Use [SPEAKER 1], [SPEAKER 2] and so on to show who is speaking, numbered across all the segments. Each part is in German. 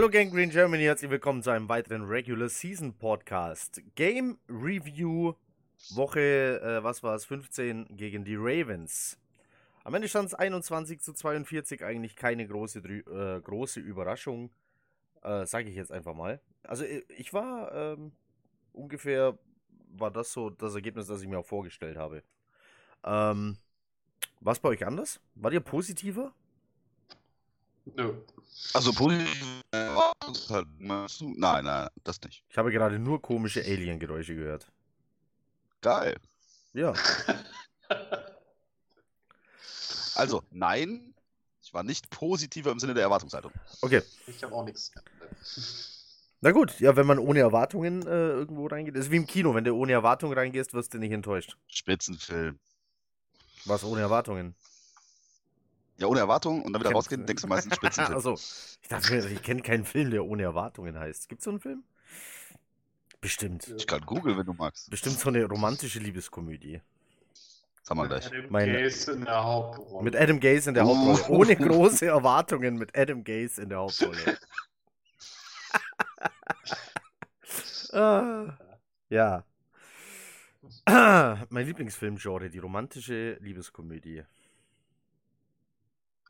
[SPEAKER 1] Hallo Gang Green Germany, herzlich willkommen zu einem weiteren Regular Season Podcast. Game Review Woche, äh, was war es, 15 gegen die Ravens. Am Ende stand es 21 zu 42, eigentlich keine große, äh, große Überraschung, äh, sage ich jetzt einfach mal. Also äh, ich war ähm, ungefähr, war das so das Ergebnis, das ich mir auch vorgestellt habe. Ähm, war es bei euch anders? War ihr positiver?
[SPEAKER 2] Nö.
[SPEAKER 3] Also positiv. Nein, nein, das nicht.
[SPEAKER 1] Ich habe gerade nur komische Alien-Geräusche gehört.
[SPEAKER 3] Geil.
[SPEAKER 1] Ja.
[SPEAKER 3] Also, nein, ich war nicht positiver im Sinne der Erwartungshaltung.
[SPEAKER 1] Okay.
[SPEAKER 2] Ich habe auch nichts.
[SPEAKER 1] Na gut, ja, wenn man ohne Erwartungen äh, irgendwo reingeht. Das ist wie im Kino, wenn du ohne Erwartungen reingehst, wirst du nicht enttäuscht.
[SPEAKER 3] Spitzenfilm.
[SPEAKER 1] Was ohne Erwartungen?
[SPEAKER 3] Ja, ohne Erwartungen und dann wieder rausgehen, denkst du meistens Spitzenfilm.
[SPEAKER 1] also, ich dachte mir, ich kenne keinen Film, der ohne Erwartungen heißt. Gibt es so einen Film? Bestimmt.
[SPEAKER 3] Ich kann googeln, wenn du magst.
[SPEAKER 1] Bestimmt so eine romantische Liebeskomödie.
[SPEAKER 3] Haben wir gleich.
[SPEAKER 2] Adam Gaze in der Hauptrolle.
[SPEAKER 1] Mit Adam Gaze in der. Hauptrolle. Ohne große Erwartungen mit Adam Gaze in der Hauptrolle. ah, ja. Ah, mein Lieblingsfilmgenre, die romantische Liebeskomödie.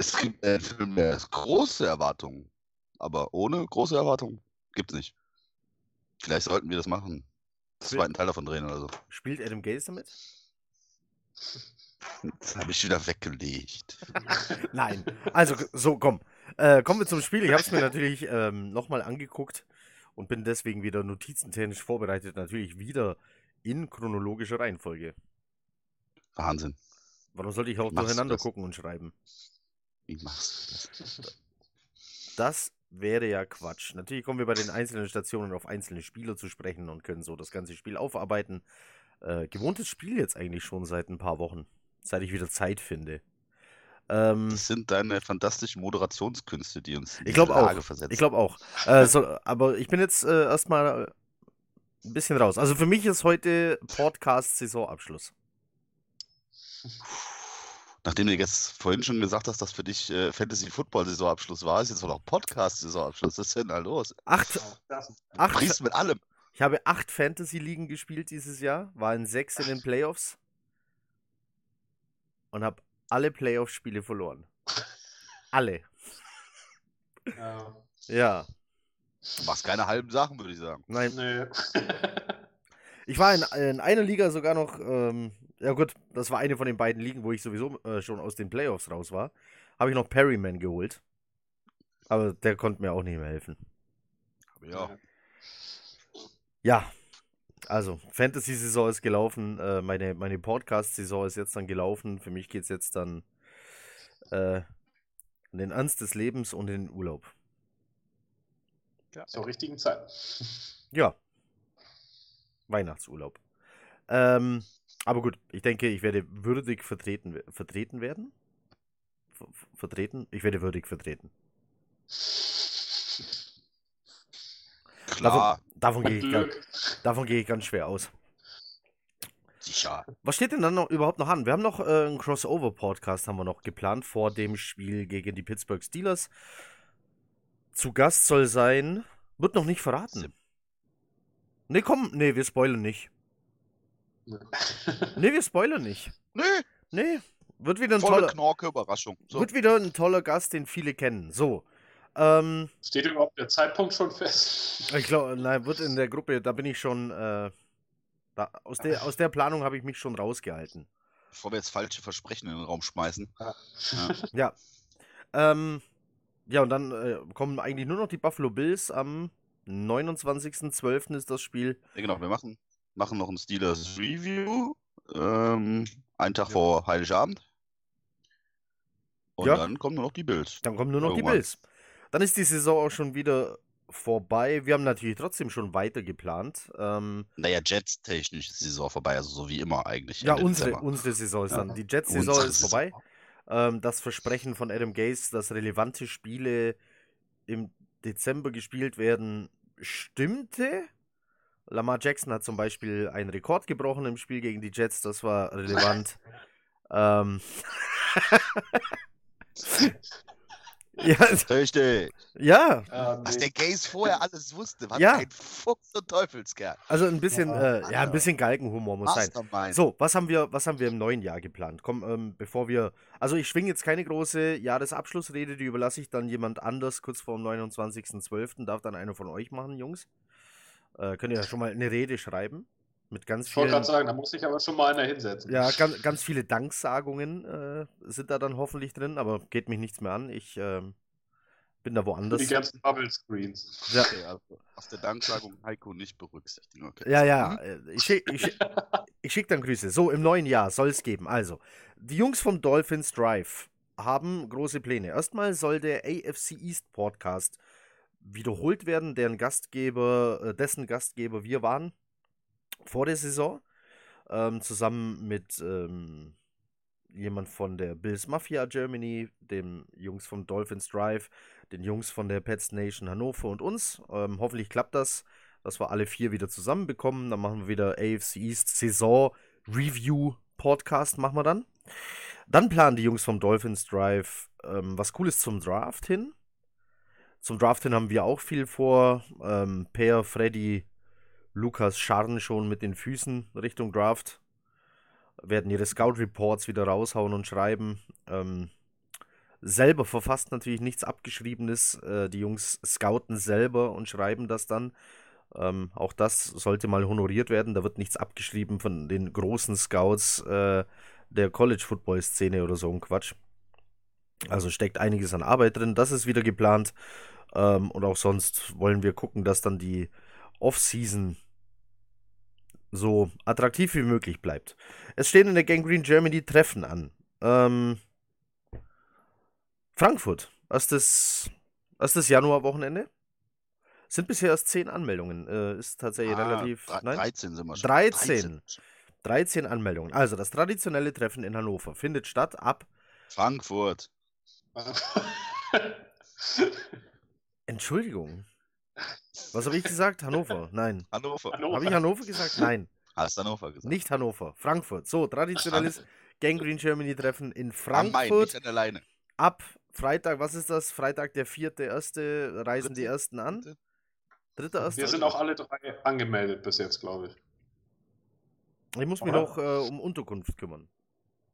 [SPEAKER 3] Es gibt einen Film, der ist große Erwartungen. Aber ohne große Erwartungen gibt's nicht. Vielleicht sollten wir das machen. Den zweiten Teil davon drehen oder so.
[SPEAKER 1] Spielt Adam Gaze damit?
[SPEAKER 3] Das habe ich wieder weggelegt.
[SPEAKER 1] Nein. Also, so, komm. Äh, kommen wir zum Spiel. Ich habe es mir natürlich ähm, nochmal angeguckt und bin deswegen wieder notizentechnisch vorbereitet. Natürlich wieder in chronologischer Reihenfolge.
[SPEAKER 3] Wahnsinn.
[SPEAKER 1] Warum sollte ich auch
[SPEAKER 3] Machst du
[SPEAKER 1] durcheinander gucken und schreiben?
[SPEAKER 3] Wie machst du das?
[SPEAKER 1] Das wäre ja Quatsch. Natürlich kommen wir bei den einzelnen Stationen auf einzelne Spieler zu sprechen und können so das ganze Spiel aufarbeiten. Äh, gewohntes Spiel jetzt eigentlich schon seit ein paar Wochen, seit ich wieder Zeit finde. Ähm,
[SPEAKER 3] Das sind deine fantastischen Moderationskünste, die uns in
[SPEAKER 1] Ich
[SPEAKER 3] diese
[SPEAKER 1] glaub auch.
[SPEAKER 3] Versetzen.
[SPEAKER 1] ich glaube auch. Äh, so, aber ich bin jetzt äh, erstmal ein bisschen raus. Also für mich ist heute Podcast-Saisonabschluss.
[SPEAKER 3] Nachdem du jetzt vorhin schon gesagt hast, dass für dich äh, Fantasy-Football-Saisonabschluss war, ist jetzt wohl auch Podcast-Saisonabschluss. Was ist denn da los?
[SPEAKER 1] Acht, acht,
[SPEAKER 3] Brichst mit allem.
[SPEAKER 1] ich habe acht Fantasy-Ligen gespielt dieses Jahr, war in sechs in den Playoffs und habe alle Playoff-Spiele verloren. Alle.
[SPEAKER 2] Ja.
[SPEAKER 1] Ja.
[SPEAKER 3] Du machst keine halben Sachen, würde ich sagen.
[SPEAKER 1] Nein,
[SPEAKER 2] Nö.
[SPEAKER 1] ich war in, in einer Liga sogar noch, ähm, ja gut, das war eine von den beiden Ligen, wo ich sowieso äh, schon aus den Playoffs raus war. Habe ich noch Perryman geholt. Aber der konnte mir auch nicht mehr helfen.
[SPEAKER 3] Ja.
[SPEAKER 1] Ja, also Fantasy-Saison ist gelaufen, äh, meine, meine Podcast-Saison ist jetzt dann gelaufen. Für mich geht es jetzt dann äh, in den Ernst des Lebens und in den Urlaub.
[SPEAKER 2] Zur richtigen Zeit.
[SPEAKER 1] Ja, Weihnachtsurlaub. Ähm, aber gut, ich denke, ich werde würdig vertreten, vertreten werden. Ver ver- vertreten? Ich werde würdig vertreten.
[SPEAKER 3] Klar,
[SPEAKER 1] Davon gehe
[SPEAKER 2] Mit
[SPEAKER 1] ich, ga-
[SPEAKER 2] Glück.
[SPEAKER 1] davon gehe ich ganz schwer aus.
[SPEAKER 3] sicher.
[SPEAKER 1] Was steht denn dann noch überhaupt noch an? Wir haben noch äh, einen Crossover-Podcast haben wir noch geplant vor dem Spiel gegen die Pittsburgh Steelers. Zu Gast soll sein, wird noch nicht verraten. Nee, komm, nee, wir spoilern nicht. Nee, wir spoilern nicht.
[SPEAKER 3] Nö,
[SPEAKER 1] Nee, wird wieder ein
[SPEAKER 3] volle
[SPEAKER 1] toller,
[SPEAKER 3] Knorke, Überraschung. So.
[SPEAKER 1] wird wieder ein toller Gast, den viele kennen. So, ähm,
[SPEAKER 2] Steht überhaupt der Zeitpunkt schon fest?
[SPEAKER 1] ich glaube, nein, wird in der Gruppe, da bin ich schon, äh, da, aus, der, aus der Planung habe ich mich schon rausgehalten.
[SPEAKER 3] Bevor wir jetzt falsche Versprechen in den Raum schmeißen.
[SPEAKER 1] Ja. Ähm, ja, und dann äh, kommen eigentlich nur noch die Buffalo Bills. Am 29.12. ist das Spiel.
[SPEAKER 3] Ja, genau, wir machen, machen noch ein Steelers Review. ähm, einen Tag
[SPEAKER 1] Ja.
[SPEAKER 3] vor Heiligabend. Und
[SPEAKER 1] Ja.
[SPEAKER 3] dann kommen nur noch die Bills.
[SPEAKER 1] Dann kommen nur noch die
[SPEAKER 3] Irgendwann.
[SPEAKER 1] Bills. Dann ist die Saison auch schon wieder vorbei. Wir haben natürlich trotzdem schon weiter geplant. Ähm,
[SPEAKER 3] Naja, Jets technisch ist die Saison vorbei, also so wie immer eigentlich.
[SPEAKER 1] ja, unsere,
[SPEAKER 3] Dezember.
[SPEAKER 1] unsere Saison ist
[SPEAKER 3] Ja.
[SPEAKER 1] dann. Die Jets-Saison ist vorbei. Ähm, das Versprechen von Adam Gase, dass relevante Spiele im Dezember gespielt werden, stimmte. Lamar Jackson hat zum Beispiel einen Rekord gebrochen im Spiel gegen die Jets, das war relevant. ähm, ja,
[SPEAKER 3] Richtig.
[SPEAKER 1] ja,
[SPEAKER 2] Ähm,
[SPEAKER 3] Was
[SPEAKER 2] nee.
[SPEAKER 3] der Gaze vorher alles wusste, was
[SPEAKER 1] Ja.
[SPEAKER 3] ein Fuchs und Teufelskerl.
[SPEAKER 1] also ein bisschen,
[SPEAKER 2] Ja,
[SPEAKER 1] äh, ja, ein bisschen Galgenhumor muss sein. So, was haben wir, was haben wir im neuen Jahr geplant? Komm, ähm, bevor wir, also ich schwinge jetzt keine große Jahresabschlussrede, die überlasse ich dann jemand anders kurz vor dem 29.12. Darf dann einer von euch machen, Jungs. Äh, könnt ihr ja schon mal eine Rede schreiben mit ganz
[SPEAKER 2] Ich wollte gerade sagen, da muss sich aber schon mal einer hinsetzen.
[SPEAKER 1] ja, ganz, ganz viele Danksagungen äh, sind da dann hoffentlich drin, aber geht mich nichts mehr an. Ich ähm, bin da
[SPEAKER 2] Für
[SPEAKER 1] woanders.
[SPEAKER 2] die ganzen Bubble Screens.
[SPEAKER 1] Ja,
[SPEAKER 3] Okay, also auf der Danksagung Heiko nicht berücksichtigen. Okay.
[SPEAKER 1] Ja, ja, äh, ich schicke ich, schick- ich schick dann Grüße. So, im neuen Jahr soll es geben. Also, die Jungs vom Dolphins Drive haben große Pläne. Erstmal soll der AFC East Podcast wiederholt werden, deren Gastgeber, äh, dessen Gastgeber wir waren vor der Saison. Ähm, zusammen mit ähm, jemand von der Bills Mafia Germany, den Jungs vom Dolphins Drive, den Jungs von der Pets Nation Hannover und uns. Ähm, hoffentlich klappt das, dass wir alle vier wieder zusammenbekommen. Dann machen wir wieder AFC East Saison Review Podcast, machen wir dann. Dann planen die Jungs vom Dolphins Drive ähm, was Cooles zum Draft hin. Zum Draft hin haben wir auch viel vor. Ähm, per, Freddy, Lukas scharren schon mit den Füßen Richtung Draft. Werden ihre Scout Reports wieder raushauen und schreiben. Ähm, selber verfasst natürlich nichts Abgeschriebenes. Äh, die Jungs scouten selber und schreiben das dann. Ähm, auch das sollte mal honoriert werden. Da wird nichts abgeschrieben von den großen Scouts äh, der College-Football-Szene oder so ein Quatsch. Also steckt einiges an Arbeit drin. Das ist wieder geplant. Ähm, und auch sonst wollen wir gucken, dass dann die Off-Season so attraktiv wie möglich bleibt. Es stehen in der Gangrene Germany Treffen an. Ähm, Frankfurt, erstes, erstes Januarwochenende. Sind bisher erst 10 Anmeldungen. Äh, ist tatsächlich
[SPEAKER 3] Ah,
[SPEAKER 1] relativ.
[SPEAKER 3] drei-
[SPEAKER 1] nein?
[SPEAKER 3] 13 sind wir schon.
[SPEAKER 1] 13. 13 Anmeldungen. Also das traditionelle Treffen in Hannover findet statt ab.
[SPEAKER 3] Frankfurt.
[SPEAKER 1] Entschuldigung. Was habe ich gesagt? Hannover? Nein.
[SPEAKER 3] Hannover.
[SPEAKER 2] Hannover.
[SPEAKER 1] Habe ich Hannover gesagt? Nein.
[SPEAKER 3] Hast Hannover gesagt.
[SPEAKER 1] Nicht Hannover. Frankfurt. So, traditionelles Gangrene Germany Treffen in
[SPEAKER 3] Am Main,
[SPEAKER 1] Frankfurt.
[SPEAKER 3] nicht an der Leine.
[SPEAKER 1] Ab Freitag, was ist das? Freitag, der vierte, erste, reisen die
[SPEAKER 3] Dritte?
[SPEAKER 1] ersten an.
[SPEAKER 3] Dritte?
[SPEAKER 1] Dritter, erster.
[SPEAKER 2] Wir sind auch alle drei angemeldet bis jetzt, glaube ich.
[SPEAKER 1] Ich muss mich
[SPEAKER 2] Oder?
[SPEAKER 1] noch äh, um Unterkunft kümmern.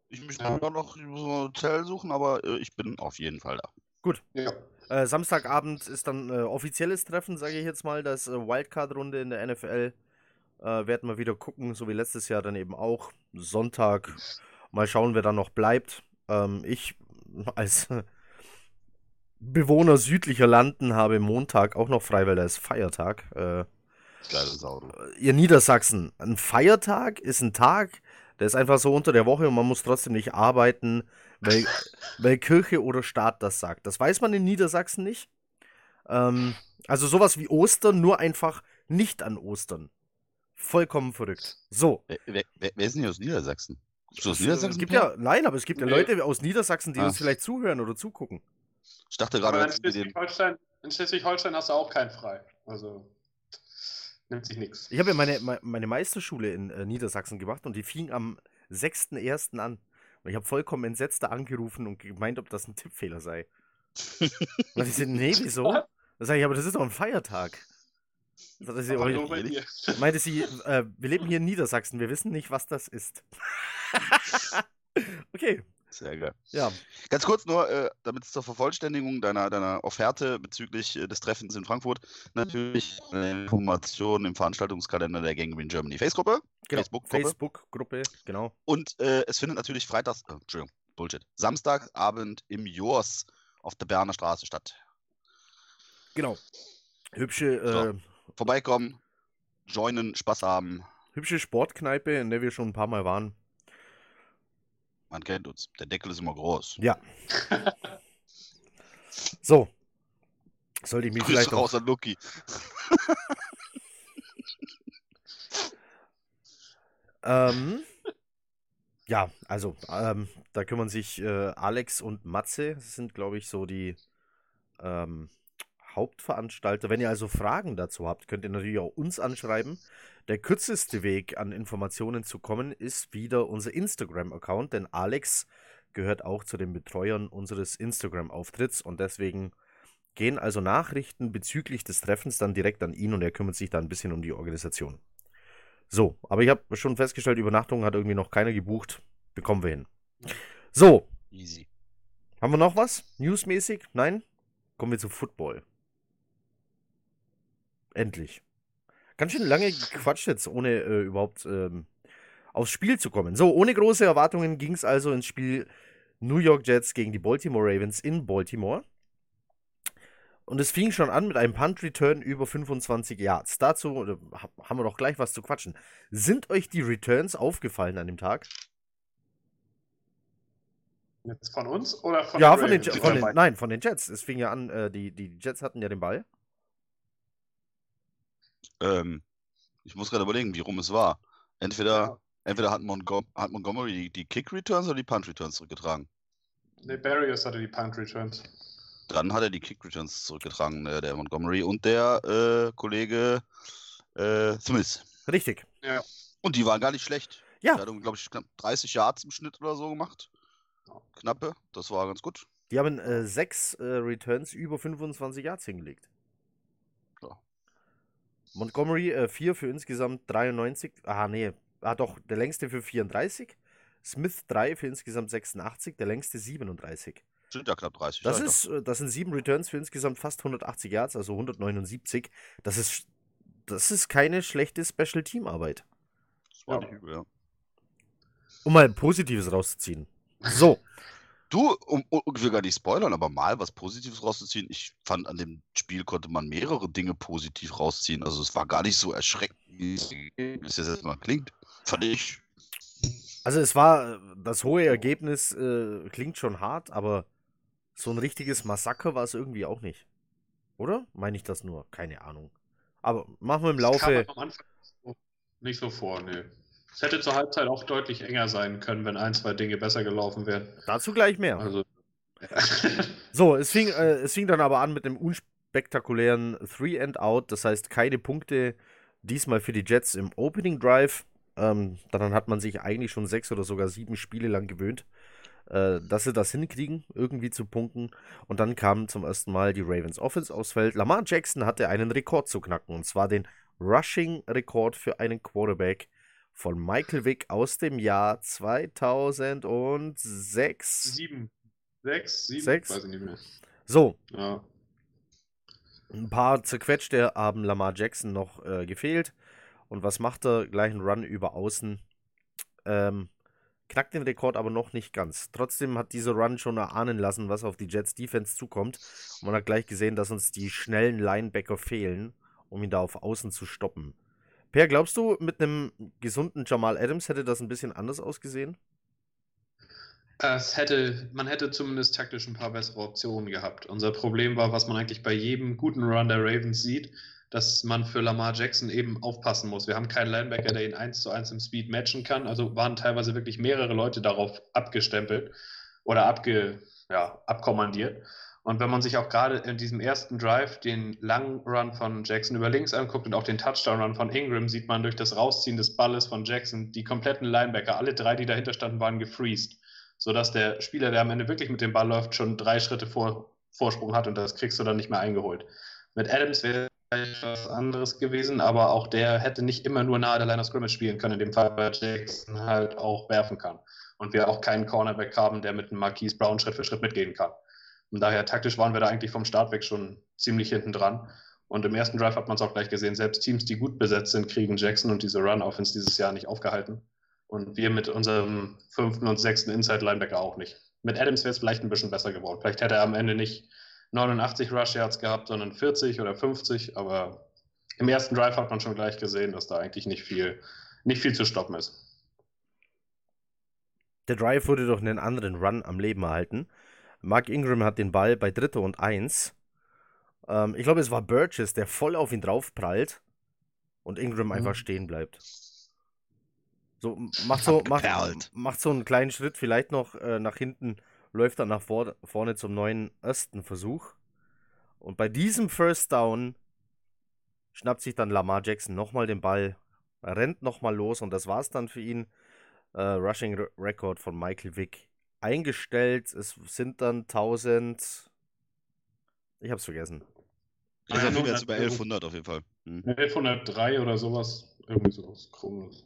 [SPEAKER 3] Ich
[SPEAKER 2] Ja.
[SPEAKER 3] möchte auch noch so ein Hotel suchen, aber äh, ich bin auf jeden Fall da.
[SPEAKER 2] Ja.
[SPEAKER 1] Äh, Samstagabend ist dann äh, offizielles Treffen, sage ich jetzt mal. Das äh, Wildcard-Runde in der NFL. Äh, werden wir wieder gucken, so wie letztes Jahr dann eben auch. Sonntag. Mal schauen, wer da noch bleibt. Ähm, ich als Bewohner südlicher Landen habe Montag auch noch frei, weil da ist Feiertag. Äh,
[SPEAKER 3] Geile Sau.
[SPEAKER 1] ihr Niedersachsen, ein Feiertag ist ein Tag, der ist einfach so unter der Woche und man muss trotzdem nicht arbeiten, weil, weil Kirche oder Staat das sagt. Das weiß man in Niedersachsen nicht. Ähm, also sowas wie Ostern, nur einfach nicht an Ostern. Vollkommen verrückt. So.
[SPEAKER 3] Wer, wer, wer ist denn hier aus Niedersachsen? Du aus
[SPEAKER 1] Es, äh,
[SPEAKER 3] Niedersachsen?
[SPEAKER 1] Es gibt ja, nein, aber es gibt ja. Leute aus Niedersachsen, die
[SPEAKER 3] Ah.
[SPEAKER 1] uns vielleicht zuhören oder zugucken.
[SPEAKER 3] Ich dachte gerade,
[SPEAKER 2] Aber in Schleswig-Holstein in Schleswig-Holstein hast du auch keinen frei. Also nimmt sich nichts.
[SPEAKER 1] Ich habe ja meine, me- meine Meisterschule in äh, Niedersachsen gemacht und die fing am 6.1. an. Und ich habe vollkommen entsetzt da angerufen und gemeint, ob das ein Tippfehler sei. Und ich so, nee, wieso? Da sage ich, aber das ist doch ein Feiertag. Sagte sie,
[SPEAKER 2] nur bei dir.
[SPEAKER 1] meinte sie, äh, wir leben hier in Niedersachsen, wir wissen nicht, was das ist. okay,
[SPEAKER 3] sehr geil.
[SPEAKER 1] ja.
[SPEAKER 3] Ganz kurz nur, äh, damit zur Vervollständigung deiner, deiner Offerte bezüglich äh, des Treffens in Frankfurt natürlich eine Information im Veranstaltungskalender der Gangrene Germany Facebook-Gruppe.
[SPEAKER 1] Genau.
[SPEAKER 3] Facebook-Gruppe.
[SPEAKER 1] Facebook-Gruppe, genau.
[SPEAKER 3] Und äh, es findet natürlich freitags, äh, Entschuldigung, Bullshit, Samstagabend im Jors auf der Berner Straße statt.
[SPEAKER 1] Genau. Hübsche,
[SPEAKER 3] So.
[SPEAKER 1] äh,
[SPEAKER 3] Vorbeikommen, joinen, Spaß haben.
[SPEAKER 1] hübsche Sportkneipe, in der wir schon ein paar Mal waren.
[SPEAKER 3] Man kennt uns. Der Deckel ist immer groß.
[SPEAKER 1] Ja. so. Sollte ich mich
[SPEAKER 3] Grüße
[SPEAKER 1] vielleicht auch
[SPEAKER 3] raus an Lucky.
[SPEAKER 1] Ähm, ja, also ähm, da kümmern sich äh, Alex und Matze, das sind glaube ich so die ähm, Hauptveranstalter. Wenn ihr also Fragen dazu habt, könnt ihr natürlich auch uns anschreiben. Der kürzeste Weg an Informationen zu kommen ist wieder unser Instagram-Account, denn Alex gehört auch zu den Betreuern unseres Instagram-Auftritts und deswegen gehen also Nachrichten bezüglich des Treffens dann direkt an ihn und er kümmert sich dann ein bisschen um die Organisation. So, aber ich habe schon festgestellt, Übernachtung hat irgendwie noch keiner gebucht. Bekommen wir hin. So,
[SPEAKER 3] Easy.
[SPEAKER 1] haben wir noch was? Newsmäßig? Nein? Kommen wir zu Football. Endlich. Ganz schön lange gequatscht jetzt, ohne äh, überhaupt ähm, aufs Spiel zu kommen. So, ohne große Erwartungen ging es also ins Spiel New York Jets gegen die Baltimore Ravens in Baltimore. Und es fing schon an mit einem Punt-Return über 25 Yards. Dazu äh, ha- haben wir doch gleich was zu quatschen. Sind euch die Returns aufgefallen an dem Tag?
[SPEAKER 2] Jetzt von uns oder von
[SPEAKER 1] ja,
[SPEAKER 2] den
[SPEAKER 1] von den,
[SPEAKER 2] Ravens?
[SPEAKER 1] Den, nein, von den Jets. Es fing ja an, äh, die, die Jets hatten ja den Ball.
[SPEAKER 3] Ähm, ich muss gerade überlegen, wie rum es war. Entweder,
[SPEAKER 2] Ja.
[SPEAKER 3] entweder hat, Montgom hat Montgomery die, die Kick-Returns oder die Punt-Returns zurückgetragen.
[SPEAKER 2] Nee, Barriers hatte die Punt Returns.
[SPEAKER 3] Dann hat er die Kick-Returns zurückgetragen, der, der Montgomery und der äh, Kollege äh, Smith.
[SPEAKER 1] Richtig.
[SPEAKER 3] Und die waren gar nicht schlecht.
[SPEAKER 1] Ja.
[SPEAKER 3] Der hat, glaube ich, knapp 30 Yards im Schnitt oder so gemacht. Knappe, das war ganz gut.
[SPEAKER 1] Die haben äh, sechs äh, Returns über 25 Yards hingelegt.
[SPEAKER 3] Ja.
[SPEAKER 1] Montgomery äh, 4 für insgesamt 93. Ah, nee. Ah, doch, der längste für 34. Smith 3 für insgesamt 86. Der längste 37.
[SPEAKER 3] Sind ja knapp 30.
[SPEAKER 1] Das,
[SPEAKER 3] ich
[SPEAKER 1] ist, äh, das sind sieben Returns für insgesamt fast 180 Yards, also 179. Das ist, das ist keine schlechte Special-Team-Arbeit.
[SPEAKER 3] Das war
[SPEAKER 2] Ja.
[SPEAKER 3] nicht übel, ja.
[SPEAKER 1] Um mal Positives rauszuziehen. So,
[SPEAKER 3] Du, um, um, ich will gar nicht spoilern, aber mal was Positives rauszuziehen. Ich fand, an dem Spiel konnte man mehrere Dinge positiv rausziehen. Also es war gar nicht so erschreckend, wie es jetzt mal klingt. Fand ich.
[SPEAKER 1] also es war, das hohe Ergebnis äh, klingt schon hart, aber so ein richtiges Massaker war es irgendwie auch nicht. Oder? Meine ich das nur? Keine Ahnung. Aber machen wir im Laufe.
[SPEAKER 2] am Anfang so- nicht so vor, nee. Es hätte zur Halbzeit auch deutlich enger sein können, wenn ein, zwei Dinge besser gelaufen wären.
[SPEAKER 1] Dazu gleich mehr.
[SPEAKER 2] Also.
[SPEAKER 1] So, es fing, äh, es fing dann aber an mit einem unspektakulären Three and Out, das heißt keine Punkte diesmal für die Jets im Opening Drive. Ähm, daran hat man sich eigentlich schon sechs oder sogar sieben Spiele lang gewöhnt, äh, dass sie das hinkriegen, irgendwie zu punkten. Und dann kam zum ersten Mal die Ravens Offense aufs Feld. Lamar Jackson hatte einen Rekord zu knacken, und zwar den Rushing-Rekord für einen Quarterback von Michael Vick aus dem Jahr 2006.
[SPEAKER 2] sieben. Sechs, sieben?
[SPEAKER 1] Sechs?
[SPEAKER 2] Weiß ich nicht mehr.
[SPEAKER 1] So,
[SPEAKER 2] Ja.
[SPEAKER 1] Ein paar zerquetschte haben Lamar Jackson noch äh, gefehlt. Und was macht er? Gleich einen Run über außen. Ähm, knackt den Rekord aber noch nicht ganz. Trotzdem hat dieser Run schon erahnen lassen, was auf die Jets Defense zukommt. Und man hat gleich gesehen, dass uns die schnellen Linebacker fehlen, um ihn da auf außen zu stoppen. Per, glaubst du, mit einem gesunden Jamal Adams hätte das ein bisschen anders ausgesehen?
[SPEAKER 2] Es hätte, man hätte zumindest taktisch ein paar bessere Optionen gehabt. Unser Problem war, was man eigentlich bei jedem guten Run der Ravens sieht, dass man für Lamar Jackson eben aufpassen muss. Wir haben keinen Linebacker, der ihn eins zu eins im Speed matchen kann. Also waren teilweise wirklich mehrere Leute darauf abgestempelt oder abge, ja, abkommandiert. Und wenn man sich auch gerade in diesem ersten Drive den langen Run von Jackson über links anguckt und auch den Touchdown-Run von Ingram, sieht man durch das Rausziehen des Balles von Jackson die kompletten Linebacker, alle drei, die dahinter standen, waren gefreezed sodass der Spieler, der am Ende wirklich mit dem Ball läuft, schon drei Schritte vor, Vorsprung hat und das kriegst du dann nicht mehr eingeholt. Mit Adams wäre etwas anderes gewesen, aber auch der hätte nicht immer nur nahe der Line of Scrimmage spielen können, in dem Fall, weil Jackson halt auch werfen kann. Und wir auch keinen Cornerback haben, der mit einem Marquise Brown Schritt für Schritt mitgehen kann. Und daher taktisch waren wir da eigentlich vom Start weg schon ziemlich hinten dran. Und im ersten Drive hat man es auch gleich gesehen, selbst Teams, die gut besetzt sind, kriegen Jackson und diese Run-Offense dieses Jahr nicht aufgehalten. Und wir mit unserem fünften und sechsten Inside-Linebacker auch nicht. Mit Adams wäre es vielleicht ein bisschen besser geworden. Vielleicht hätte er am Ende nicht 89 Rush Yards gehabt, sondern 40 oder 50. Aber im ersten Drive hat man schon gleich gesehen, dass da eigentlich nicht viel, nicht viel zu stoppen ist.
[SPEAKER 1] Der Drive wurde durch einen anderen Run am Leben erhalten. Mark Ingram hat den Ball bei Dritter und Eins. Ähm, ich glaube, es war Burgess, der voll auf ihn draufprallt und Ingram einfach
[SPEAKER 2] Mhm.
[SPEAKER 1] stehen bleibt. So, macht so, macht, macht so einen kleinen Schritt, vielleicht noch äh, nach hinten, läuft dann nach vor, vorne zum neuen ersten Versuch. Und bei diesem First Down schnappt sich dann Lamar Jackson nochmal den Ball, rennt nochmal los und das war's dann für ihn. Äh, Rushing Re Record von Michael Vick eingestellt. Es sind dann 1000. Ich hab's vergessen.
[SPEAKER 3] Fall
[SPEAKER 2] 100
[SPEAKER 3] jetzt über 1100 auf jeden Fall. Hm.
[SPEAKER 2] 1103 oder sowas. Irgendwie sowas komisches.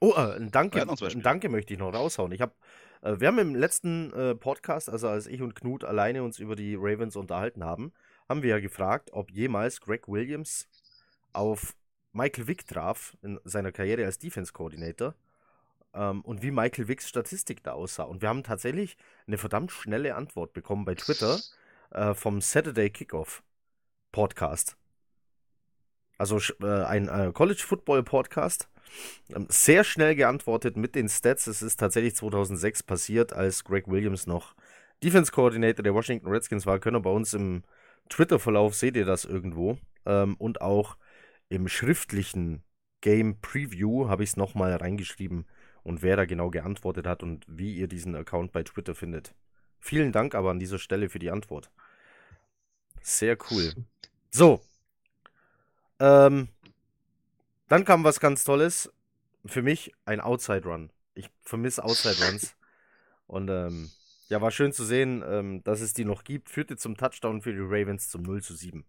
[SPEAKER 1] Oh, äh, ein Danke,
[SPEAKER 3] Ja,
[SPEAKER 1] ein. Danke möchte ich noch raushauen. Ich hab, äh, wir haben im letzten äh, Podcast, also als ich und Knut alleine uns über die Ravens unterhalten haben, haben wir ja gefragt, ob jemals Greg Williams auf Michael Vick traf in seiner Karriere als Defense Coordinator ähm, und wie Michael Vicks Statistik da aussah. Und wir haben tatsächlich eine verdammt schnelle Antwort bekommen bei Twitter äh, vom Saturday Kickoff Podcast. Also äh, ein äh, College Football Podcast. Ähm, Sehr schnell geantwortet mit den Stats. Es ist tatsächlich 2006 passiert, als Greg Williams noch Defense Coordinator der Washington Redskins war. Könnt ihr bei uns im Twitter-Verlauf seht ihr das irgendwo. Ähm, und auch im schriftlichen Game Preview habe ich es nochmal reingeschrieben und wer da genau geantwortet hat und wie ihr diesen Account bei Twitter findet. Vielen Dank aber an dieser Stelle für die Antwort. Sehr cool. So. Ähm, dann kam was ganz Tolles. Für mich ein Outside Run. Ich vermisse Outside Runs. Und ähm, ja, war schön zu sehen, ähm, dass es die noch gibt. Führte zum Touchdown für die Ravens zum 0 zu 7.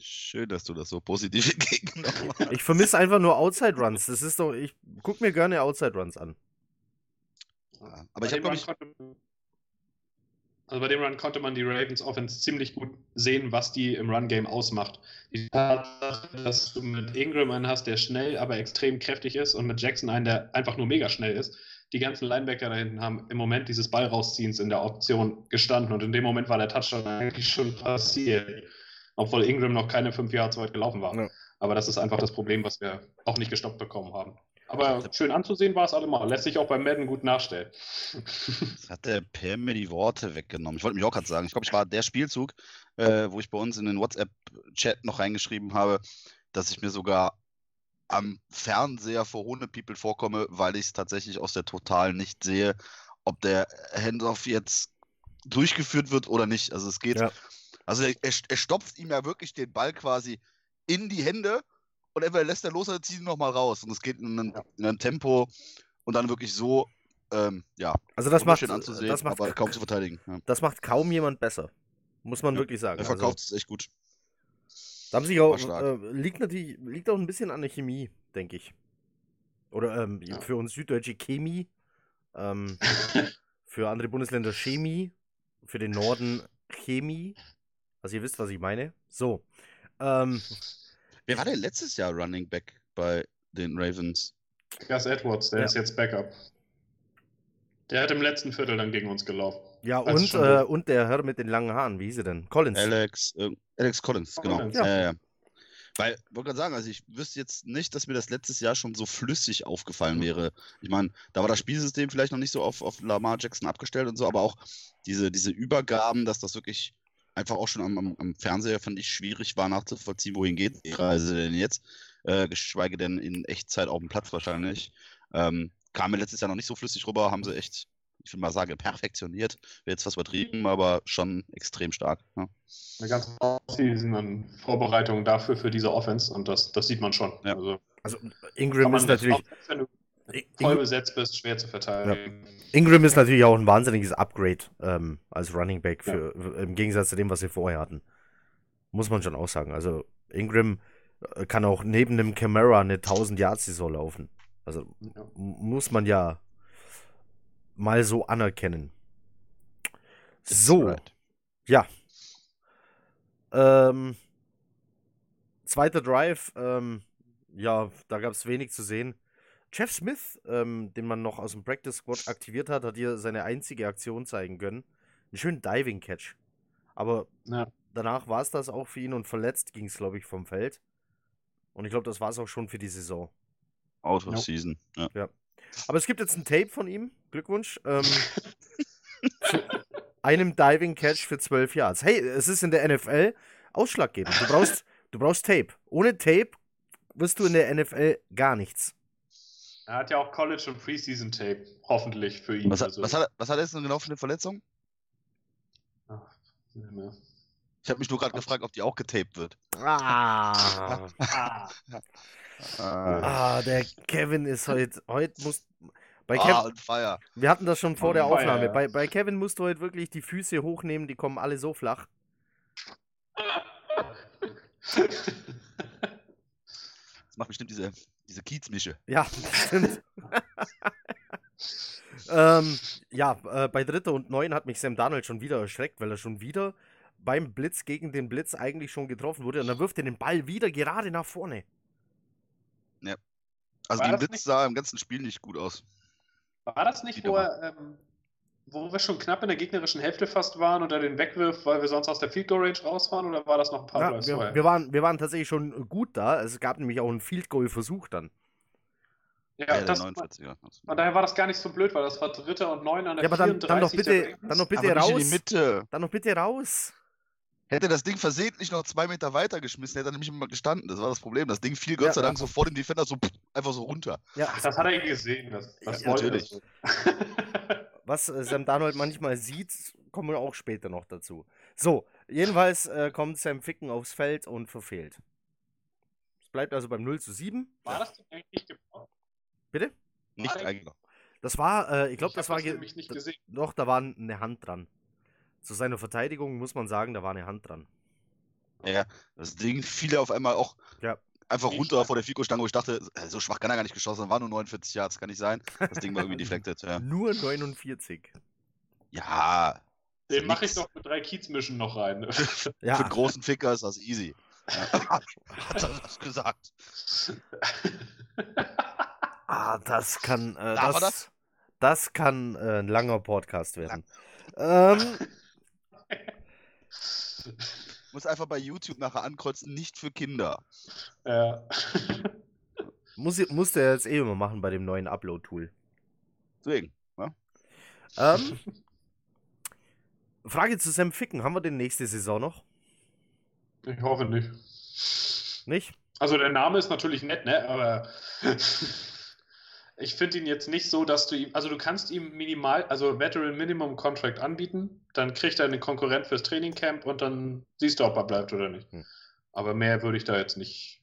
[SPEAKER 3] Schön, dass du das so positiv entgegengenommen hast.
[SPEAKER 1] Ich vermisse einfach nur Outside Runs. Das ist doch, ich guck mir gerne Outside Runs an.
[SPEAKER 3] Ja,
[SPEAKER 2] Bei
[SPEAKER 3] Aber ich
[SPEAKER 2] dem
[SPEAKER 3] habe, glaube
[SPEAKER 2] Run
[SPEAKER 3] ich,
[SPEAKER 2] konnte- also bei dem Run konnte man die Ravens Offense ziemlich gut sehen, was die im Run-Game ausmacht. Die Tatsache, dass du mit Ingram einen hast, der schnell, aber extrem kräftig ist und mit Jackson einen, der einfach nur mega schnell ist. Die ganzen Linebacker da hinten haben im Moment dieses Ballrausziehens in der Option gestanden und in dem Moment war der Touchdown eigentlich schon passiert, obwohl Ingram noch keine fünf Jahre zu weit gelaufen war.
[SPEAKER 1] Ja.
[SPEAKER 2] Aber das ist einfach das Problem, was wir auch nicht gestoppt bekommen haben. Aber schön anzusehen war es allemal. Lässt sich auch beim Madden gut nachstellen.
[SPEAKER 3] Jetzt hat der Per mir die Worte weggenommen. Ich wollte mich auch gerade sagen, ich glaube, ich war der Spielzug, äh, wo ich bei uns in den WhatsApp-Chat noch reingeschrieben habe, dass ich mir sogar am Fernseher vor Hunde People vorkomme, weil ich es tatsächlich aus der Total nicht sehe, ob der Handoff jetzt durchgeführt wird oder nicht. Also es geht,
[SPEAKER 1] Ja.
[SPEAKER 3] Also er, er, stopft ihm ja wirklich den Ball quasi in die Hände und entweder lässt er los oder zieht ihn nochmal raus. Und es geht in einem, in einem Tempo und dann wirklich so, ähm, ja,
[SPEAKER 1] Also das macht,
[SPEAKER 3] anzusehen,
[SPEAKER 1] das macht,
[SPEAKER 3] aber kaum zu verteidigen. Ja.
[SPEAKER 1] das macht kaum jemand besser. Muss man
[SPEAKER 3] Ja,
[SPEAKER 1] wirklich sagen.
[SPEAKER 3] Er
[SPEAKER 1] Also,
[SPEAKER 3] verkauft es echt gut.
[SPEAKER 1] da haben sich auch, äh, liegt natürlich, liegt auch ein bisschen an der Chemie, denke ich. Oder ähm,
[SPEAKER 2] Ja.
[SPEAKER 1] für uns Süddeutsche Chemie, ähm, für andere Bundesländer Chemie, für den Norden Chemie. Also ihr wisst, was ich meine. So. Ähm,
[SPEAKER 3] Wer war denn letztes Jahr Running Back bei den Ravens?
[SPEAKER 2] Gus Edwards, der
[SPEAKER 1] Ja.
[SPEAKER 2] ist jetzt Backup. Der hat im letzten Viertel dann gegen uns gelaufen.
[SPEAKER 1] ja,
[SPEAKER 2] Weiß
[SPEAKER 1] und, äh, und der Herr mit den langen Haaren, wie hieß er denn? Collins.
[SPEAKER 3] Alex, äh, Alex Collins, genau.
[SPEAKER 2] Collins,
[SPEAKER 3] ja.
[SPEAKER 1] ja.
[SPEAKER 3] Weil, ich wollte gerade sagen, also ich wüsste jetzt nicht, dass mir das letztes Jahr schon so flüssig aufgefallen wäre. Ich meine, da war das Spielsystem vielleicht noch nicht so auf, auf Lamar Jackson abgestellt und so, aber auch diese, diese Übergaben, dass das wirklich einfach auch schon am, am, am Fernseher, fand ich, schwierig war nachzuvollziehen, wohin geht die Reise denn jetzt, äh, geschweige denn in Echtzeit auf dem Platz wahrscheinlich. Ähm, kam mir letztes Jahr noch nicht so flüssig rüber, haben sie echt, ich würde mal sagen, perfektioniert. Wäre jetzt was übertrieben, aber schon extrem stark. Ja.
[SPEAKER 2] Eine ganze Season an Vorbereitungen dafür, für diese Offense. Und das, das sieht man schon.
[SPEAKER 3] Ja.
[SPEAKER 2] Also,
[SPEAKER 1] Also Ingram
[SPEAKER 2] man
[SPEAKER 1] ist natürlich.
[SPEAKER 2] auch wenn du
[SPEAKER 1] In-
[SPEAKER 2] voll besetzt bist, schwer zu verteidigen.
[SPEAKER 1] Ingram ist natürlich auch ein wahnsinniges Upgrade ähm, als Running Back
[SPEAKER 2] Ja.
[SPEAKER 1] für, im Gegensatz zu dem, was sie vorher hatten. Muss man schon auch sagen. Also Ingram äh, kann auch neben dem Camara eine 1000 Yard Saison laufen. Also
[SPEAKER 2] Ja.
[SPEAKER 1] muss man ja mal so anerkennen.
[SPEAKER 3] That's
[SPEAKER 1] So,
[SPEAKER 3] right.
[SPEAKER 1] ja. Ähm, zweiter Drive, ähm, ja, da gab es wenig zu sehen. Jeff Smith, ähm, den man noch aus dem Practice Squad aktiviert hat, hat hier seine einzige Aktion zeigen können. Einen schönen Diving Catch. Aber
[SPEAKER 2] Ja.
[SPEAKER 1] danach war es das auch für ihn und verletzt ging es, glaube ich, vom Feld. Und ich glaube, das war es auch schon für die Saison.
[SPEAKER 3] Out of
[SPEAKER 2] Ja.
[SPEAKER 3] Season. Ja.
[SPEAKER 1] Aber es gibt jetzt ein Tape von ihm. Glückwunsch. Ähm, zu einem Diving Catch für 12 Yards. Hey, es ist in der NFL ausschlaggebend. Du brauchst, du brauchst Tape. Ohne Tape wirst du in der NFL gar nichts.
[SPEAKER 2] Er hat ja auch College und Preseason Tape, hoffentlich für ihn.
[SPEAKER 3] Was, hat-
[SPEAKER 2] Also,
[SPEAKER 3] was, hat, was hat er jetzt denn genau für eine Verletzung?
[SPEAKER 2] Ach, nicht mehr.
[SPEAKER 3] Ich habe mich nur gerade gefragt, ob die auch getaped wird.
[SPEAKER 1] Ah.
[SPEAKER 2] Ah,
[SPEAKER 1] ah, der Kevin ist heute. Heute muss. Bei
[SPEAKER 3] ah,
[SPEAKER 1] Kevin,
[SPEAKER 3] fire.
[SPEAKER 1] wir hatten das schon vor
[SPEAKER 2] On
[SPEAKER 1] der
[SPEAKER 2] fire,
[SPEAKER 1] Aufnahme. Bei, bei Kevin musst du heute wirklich die Füße hochnehmen, die kommen alle so flach.
[SPEAKER 3] Das macht bestimmt diese, diese Kiezmische.
[SPEAKER 1] Ja, stimmt. ähm, ja, äh, bei Dritter und Neun hat mich Sam Darnold schon wieder erschreckt, weil er schon wieder beim Blitz gegen den Blitz eigentlich schon getroffen wurde. Und dann wirft er den Ball wieder gerade nach vorne.
[SPEAKER 3] Also
[SPEAKER 2] War das
[SPEAKER 3] Blitz
[SPEAKER 2] nicht-
[SPEAKER 3] sah im ganzen Spiel nicht gut aus.
[SPEAKER 2] War das nicht,
[SPEAKER 3] Wieder
[SPEAKER 2] wo, er, ähm, wo wir schon knapp in der gegnerischen Hälfte fast waren und er den wegwirft, weil wir sonst aus der Field Goal Range raus waren? Oder war das noch ein paar
[SPEAKER 1] Ja,
[SPEAKER 2] Drives
[SPEAKER 1] wir,
[SPEAKER 2] vorher?
[SPEAKER 1] wir, waren, wir waren tatsächlich schon gut da. Es gab nämlich auch einen Field Goal Versuch dann.
[SPEAKER 2] ja,
[SPEAKER 3] Ja,
[SPEAKER 2] das,
[SPEAKER 3] 49er.
[SPEAKER 2] von daher war das gar nicht so blöd, weil das war Dritter und Neun an der
[SPEAKER 1] Ja, aber dann, dann doch
[SPEAKER 2] 34 der
[SPEAKER 1] bitte, dann doch bitte
[SPEAKER 3] nicht in
[SPEAKER 1] raus.
[SPEAKER 3] die Mitte.
[SPEAKER 1] Dann doch bitte raus.
[SPEAKER 3] Hätte das Ding versehentlich noch zwei Meter weiter geschmissen, hätte er nämlich immer gestanden. Das war das Problem. Das Ding fiel Gott
[SPEAKER 1] Ja,
[SPEAKER 3] sei
[SPEAKER 1] ja.
[SPEAKER 3] Dank so vor dem Defender so pff, einfach so runter.
[SPEAKER 1] Ja,
[SPEAKER 2] Das hat er gesehen. Das, das
[SPEAKER 1] Ja,
[SPEAKER 3] natürlich.
[SPEAKER 1] Was äh, Sam Darnold manchmal sieht, kommen wir auch später noch dazu. So, jedenfalls äh, kommt Sam Ficken aufs Feld und verfehlt. Es bleibt also beim 0 zu 7.
[SPEAKER 2] war das denn eigentlich gebraucht?
[SPEAKER 1] Bitte?
[SPEAKER 3] Nicht eigentlich.
[SPEAKER 1] Das war, äh, ich glaube, das war.
[SPEAKER 2] nämlich nicht gesehen.
[SPEAKER 1] Doch, da war eine Hand dran. Zu seiner Verteidigung muss man sagen, da war eine Hand dran.
[SPEAKER 3] Ja, das Ding fiel auf einmal auch
[SPEAKER 1] Ja.
[SPEAKER 3] Einfach runter vor der Fico-Stange, wo ich dachte, äh, so schwach kann er gar nicht geschossen war nur 49 Yards, kann nicht sein. Das Ding war irgendwie deflected. Ja,
[SPEAKER 1] Nur 49.
[SPEAKER 3] ja
[SPEAKER 2] Den mache ich doch mit drei Kiezmischen noch rein.
[SPEAKER 1] Ja,
[SPEAKER 3] für einen großen Ficker ist das easy. Ja. Hat er das gesagt?
[SPEAKER 1] ah, das kann. Äh, das,
[SPEAKER 3] das?
[SPEAKER 1] das kann äh, ein langer Podcast werden. Ähm,
[SPEAKER 3] Muss einfach bei YouTube nachher ankreuzen, nicht für Kinder.
[SPEAKER 2] ja.
[SPEAKER 1] muss, ich- musste er jetzt eh immer machen bei dem neuen Upload-Tool.
[SPEAKER 3] Deswegen. Ja?
[SPEAKER 1] Ähm, Frage zu Sam Ficken. Haben wir den nächste Saison noch?
[SPEAKER 2] Ich hoffe nicht.
[SPEAKER 1] Nicht?
[SPEAKER 2] Also der Name ist natürlich nett, ne? Aber ich finde ihn jetzt nicht so, dass du ihm, also du kannst ihm minimal, also Veteran Minimum Contract anbieten, dann kriegt er einen Konkurrent fürs Trainingcamp und dann siehst du, ob er bleibt oder nicht.
[SPEAKER 1] Hm.
[SPEAKER 2] Aber mehr würde ich da jetzt nicht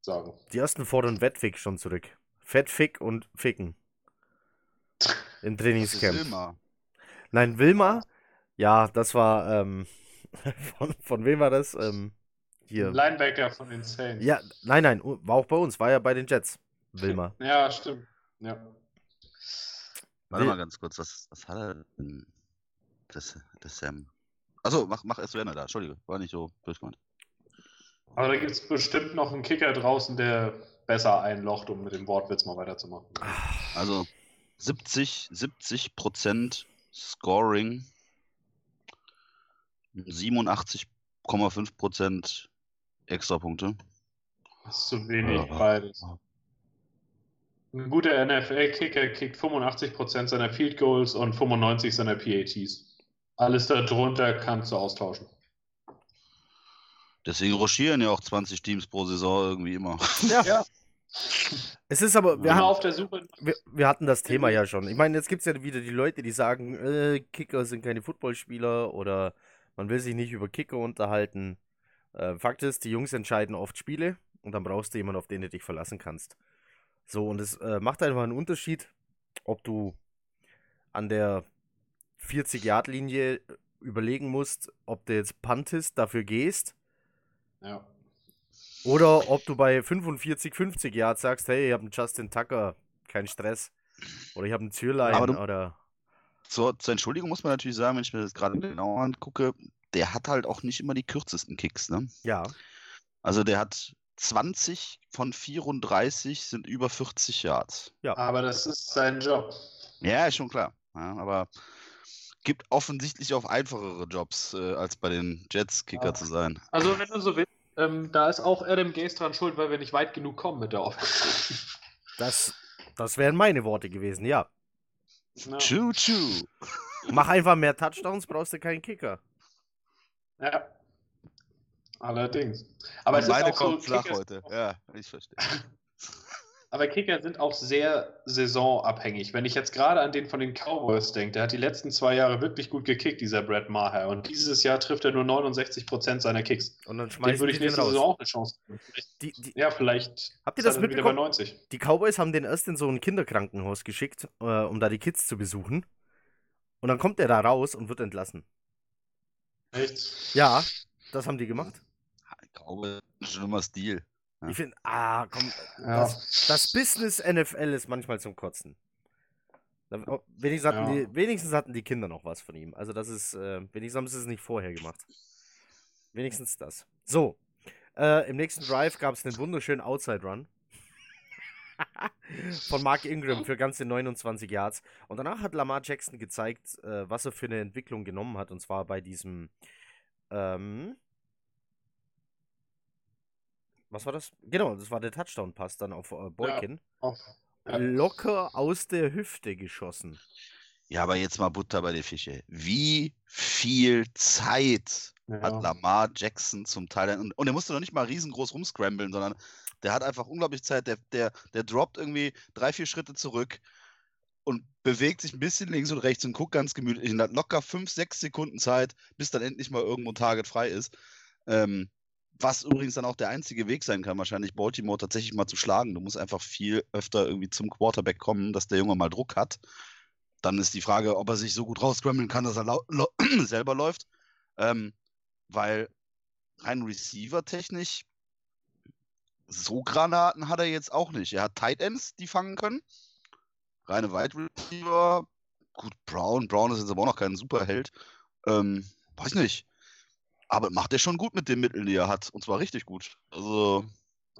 [SPEAKER 2] sagen.
[SPEAKER 1] Die ersten fordern Wettfick schon zurück. Fettfick und Ficken. Im
[SPEAKER 3] Das ist
[SPEAKER 1] Trainingscamp.
[SPEAKER 3] immer.
[SPEAKER 1] Nein, Wilma. Ja, das war. Ähm, von, von wem war das? Ähm, hier.
[SPEAKER 2] Linebacker von den Saints.
[SPEAKER 1] Ja, nein, nein, war auch bei uns, war ja bei den Jets. Wilma.
[SPEAKER 2] Ja, stimmt. Ja.
[SPEAKER 3] Warte mal ganz kurz, was, was hat er denn? Das, das Sam. Achso, mach, mach erst Ende da. Entschuldige, war nicht so böse gemeint.
[SPEAKER 2] Aber da gibt es bestimmt noch einen Kicker draußen, der besser einlocht, um mit dem Wortwitz mal weiterzumachen.
[SPEAKER 3] Also 70, 70 Prozent Scoring, 87,5 Prozent Extrapunkte.
[SPEAKER 2] Das ist zu wenig, beides. Ein guter NFL-Kicker kriegt 85% seiner Field Goals und 95% seiner PATs. Alles darunter kannst du austauschen.
[SPEAKER 3] Deswegen rochieren ja auch 20 Teams pro Saison irgendwie immer.
[SPEAKER 1] Ja,
[SPEAKER 2] Ja,
[SPEAKER 1] es ist aber, wir,
[SPEAKER 2] immer
[SPEAKER 1] haben,
[SPEAKER 2] auf der Suche.
[SPEAKER 1] wir, wir hatten das Thema ja schon. Ich meine, jetzt gibt es ja wieder die Leute, die sagen, äh, Kicker sind keine Footballspieler oder man will sich nicht über Kicker unterhalten. Äh, Fakt ist, die Jungs entscheiden oft Spiele und dann brauchst du jemanden, auf den du dich verlassen kannst. So, und es äh, macht einfach einen Unterschied, ob du an der 40-Yard-Linie überlegen musst, ob du jetzt puntest, dafür gehst,
[SPEAKER 2] Ja.
[SPEAKER 1] oder ob du bei 45, 50 Yards sagst, hey, ich habe einen Justin Tucker, kein Stress. Oder ich habe einen Zürlein
[SPEAKER 3] du-
[SPEAKER 1] oder.
[SPEAKER 3] Zur, zur Entschuldigung muss man natürlich sagen, wenn ich mir das gerade genau angucke, der hat halt auch nicht immer die kürzesten Kicks, ne?
[SPEAKER 1] Ja.
[SPEAKER 3] Also der hat 20 von 34 sind über 40 Yards.
[SPEAKER 2] Aber das ist sein Job.
[SPEAKER 3] Ja, ist schon klar. Ja, aber gibt offensichtlich auch einfachere Jobs, äh, als bei den Jets Kicker
[SPEAKER 2] Ja.
[SPEAKER 3] zu sein.
[SPEAKER 2] Also, wenn du so willst, ähm, da ist auch Adam Gaze dran schuld, weil wir nicht weit genug kommen mit der Offense.
[SPEAKER 1] Das Das wären meine Worte gewesen, ja.
[SPEAKER 2] Ja.
[SPEAKER 3] Choo choo.
[SPEAKER 1] Mach einfach mehr Touchdowns, brauchst du keinen Kicker.
[SPEAKER 2] ja. Allerdings. Aber es ist
[SPEAKER 3] Meine
[SPEAKER 2] auch so,
[SPEAKER 3] kommt flach
[SPEAKER 2] Kicker-
[SPEAKER 3] heute. Ja, ich verstehe.
[SPEAKER 2] Aber Kicker sind auch sehr saisonabhängig. Wenn ich jetzt gerade an den von den Cowboys denke, der hat die letzten zwei Jahre wirklich gut gekickt, dieser Brad Maher. Und dieses Jahr trifft er nur 69% seiner Kicks.
[SPEAKER 1] Und dann
[SPEAKER 2] Dem
[SPEAKER 1] schmeißen
[SPEAKER 2] würde ich
[SPEAKER 1] den
[SPEAKER 2] nächste
[SPEAKER 1] raus.
[SPEAKER 2] Saison auch eine Chance geben.
[SPEAKER 1] Die, die,
[SPEAKER 2] ja, vielleicht
[SPEAKER 1] Habt ihr
[SPEAKER 2] ist
[SPEAKER 1] das
[SPEAKER 2] wieder bei
[SPEAKER 1] mitbekommen?
[SPEAKER 2] 90.
[SPEAKER 1] die Cowboys haben den erst in so ein Kinderkrankenhaus geschickt, äh, um da die Kids zu besuchen. Und dann kommt er da raus und wird entlassen.
[SPEAKER 2] Echt?
[SPEAKER 1] Ja, das haben die gemacht.
[SPEAKER 3] Das ist schon immer Stil. Ja.
[SPEAKER 1] Ich finde, ah, komm,
[SPEAKER 2] Ja.
[SPEAKER 1] das, das Business NFL ist manchmal zum Kotzen. Oh, Wenigstens hatten,
[SPEAKER 2] Ja.
[SPEAKER 1] die, wenigstens hatten die Kinder noch was von ihm. Also das ist, äh, wenigstens haben sie es nicht vorher gemacht. Wenigstens das. So, äh, im nächsten Drive gab es einen wunderschönen Outside Run. von Mark Ingram für ganze 29 Yards. Und danach hat Lamar Jackson gezeigt, äh, was er für eine Entwicklung genommen hat. Und zwar bei diesem, ähm, was war das? Genau, das war der Touchdown-Pass dann auf äh, Boykin.
[SPEAKER 2] Ja.
[SPEAKER 1] Locker aus der Hüfte geschossen.
[SPEAKER 3] Ja, aber jetzt mal Butter bei der Fische. Wie viel Zeit hat
[SPEAKER 2] Ja.
[SPEAKER 3] Lamar Jackson zum Teil. Und, und er musste noch nicht mal riesengroß rumscramblen, sondern der hat einfach unglaublich Zeit. Der, der, der droppt irgendwie drei, vier Schritte zurück und bewegt sich ein bisschen links und rechts und guckt ganz gemütlich und hat locker fünf, sechs Sekunden Zeit, bis dann endlich mal irgendwo ein Target frei ist. Ähm, was übrigens dann auch der einzige Weg sein kann, wahrscheinlich Baltimore tatsächlich mal zu schlagen. Du musst einfach viel öfter irgendwie zum Quarterback kommen, dass der Junge mal Druck hat. Dann ist die Frage, ob er sich so gut rausscramblen kann, dass er selber läuft. Ähm, weil rein Receiver-technisch so Granaten hat er jetzt auch nicht. Er hat Tight Ends, die fangen können. Reine Wide Receiver. Gut, Brown. Brown ist jetzt aber auch noch kein Superheld. Ähm, weiß nicht. Aber macht er schon gut mit den Mitteln, die er hat. Und zwar richtig gut. Also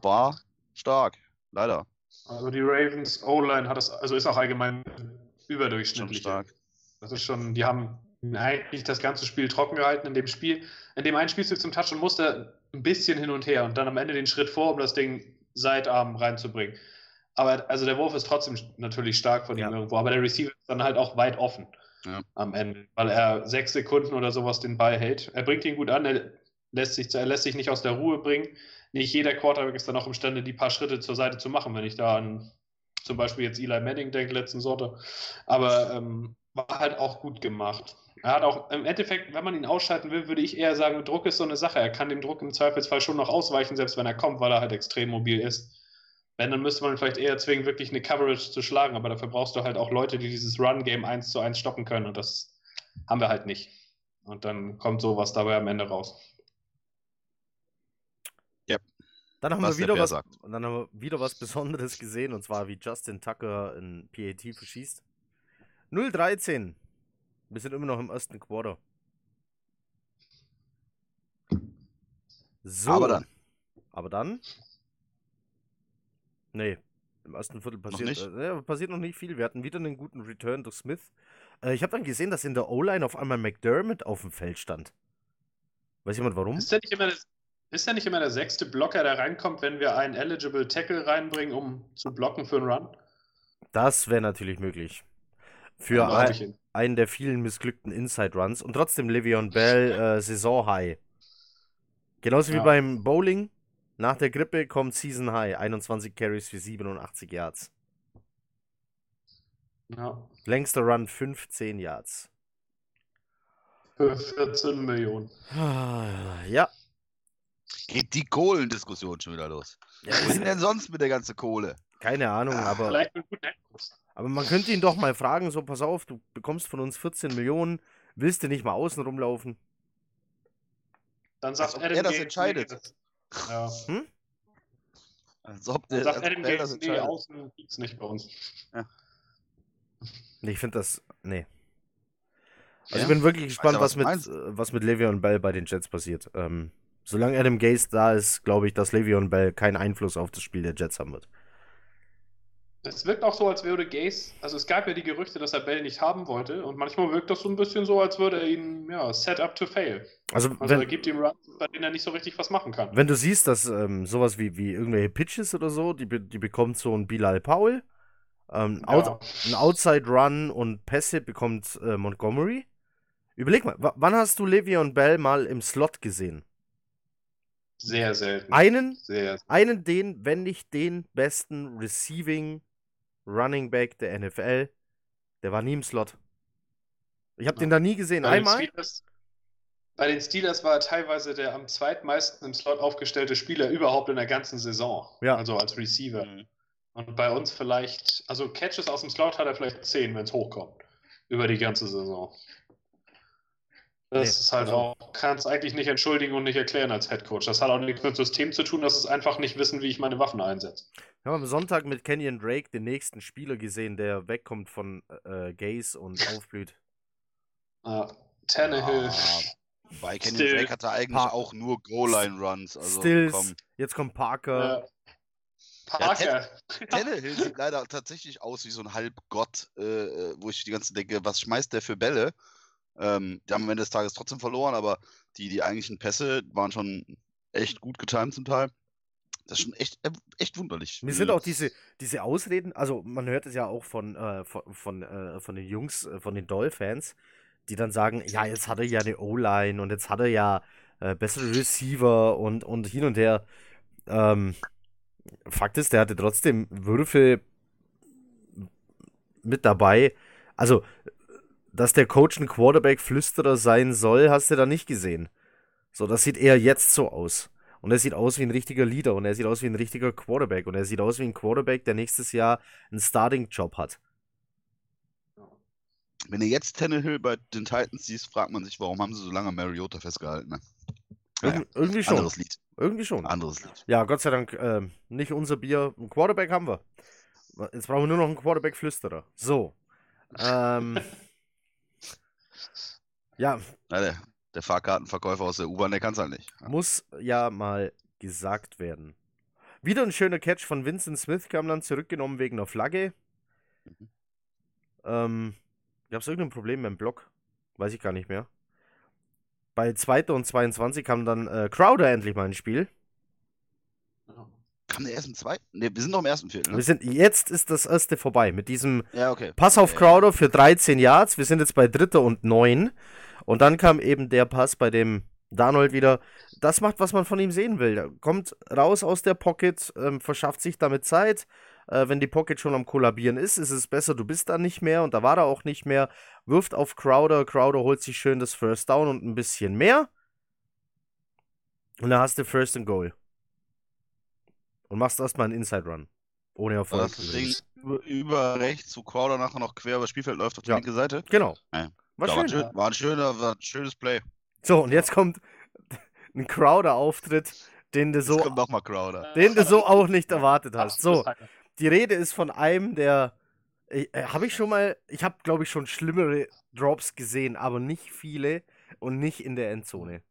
[SPEAKER 3] war stark. Leider.
[SPEAKER 2] Also die Ravens O-Line hat das, also ist auch allgemein
[SPEAKER 3] Schon
[SPEAKER 2] überdurchschnittlich.
[SPEAKER 3] stark.
[SPEAKER 2] Das ist schon, die haben eigentlich das ganze Spiel trocken gehalten. In dem Spiel, in dem einen Spielzug zum Touch und musste ein bisschen hin und her und dann am Ende den Schritt vor, um das Ding Seitarm reinzubringen. Aber also der Wurf ist trotzdem natürlich stark von
[SPEAKER 1] Ja.
[SPEAKER 2] ihm irgendwo, aber der Receiver ist dann halt auch weit offen Am Ende, weil er sechs Sekunden oder sowas den Ball hält. Er bringt ihn gut an, er lässt sich, er lässt sich nicht aus der Ruhe bringen. Nicht jeder Quarterback ist dann auch imstande, die paar Schritte zur Seite zu machen, wenn ich da an zum Beispiel jetzt Eli Manning denke, letzten Sorte. Aber ähm, war halt auch gut gemacht. Er hat auch im Endeffekt, wenn man ihn ausschalten will, würde ich eher sagen, Druck ist so eine Sache. Er kann dem Druck im Zweifelsfall schon noch ausweichen, selbst wenn er kommt, weil er halt extrem mobil ist. Wenn, dann müsste man vielleicht eher zwingen, wirklich eine Coverage zu schlagen, aber dafür brauchst du halt auch Leute, die dieses Run-Game 1 zu 1 stoppen können und das haben wir halt nicht. Und dann kommt sowas dabei am Ende raus.
[SPEAKER 1] Dann haben
[SPEAKER 3] Was
[SPEAKER 1] wir
[SPEAKER 3] der
[SPEAKER 1] wieder was,
[SPEAKER 3] sagt.
[SPEAKER 1] und dann haben wir wieder was Besonderes gesehen, und zwar wie Justin Tucker ein PAT verschießt. 0-13. Wir sind immer noch im ersten Quarter. So.
[SPEAKER 3] Aber dann.
[SPEAKER 1] Aber dann? Nee, im ersten Viertel passiert,
[SPEAKER 3] nicht?
[SPEAKER 1] Äh, passiert noch nicht viel. Wir hatten wieder einen guten Return durch Smith. Äh, ich habe dann gesehen, dass in der O-Line auf einmal McDermott auf dem Feld stand. Weiß jemand warum?
[SPEAKER 2] Ist der nicht immer der, ist der, nicht immer der sechste Blocker, der reinkommt, wenn wir einen Eligible Tackle reinbringen, um zu blocken für einen Run?
[SPEAKER 1] Das wäre natürlich möglich. Für ein, einen der vielen missglückten Inside Runs und trotzdem Le'Veon Bell äh, Saison High. Genauso wie
[SPEAKER 2] Ja.
[SPEAKER 1] beim Bowling. Nach der Grippe kommt Season High. 21 Carries für 87 Yards.
[SPEAKER 2] Ja.
[SPEAKER 1] Längster Run 15 Yards.
[SPEAKER 2] Für 14 Millionen.
[SPEAKER 1] Ja.
[SPEAKER 3] Geht die Kohlendiskussion schon wieder los.
[SPEAKER 1] ja
[SPEAKER 3] Wohin
[SPEAKER 1] ist,
[SPEAKER 3] denn sonst mit der ganzen Kohle?
[SPEAKER 1] keine Ahnung, aber,
[SPEAKER 2] Vielleicht mit guten Headcoach.
[SPEAKER 1] aber man könnte ihn doch mal fragen: so, pass auf, du bekommst von uns 14 Millionen. Willst du nicht mal außen rumlaufen?
[SPEAKER 2] Dann sagt
[SPEAKER 3] Als ob
[SPEAKER 2] Adam
[SPEAKER 3] er das entscheidet.
[SPEAKER 2] Ja.
[SPEAKER 3] Als ob der
[SPEAKER 2] sagt Adam
[SPEAKER 3] das
[SPEAKER 2] Gates, nee, außen gibt's nicht bei uns.
[SPEAKER 1] Nee, ich finde das. Nee. Also
[SPEAKER 3] Ja?
[SPEAKER 1] ich bin wirklich gespannt,
[SPEAKER 3] ja,
[SPEAKER 1] was, mit,
[SPEAKER 3] meinst.
[SPEAKER 1] was mit Le'Veon Bell bei den Jets passiert. Ähm, solange Adam Gase da ist, glaube ich, dass Le'Veon Bell keinen Einfluss auf das Spiel der Jets haben wird.
[SPEAKER 2] Es wirkt auch so, als würde Gaze, also es gab ja die Gerüchte, dass er Bell nicht haben wollte und manchmal wirkt das so ein bisschen so, als würde er ihn, ja, set up to fail.
[SPEAKER 1] Also,
[SPEAKER 2] Also er gibt ihm Runs, bei denen er nicht so richtig was machen kann.
[SPEAKER 1] wenn du siehst, dass ähm, sowas wie, wie irgendwelche Pitches oder so, die, die bekommt so ein Bilal Powell, Ähm,
[SPEAKER 2] Ja.
[SPEAKER 1] out, ein Outside Run und Pässe bekommt äh, Montgomery. Überleg mal, wa- wann hast du Le'Veon Bell mal im Slot gesehen?
[SPEAKER 2] Sehr selten.
[SPEAKER 1] Einen,
[SPEAKER 2] Sehr.
[SPEAKER 1] einen den, wenn nicht den besten Receiving Running Back der NFL. Der war nie im Slot. Ich habe den da nie gesehen.
[SPEAKER 2] Bei den,
[SPEAKER 1] Einmal?
[SPEAKER 2] Steelers, bei den Steelers war er teilweise der am zweitmeisten im Slot aufgestellte Spieler überhaupt in der ganzen Saison.
[SPEAKER 1] Ja.
[SPEAKER 2] Also als Receiver.
[SPEAKER 3] Mhm.
[SPEAKER 2] Und bei uns vielleicht, also Catches aus dem Slot hat er vielleicht 10, wenn es hochkommt. Über die ganze Saison. Das
[SPEAKER 1] Nee,
[SPEAKER 2] ist halt
[SPEAKER 1] also-
[SPEAKER 2] auch, kann es eigentlich nicht entschuldigen und nicht erklären als Head Coach. Das hat auch nichts mit System zu tun, das ist einfach nicht wissen, wie ich meine Waffen einsetze.
[SPEAKER 1] Wir haben am Sonntag mit Kenyon Drake den nächsten Spieler gesehen, der wegkommt von äh, Gaze und aufblüht.
[SPEAKER 2] Uh, Tannehill.
[SPEAKER 3] Ah, Bei Kenny
[SPEAKER 2] Still.
[SPEAKER 3] Drake hat er eigentlich
[SPEAKER 1] Pa-
[SPEAKER 3] auch nur Goal-Line-Runs. Also
[SPEAKER 1] Stills,
[SPEAKER 3] komm.
[SPEAKER 1] jetzt kommt Parker.
[SPEAKER 2] Äh, Parker.
[SPEAKER 3] Tannehill sieht leider tatsächlich aus wie so ein Halbgott, äh, äh, wo ich die ganze Zeit denke, was schmeißt der für Bälle? Ähm, die haben am Ende des Tages trotzdem verloren, aber die, die eigentlichen Pässe waren schon echt gut getimt zum Teil. Das ist schon echt, äh, echt wunderlich.
[SPEAKER 1] Mir sind auch diese, diese Ausreden, also man hört es ja auch von, äh, von, von, äh, von den Jungs, äh, von den Doll-Fans, die dann sagen, ja, jetzt hat er ja eine O-Line und jetzt hat er ja äh, bessere Receiver und, und hin und her. Ähm, Fakt ist, der hatte trotzdem Würfe mit dabei. Also, dass der Coach ein Quarterback-Flüsterer sein soll, hast du da nicht gesehen. So, das sieht eher jetzt so aus. Und er sieht aus wie ein richtiger Leader und er sieht aus wie ein richtiger Quarterback und er sieht aus wie ein Quarterback, der nächstes Jahr einen Starting-Job hat.
[SPEAKER 3] Wenn du jetzt Tannehill bei den Titans siehst, fragt man sich, warum haben sie so lange Mariota festgehalten. Ne? Naja,
[SPEAKER 1] Irg irgendwie schon.
[SPEAKER 3] anderes Lied.
[SPEAKER 1] Irgendwie schon.
[SPEAKER 3] Anderes Lied.
[SPEAKER 1] Ja, Gott sei Dank, ähm, nicht unser Bier. Ein Quarterback haben wir. Jetzt brauchen wir nur noch einen Quarterback-Flüsterer. So. Ähm, ja,
[SPEAKER 3] Ja, der, der Fahrkartenverkäufer aus der U-Bahn, der kann es halt nicht.
[SPEAKER 1] muss ja mal gesagt werden. Wieder ein schöner Catch von Vincent Smith kam dann zurückgenommen wegen einer Flagge.
[SPEAKER 3] Mhm.
[SPEAKER 1] Ähm, Gab es irgendein Problem mit dem Block? Weiß ich gar nicht mehr. Bei 2. und 22 kam dann äh, Crowder endlich mal ins Spiel.
[SPEAKER 3] Kam der erst im zweiten? Ne, wir sind noch im ersten Viertel.
[SPEAKER 1] Wir
[SPEAKER 3] Ne?
[SPEAKER 1] sind, jetzt ist das erste vorbei mit diesem
[SPEAKER 3] Ja, okay.
[SPEAKER 1] Pass auf Crowder für 13 Yards. Wir sind jetzt bei Dritter und 9. Und dann kam eben der Pass bei dem Darnold wieder. Das macht, was man von ihm sehen will. Er kommt raus aus der Pocket, ähm, verschafft sich damit Zeit. Äh, wenn die Pocket schon am Kollabieren ist, ist es besser, du bist da nicht mehr. Und da war er auch nicht mehr. Wirft auf Crowder. Crowder holt sich schön das First Down und ein bisschen mehr. Und dann hast du First and Goal. Und machst erstmal einen Inside Run. Ohne Erfolg.
[SPEAKER 3] Das Ding über, über rechts, wo Crowder nachher noch quer über das Spielfeld läuft auf die
[SPEAKER 1] Ja.
[SPEAKER 3] linke Seite.
[SPEAKER 1] Genau.
[SPEAKER 3] Ja.
[SPEAKER 1] War schön.
[SPEAKER 3] War, ein schön, war, ein schöner, war ein schönes Play.
[SPEAKER 1] So, und jetzt kommt ein Crowder-Auftritt, den du
[SPEAKER 3] Jetzt
[SPEAKER 1] so,
[SPEAKER 3] kommt nochmal Crowder.
[SPEAKER 1] den du so auch nicht erwartet hast. So, die Rede ist von einem, der. Äh, habe ich schon mal. Ich habe, glaube ich, schon schlimmere Drops gesehen, aber nicht viele und nicht in der Endzone.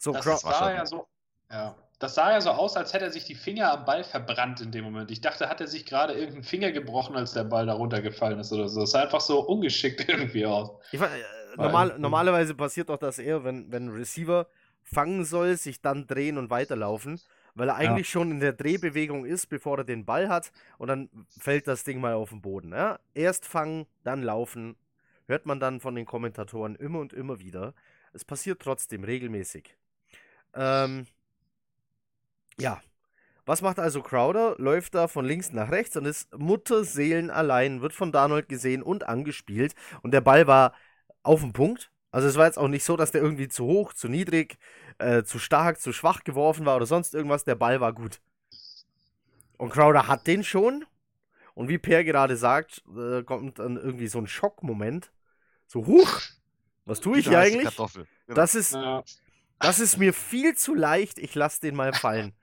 [SPEAKER 1] So,
[SPEAKER 2] Das
[SPEAKER 1] Crow
[SPEAKER 3] war
[SPEAKER 2] ja so. Ja. Das sah ja so aus, als hätte er sich die Finger am Ball verbrannt in dem Moment. Ich dachte, hat er sich gerade irgendeinen Finger gebrochen, als der Ball da runtergefallen ist oder so. Das sah einfach so ungeschickt irgendwie aus.
[SPEAKER 1] ich, äh,
[SPEAKER 2] Weil-
[SPEAKER 1] normal, normalerweise passiert doch das eher, wenn, wenn ein Receiver fangen soll, sich dann drehen und weiterlaufen, weil er eigentlich schon in der Drehbewegung ist, bevor er den Ball hat und dann fällt das Ding mal auf den Boden. Ja? Erst fangen, dann laufen, hört man dann von den Kommentatoren immer und immer wieder. Es passiert trotzdem regelmäßig. Ähm, ja. Was macht also Crowder? Läuft da von links nach rechts und ist Mutterseelen allein, wird von Darnold gesehen und angespielt. Und der Ball war auf dem Punkt. Also es war jetzt auch nicht so, dass der irgendwie zu hoch, zu niedrig, äh, zu stark, zu schwach geworfen war oder sonst irgendwas. Der Ball war gut. Und Crowder hat den schon. Und wie Per gerade sagt, äh, kommt dann irgendwie so ein Schockmoment. So, huch, was tue ich
[SPEAKER 3] Wieder
[SPEAKER 1] hier eigentlich?
[SPEAKER 3] Kartoffel. Genau.
[SPEAKER 1] Das ist,
[SPEAKER 2] Ja.
[SPEAKER 1] das ist mir viel zu leicht. Ich lasse den mal fallen.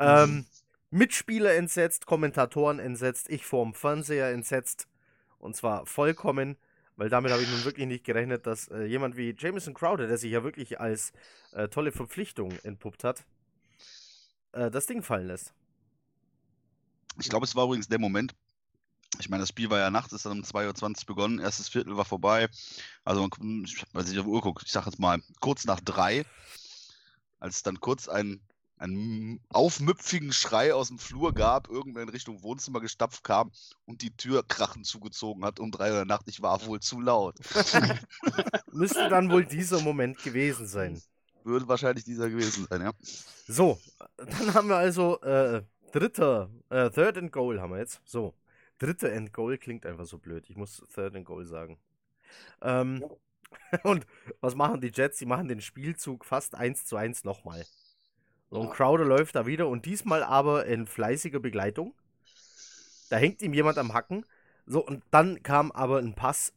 [SPEAKER 1] Ähm, Mitspieler entsetzt, Kommentatoren entsetzt, ich vorm Fernseher entsetzt. Und zwar vollkommen, weil damit habe ich nun wirklich nicht gerechnet, dass äh, jemand wie Jameson Crowder, der sich ja wirklich als äh, tolle Verpflichtung entpuppt hat, äh, das Ding fallen lässt.
[SPEAKER 3] Ich glaube, es war übrigens der Moment. Ich meine, das Spiel war ja nachts, ist dann um 2.20 Uhr begonnen. Erstes Viertel war vorbei. Also, ich weiß nicht, auf die Uhr guckt. Ich sage jetzt mal kurz nach drei, als es dann kurz ein einen aufmüpfigen Schrei aus dem Flur gab, irgendwer in Richtung Wohnzimmer gestapft kam und die Tür krachend zugezogen hat um drei Uhr Nacht. Ich war wohl zu laut.
[SPEAKER 1] Müsste dann wohl dieser Moment gewesen sein.
[SPEAKER 3] Würde wahrscheinlich dieser gewesen sein, ja.
[SPEAKER 1] So, dann haben wir also äh, dritter, äh, Third and Goal haben wir jetzt. So, dritte and Goal klingt einfach so blöd. Ich muss Third and Goal sagen. Ähm, und was machen die Jets? Sie machen den Spielzug fast 1 zu 1 nochmal. So, und Crowder läuft da wieder und diesmal aber in fleißiger Begleitung. Da hängt ihm jemand am Hacken. So, und dann kam aber ein Pass.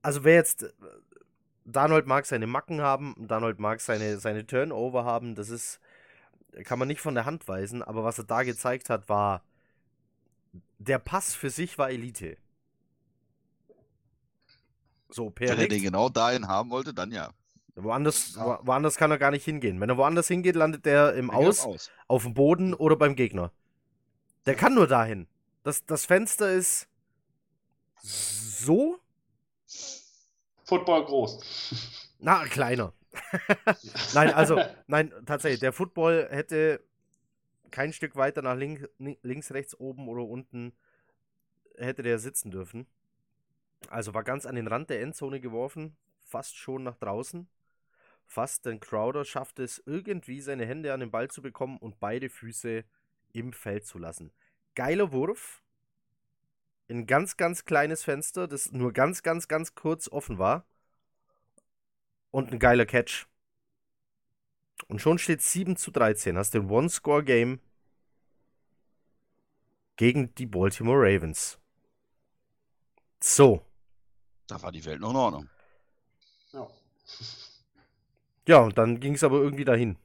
[SPEAKER 1] Also, wer jetzt. Darnold mag seine Macken haben, Darnold mag seine, seine Turnover haben, das ist. Kann man nicht von der Hand weisen, aber was er da gezeigt hat, war. Der Pass für sich war Elite. So, per
[SPEAKER 3] Wenn er den genau dahin haben wollte, dann ja.
[SPEAKER 1] Woanders,
[SPEAKER 3] Ja.
[SPEAKER 1] wo- woanders kann er gar nicht hingehen. Wenn er woanders hingeht, landet er im
[SPEAKER 3] Der geht
[SPEAKER 1] Aus,
[SPEAKER 3] aus.
[SPEAKER 1] auf dem Boden oder beim Gegner. Der kann nur dahin. Das, das Fenster ist so,
[SPEAKER 2] Football groß.
[SPEAKER 1] na, kleiner. Nein, also, nein, tatsächlich, der Football hätte kein Stück weiter nach link, links, rechts, oben oder unten hätte der sitzen dürfen. Also war ganz an den Rand der Endzone geworfen, fast schon nach draußen. Fast, denn Crowder schafft es irgendwie, seine Hände an den Ball zu bekommen und beide Füße im Feld zu lassen. Geiler Wurf. Ein ganz, ganz kleines Fenster, das nur ganz, ganz, ganz kurz offen war. Und ein geiler Catch. Und schon steht 7 zu 13. Hast den One-Score-Game gegen die Baltimore Ravens. So.
[SPEAKER 3] Da war die Welt noch in Ordnung.
[SPEAKER 2] Ja.
[SPEAKER 1] Ja, und dann ging es aber irgendwie dahin.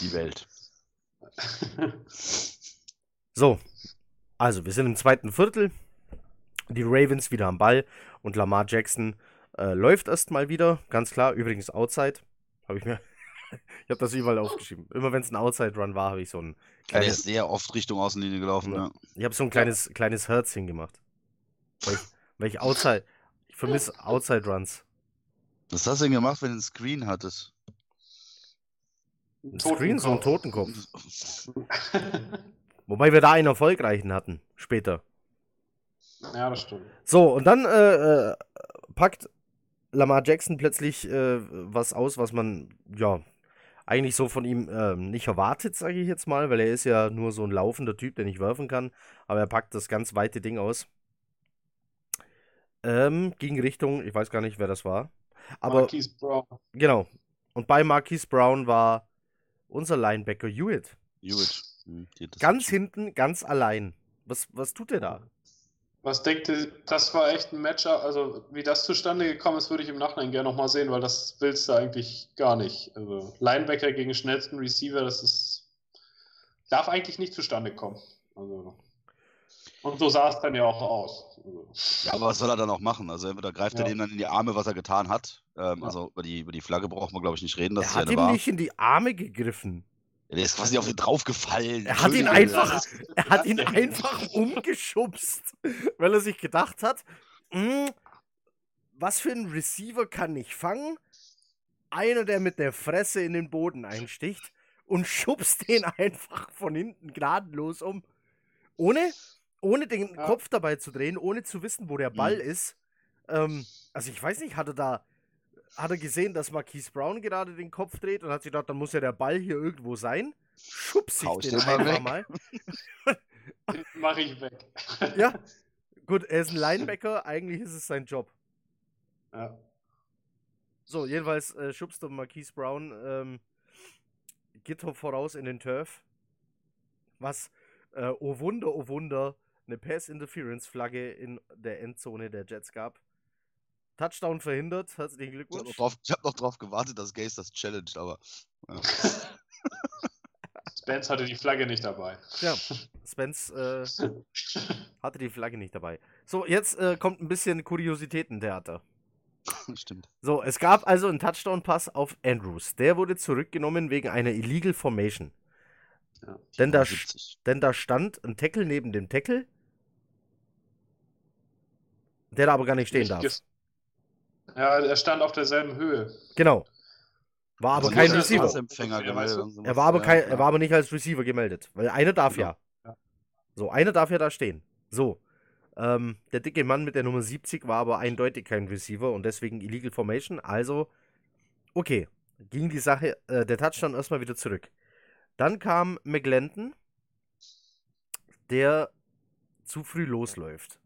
[SPEAKER 3] Die Welt.
[SPEAKER 1] So. Also, wir sind im zweiten Viertel. Die Ravens wieder am Ball und Lamar Jackson äh, läuft erstmal wieder. Ganz klar. Übrigens Outside. Habe ich mir. ich habe das überall aufgeschrieben. Immer wenn es ein Outside-Run war, habe ich so ein kleines,
[SPEAKER 3] ist sehr oft Richtung Außenlinie gelaufen.
[SPEAKER 1] Ja.
[SPEAKER 3] Ja.
[SPEAKER 1] Ich habe so ein kleines, kleines Herz hingemacht. Weil ich, weil ich Outside. Ich vermisse Outside Runs.
[SPEAKER 3] Was hast du denn gemacht, wenn du einen Screen hattest?
[SPEAKER 1] Ein Screen, so ein
[SPEAKER 2] Totenkopf.
[SPEAKER 1] Wobei wir da einen erfolgreichen hatten. Später.
[SPEAKER 2] ja, das stimmt.
[SPEAKER 1] So, und dann äh, äh, packt Lamar Jackson plötzlich äh, was aus, was man, ja, eigentlich so von ihm ähm, nicht erwartet, sage ich jetzt mal, weil er ist ja nur so ein laufender Typ, der nicht werfen kann. Aber er packt das ganz weite Ding aus. Ähm, ging Richtung, ich weiß gar nicht, wer das war. Aber
[SPEAKER 2] Marquise Brown.
[SPEAKER 1] genau. Und bei Marquise Brown war unser Linebacker Hewitt.
[SPEAKER 3] Hewitt. Hm, Interception.
[SPEAKER 1] Ganz hinten, ganz allein. Was, was tut er da?
[SPEAKER 2] Was denkt ihr, das war echt ein Matchup, also wie das zustande gekommen ist, würde ich im Nachhinein gerne nochmal sehen, weil das willst du eigentlich gar nicht. Also Linebacker gegen schnellsten Receiver, das ist, darf eigentlich nicht zustande kommen. Also, und so sah es dann ja auch aus.
[SPEAKER 3] Ja, aber was soll er dann auch machen? Also entweder greift er
[SPEAKER 2] Ja.
[SPEAKER 3] dem dann in die Arme, was er getan hat. Ähm,
[SPEAKER 2] Ja.
[SPEAKER 3] Also über die, über die Flagge braucht man, glaube ich, nicht reden, dass
[SPEAKER 1] Er hat ihm
[SPEAKER 3] war.
[SPEAKER 1] nicht in die Arme gegriffen.
[SPEAKER 3] Ja, der ist quasi auf ihn draufgefallen.
[SPEAKER 1] Er hat ihn einfach- Er hat ihn einfach umgeschubst, weil er sich gedacht hat, "Hm, was für ein Receiver kann ich fangen? Einer, der mit der Fresse in den Boden einsticht und schubst den einfach von hinten gnadenlos um. Ohne, ohne den
[SPEAKER 2] Ja.
[SPEAKER 1] Kopf dabei zu drehen, ohne zu wissen, wo der Ball
[SPEAKER 3] Mhm.
[SPEAKER 1] ist. Ähm, also ich weiß nicht, hat er da, hat er gesehen, dass Marquise Brown gerade den Kopf dreht und hat sich gedacht, dann muss ja der Ball hier irgendwo sein. Schubst
[SPEAKER 3] Hau
[SPEAKER 1] ich
[SPEAKER 3] ich
[SPEAKER 1] den
[SPEAKER 3] den
[SPEAKER 1] einfach
[SPEAKER 3] weg.
[SPEAKER 1] mal.
[SPEAKER 2] Mache ich weg.
[SPEAKER 1] Ja, gut, er ist ein Linebacker, eigentlich ist es sein Job.
[SPEAKER 2] Ja.
[SPEAKER 1] So, jedenfalls äh, schubst du Marquise Brown ähm, Gitter voraus in den Turf. Was, äh, oh Wunder, oh Wunder, eine Pass-Interference-Flagge in der Endzone der Jets gab. Touchdown verhindert, herzlichen
[SPEAKER 3] Ich habe
[SPEAKER 1] Glückwunsch.
[SPEAKER 3] noch, hab noch drauf gewartet, dass Gaze das challenged, aber ja.
[SPEAKER 2] Spence hatte die Flagge nicht dabei.
[SPEAKER 1] Ja, Spence äh, hatte die Flagge nicht dabei. So, jetzt äh, kommt ein bisschen Kuriositätentheater.
[SPEAKER 3] stimmt.
[SPEAKER 1] So, es gab also einen Touchdown-Pass auf Andrews. Der wurde zurückgenommen wegen einer Illegal Formation.
[SPEAKER 2] Ja.
[SPEAKER 1] Denn da, sch-
[SPEAKER 3] 70.
[SPEAKER 1] denn da stand ein Tackle neben dem Tackle, der da aber gar nicht stehen
[SPEAKER 2] Nicht
[SPEAKER 1] darf.
[SPEAKER 2] Ja, er stand auf derselben Höhe.
[SPEAKER 1] Genau. War aber
[SPEAKER 3] Also
[SPEAKER 1] kein
[SPEAKER 2] er
[SPEAKER 1] Receiver.
[SPEAKER 3] Gemeldet.
[SPEAKER 1] Er war aber
[SPEAKER 3] Ja,
[SPEAKER 1] kein,
[SPEAKER 3] ja.
[SPEAKER 1] er war aber nicht als Receiver gemeldet, weil einer darf
[SPEAKER 3] Genau.
[SPEAKER 1] ja.
[SPEAKER 2] Ja.
[SPEAKER 1] So, einer darf ja da stehen. So. Ähm, der dicke Mann mit der Nummer 70 war aber eindeutig kein Receiver und deswegen Illegal Formation. Also, okay, ging die Sache, äh, der Touchdown erstmal wieder zurück. Dann kam McGlenton, der zu früh losläuft.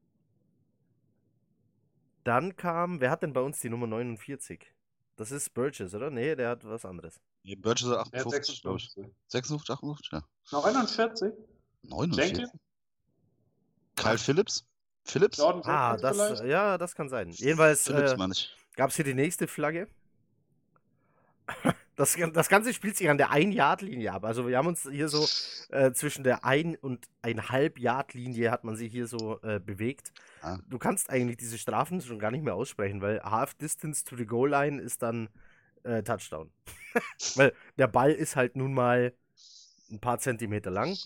[SPEAKER 1] Dann kam, wer hat denn bei uns die Nummer 49? Das ist Burgess, oder? Nee, der hat was anderes.
[SPEAKER 3] Nee,
[SPEAKER 2] Er hat
[SPEAKER 3] 58, glaube ich.
[SPEAKER 2] 56.
[SPEAKER 3] 56, 58, ja.
[SPEAKER 2] 49?
[SPEAKER 3] 49.
[SPEAKER 2] Jenkins?
[SPEAKER 3] Kyle Phillips? Phillips?
[SPEAKER 2] Jordan
[SPEAKER 1] Ah, das,
[SPEAKER 2] vielleicht?
[SPEAKER 1] ja, das kann sein. Jedenfalls
[SPEAKER 3] Phillips
[SPEAKER 1] äh, gab es hier die nächste Flagge. Das, das Ganze spielt sich an der 1-Yard-Linie ab. Also wir haben uns hier so äh, zwischen der 1 und 1,5 Yard-Linie hat man sich hier so äh, bewegt.
[SPEAKER 3] Ah.
[SPEAKER 1] Du kannst eigentlich diese Strafen schon gar nicht mehr aussprechen, weil Half Distance to the Goal Line ist dann äh, Touchdown. weil der Ball ist halt nun mal ein paar Zentimeter lang.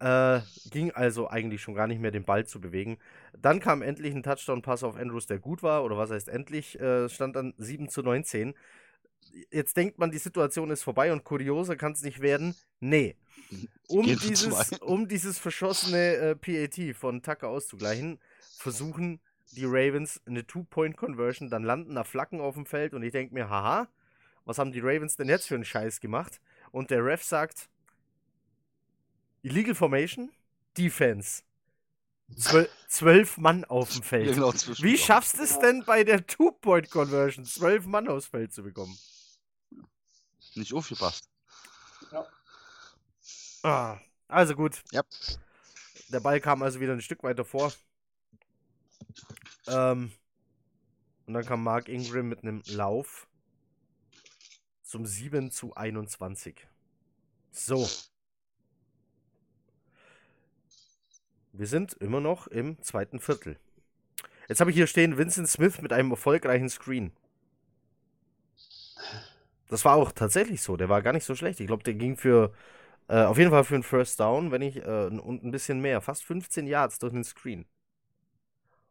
[SPEAKER 1] Äh, ging also eigentlich schon gar nicht mehr, den Ball zu bewegen. Dann kam endlich ein Touchdown-Pass auf Andrews, der gut war, oder was heißt endlich, äh, stand dann 7 zu 19. Jetzt denkt man, die Situation ist vorbei und kurioser kann es nicht werden. Nee. Um dieses, um dieses verschossene äh, PAT von Tucker auszugleichen, versuchen die Ravens eine Two-Point-Conversion, dann landen da Flaggen auf dem Feld und ich denke mir, haha, was haben die Ravens denn jetzt für einen Scheiß gemacht? Und der Ref sagt, Illegal Formation, Defense. Zwöl zwölf Mann auf dem Feld.
[SPEAKER 3] genau,
[SPEAKER 1] Wie schaffst du es denn bei der Two-Point-Conversion, zwölf Mann aufs Feld zu bekommen?
[SPEAKER 3] Nicht aufgepasst.
[SPEAKER 1] Ah, also gut.
[SPEAKER 3] Ja.
[SPEAKER 1] Der Ball kam also wieder ein Stück weiter vor. Ähm, und dann kam Mark Ingram mit einem Lauf zum 7 zu 21. So. Wir sind immer noch im zweiten Viertel. Jetzt habe ich hier stehen Vincent Smith mit einem erfolgreichen Screen. Das war auch tatsächlich so. Der war gar nicht so schlecht. Ich glaube, der ging für äh, auf jeden Fall für einen First Down, wenn ich äh, und ein bisschen mehr, fast 15 Yards durch den Screen.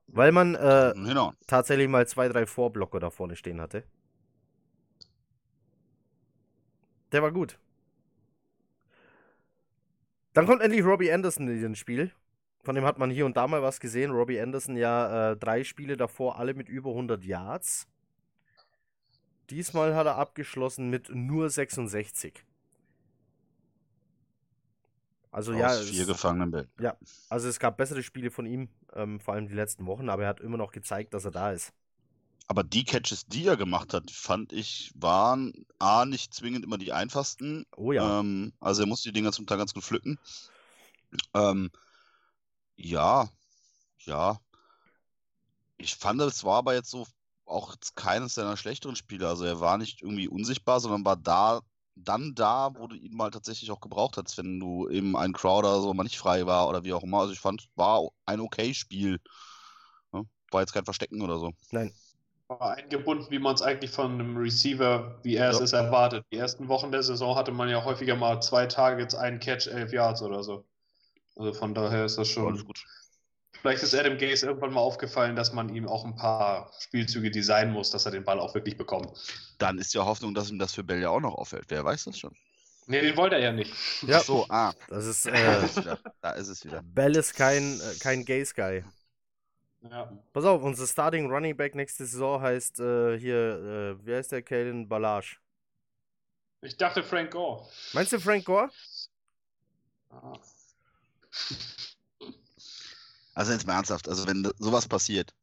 [SPEAKER 1] Weil man äh,
[SPEAKER 3] Genau.
[SPEAKER 1] tatsächlich mal zwei, drei Vorblocker da vorne stehen hatte. Der war gut. Dann kommt endlich Robbie Anderson in das Spiel. Von dem hat man hier und da mal was gesehen. Robbie Anderson ja äh, drei Spiele davor, alle mit über 100 Yards. Diesmal hat er abgeschlossen mit nur 66. Also ja,
[SPEAKER 3] Aus vier
[SPEAKER 1] es,
[SPEAKER 3] gefangenen Bällen.
[SPEAKER 1] also es gab bessere Spiele von ihm, ähm, vor allem die letzten Wochen, aber er hat immer noch gezeigt, dass er da ist.
[SPEAKER 3] Aber die Catches, die er gemacht hat, fand ich, waren A, nicht zwingend immer die einfachsten.
[SPEAKER 1] Oh ja.
[SPEAKER 3] Ähm, also er musste die Dinger zum Teil ganz gut pflücken. Ähm, ja, ja. Ich fand, es war aber jetzt so auch jetzt keines seiner schlechteren Spiele. Also er war nicht irgendwie unsichtbar, sondern war da, dann da, wo du ihn mal tatsächlich auch gebraucht hast, wenn du eben ein Crowder so mal nicht frei war oder wie auch immer. Also ich fand, war ein okay Spiel. War jetzt kein Verstecken oder so.
[SPEAKER 1] Nein.
[SPEAKER 2] War eingebunden, wie man es eigentlich von einem Receiver, wie er es
[SPEAKER 1] Ja.
[SPEAKER 2] ist, erwartet. Die ersten Wochen der Saison hatte man ja häufiger mal zwei Targets, einen Catch, elf Yards oder so. Also von daher ist das schon.
[SPEAKER 3] Alles gut.
[SPEAKER 2] Vielleicht ist Adam Gase irgendwann mal aufgefallen, dass man ihm auch ein paar Spielzüge designen muss, dass er den Ball auch wirklich bekommt.
[SPEAKER 3] Dann ist ja Hoffnung, dass ihm das für Bell ja auch noch auffällt. Wer weiß das schon?
[SPEAKER 2] Nee, den wollte er ja nicht.
[SPEAKER 1] Ja.
[SPEAKER 3] Ach so, ah,
[SPEAKER 1] Das ist,
[SPEAKER 3] da
[SPEAKER 1] äh,
[SPEAKER 3] ist es wieder. Da ist es wieder.
[SPEAKER 1] Bell ist kein, äh, kein Gaze-Guy.
[SPEAKER 2] Ja.
[SPEAKER 1] Pass auf, unser Starting Running Back nächste Saison heißt äh, hier, äh, wie heißt der Kalen Balage?
[SPEAKER 2] Ich dachte Frank Gore.
[SPEAKER 1] Meinst du Frank Gore?
[SPEAKER 2] Ah.
[SPEAKER 3] Also jetzt mal ernsthaft, also wenn sowas passiert,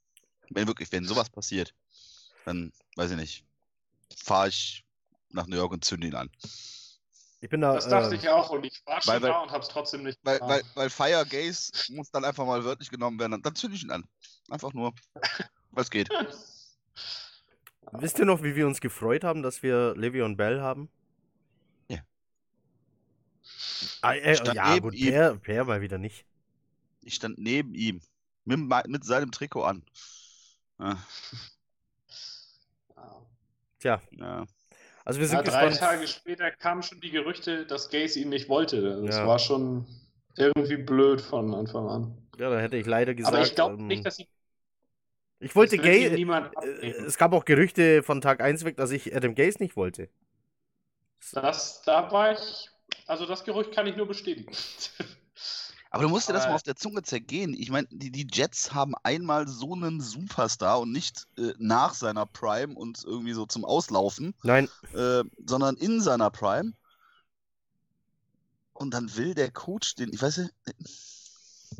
[SPEAKER 3] wenn wirklich, wenn sowas passiert, dann, weiß ich nicht, fahre ich nach New York und zünde ihn an.
[SPEAKER 1] Ich bin da.
[SPEAKER 2] Das dachte
[SPEAKER 1] äh,
[SPEAKER 2] ich auch und ich war schon
[SPEAKER 3] weil-
[SPEAKER 2] da und hab's trotzdem nicht
[SPEAKER 3] Weil, weil, weil Fire Gaze muss dann einfach mal wörtlich genommen werden, dann, dann zünde ich ihn an. Einfach nur, was geht.
[SPEAKER 1] Wisst ihr noch, wie wir uns gefreut haben, dass wir Le'Veon Bell haben?
[SPEAKER 3] Ja.
[SPEAKER 1] Ah, äh, ja,
[SPEAKER 3] neben
[SPEAKER 1] gut,
[SPEAKER 3] ihm.
[SPEAKER 1] Per, per mal wieder nicht.
[SPEAKER 3] Ich stand neben ihm, mit, mit seinem Trikot an.
[SPEAKER 2] Ja.
[SPEAKER 1] Tja,
[SPEAKER 3] ja.
[SPEAKER 1] also wir
[SPEAKER 2] Ja,
[SPEAKER 1] sind
[SPEAKER 2] drei
[SPEAKER 1] gespannt.
[SPEAKER 2] Tage später kamen schon die Gerüchte, dass Gaze ihn nicht wollte. Das
[SPEAKER 1] Ja.
[SPEAKER 2] war schon irgendwie blöd von Anfang an.
[SPEAKER 1] Ja, da hätte ich leider gesagt.
[SPEAKER 2] Aber ich glaube
[SPEAKER 1] ähm,
[SPEAKER 2] nicht, dass ihn
[SPEAKER 1] ich wollte
[SPEAKER 2] niemand
[SPEAKER 1] Äh, es gab auch Gerüchte von Tag 1 weg, dass ich Adam Gaze nicht wollte.
[SPEAKER 2] Das, da war ich, also das Gerücht kann ich nur bestätigen.
[SPEAKER 3] Aber du musst dir das mal auf der Zunge zergehen. Ich meine, die, die Jets haben einmal so einen Superstar und nicht äh, nach seiner Prime und irgendwie so zum Auslaufen,
[SPEAKER 1] Nein,
[SPEAKER 3] äh, sondern in seiner Prime. Und dann will der Coach den, ich weiß nicht,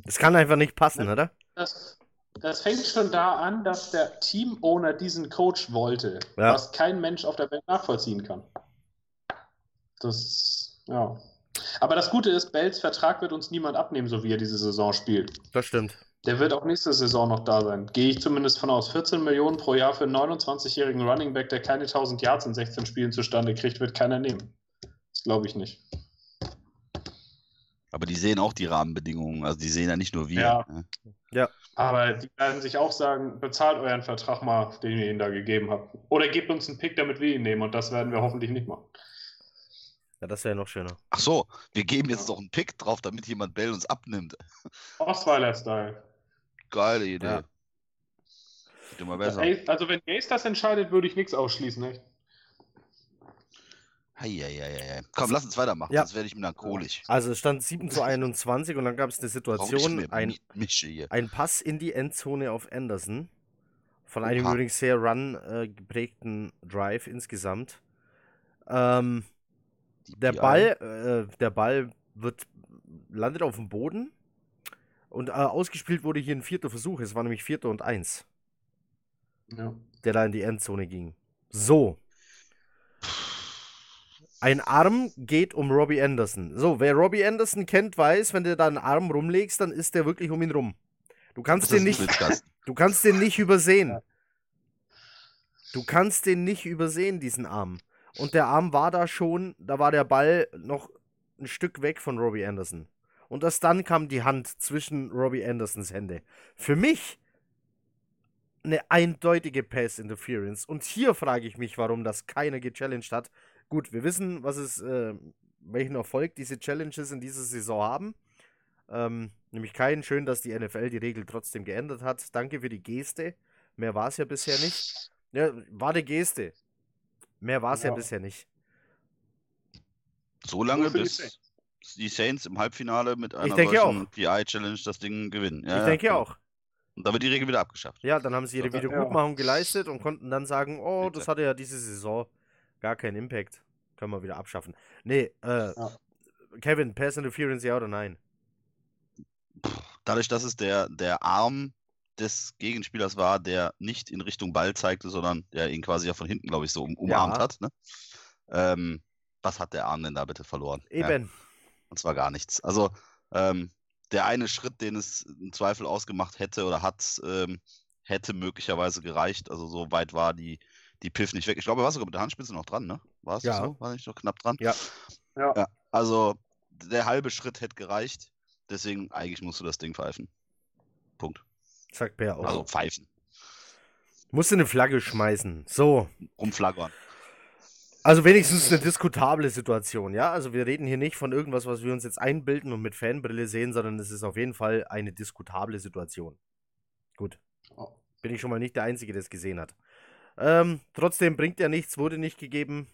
[SPEAKER 1] es kann einfach nicht passen, oder?
[SPEAKER 2] Das, das fängt schon da an, dass der Team-Owner diesen Coach wollte,
[SPEAKER 1] Ja.
[SPEAKER 2] was kein Mensch auf der Welt nachvollziehen kann. Das, ja. Aber das Gute ist, Bells Vertrag wird uns niemand abnehmen, so wie er diese Saison spielt.
[SPEAKER 1] Das stimmt.
[SPEAKER 2] Der wird auch nächste Saison noch da sein. Gehe ich zumindest von aus. 14 Millionen pro Jahr für einen 29-jährigen Running Back, der keine 1000 Yards in 16 Spielen zustande kriegt, wird keiner nehmen. Das glaube ich nicht.
[SPEAKER 3] aber die sehen auch die Rahmenbedingungen. Also die sehen ja nicht nur wir.
[SPEAKER 2] Ja.
[SPEAKER 3] ne?
[SPEAKER 2] Aber die werden sich auch sagen, bezahlt euren Vertrag mal, den ihr ihnen da gegeben habt. Oder gebt uns einen Pick, damit wir ihn nehmen. Und das werden wir hoffentlich nicht machen.
[SPEAKER 1] Ja, das wäre noch schöner.
[SPEAKER 3] Ach so, wir geben jetzt
[SPEAKER 2] Ja.
[SPEAKER 3] noch einen Pick drauf, damit jemand Bell uns abnimmt.
[SPEAKER 2] Osweiler-Style.
[SPEAKER 3] Geile Idee.
[SPEAKER 1] Ja.
[SPEAKER 3] Wird immer besser.
[SPEAKER 2] Ey, Also wenn Gaze das entscheidet, würde ich nichts ausschließen. Echt.
[SPEAKER 3] Heieieiei. Komm, lass uns weitermachen,
[SPEAKER 1] Ja.
[SPEAKER 3] sonst werde ich melancholisch.
[SPEAKER 1] Also es stand 7 zu 21 und dann gab es eine Situation, ein, ein Pass in die Endzone auf Anderson. Von einem
[SPEAKER 3] Oha.
[SPEAKER 1] übrigens sehr run äh, geprägten Drive insgesamt. Ähm,
[SPEAKER 3] Die
[SPEAKER 1] der. Ball, äh, der Ball wird, landet auf dem Boden und äh, ausgespielt wurde hier ein vierter Versuch. Es war nämlich vierter und eins,
[SPEAKER 2] Ja.
[SPEAKER 1] der da in die Endzone ging. So. Ein Arm geht um Robbie Anderson. So, wer Robbie Anderson kennt, weiß, wenn du da einen Arm rumlegst, dann ist der wirklich um ihn rum. Du kannst
[SPEAKER 3] Das
[SPEAKER 1] den nicht, du kannst den nicht übersehen. Du kannst den nicht übersehen, diesen Arm. Und der Arm war da schon, da war der Ball noch ein Stück weg von Robbie Anderson. Und erst dann kam die Hand zwischen Robbie Andersons Hände. Für mich eine eindeutige Pass Interference. Und hier frage ich mich, warum das keiner gechallenged hat. Gut, wir wissen, was es, äh, welchen Erfolg diese Challenges in dieser Saison haben. Ähm, nämlich keinen. Schön, dass die NFL die Regel trotzdem geändert hat. Danke für die Geste. Mehr war es ja bisher nicht. Ja, war eine Geste. Mehr war es ja.
[SPEAKER 2] Ja.
[SPEAKER 1] bisher nicht.
[SPEAKER 3] So lange,
[SPEAKER 2] die
[SPEAKER 3] bis
[SPEAKER 2] Saints.
[SPEAKER 3] die Saints im Halbfinale mit einer solchen PI-Challenge das Ding gewinnen. Ja,
[SPEAKER 1] ich
[SPEAKER 3] ja,
[SPEAKER 1] denke
[SPEAKER 3] genau.
[SPEAKER 1] auch.
[SPEAKER 3] Und da wird die Regel wieder abgeschafft.
[SPEAKER 1] Ja, dann haben sie ihre
[SPEAKER 2] Ja.
[SPEAKER 1] Wiedergutmachung geleistet und konnten dann sagen, oh, das hatte ja diese Saison gar keinen Impact. Können wir wieder abschaffen. Nee, äh,
[SPEAKER 2] Ja.
[SPEAKER 1] Kevin, Pass Interference, ja oder nein?
[SPEAKER 3] Dadurch, dass es der, der Arm des Gegenspielers war, der nicht in Richtung Ball zeigte, sondern der ihn quasi ja von hinten, glaube ich, so um, umarmt
[SPEAKER 1] Ja.
[SPEAKER 3] hat. Ne? Ähm, was hat der Arm denn da bitte verloren? Ja,
[SPEAKER 1] Eben.
[SPEAKER 3] und zwar gar nichts. Also ähm, der eine Schritt, den es im Zweifel ausgemacht hätte oder hat, ähm, hätte möglicherweise gereicht. Also so weit war die, die Piff nicht weg. Ich glaube, er war sogar mit der Handspitze noch dran, ne? War es
[SPEAKER 1] Ja.
[SPEAKER 3] so? War nicht noch knapp dran?
[SPEAKER 1] Ja.
[SPEAKER 2] Ja.
[SPEAKER 3] ja. Also der halbe Schritt hätte gereicht. Deswegen eigentlich musst du das Ding pfeifen. Punkt.
[SPEAKER 1] Sagt Per auch.
[SPEAKER 3] Also pfeifen.
[SPEAKER 1] Musste eine Flagge schmeißen. So.
[SPEAKER 3] Rumflaggern.
[SPEAKER 1] Also wenigstens eine diskutable Situation, ja? Also wir reden hier nicht von irgendwas, was wir uns jetzt einbilden und mit Fanbrille sehen, sondern es ist auf jeden Fall eine diskutable Situation. Gut. Bin ich schon mal nicht der Einzige, der es gesehen hat. Ähm, trotzdem bringt er nichts, wurde nicht gegeben.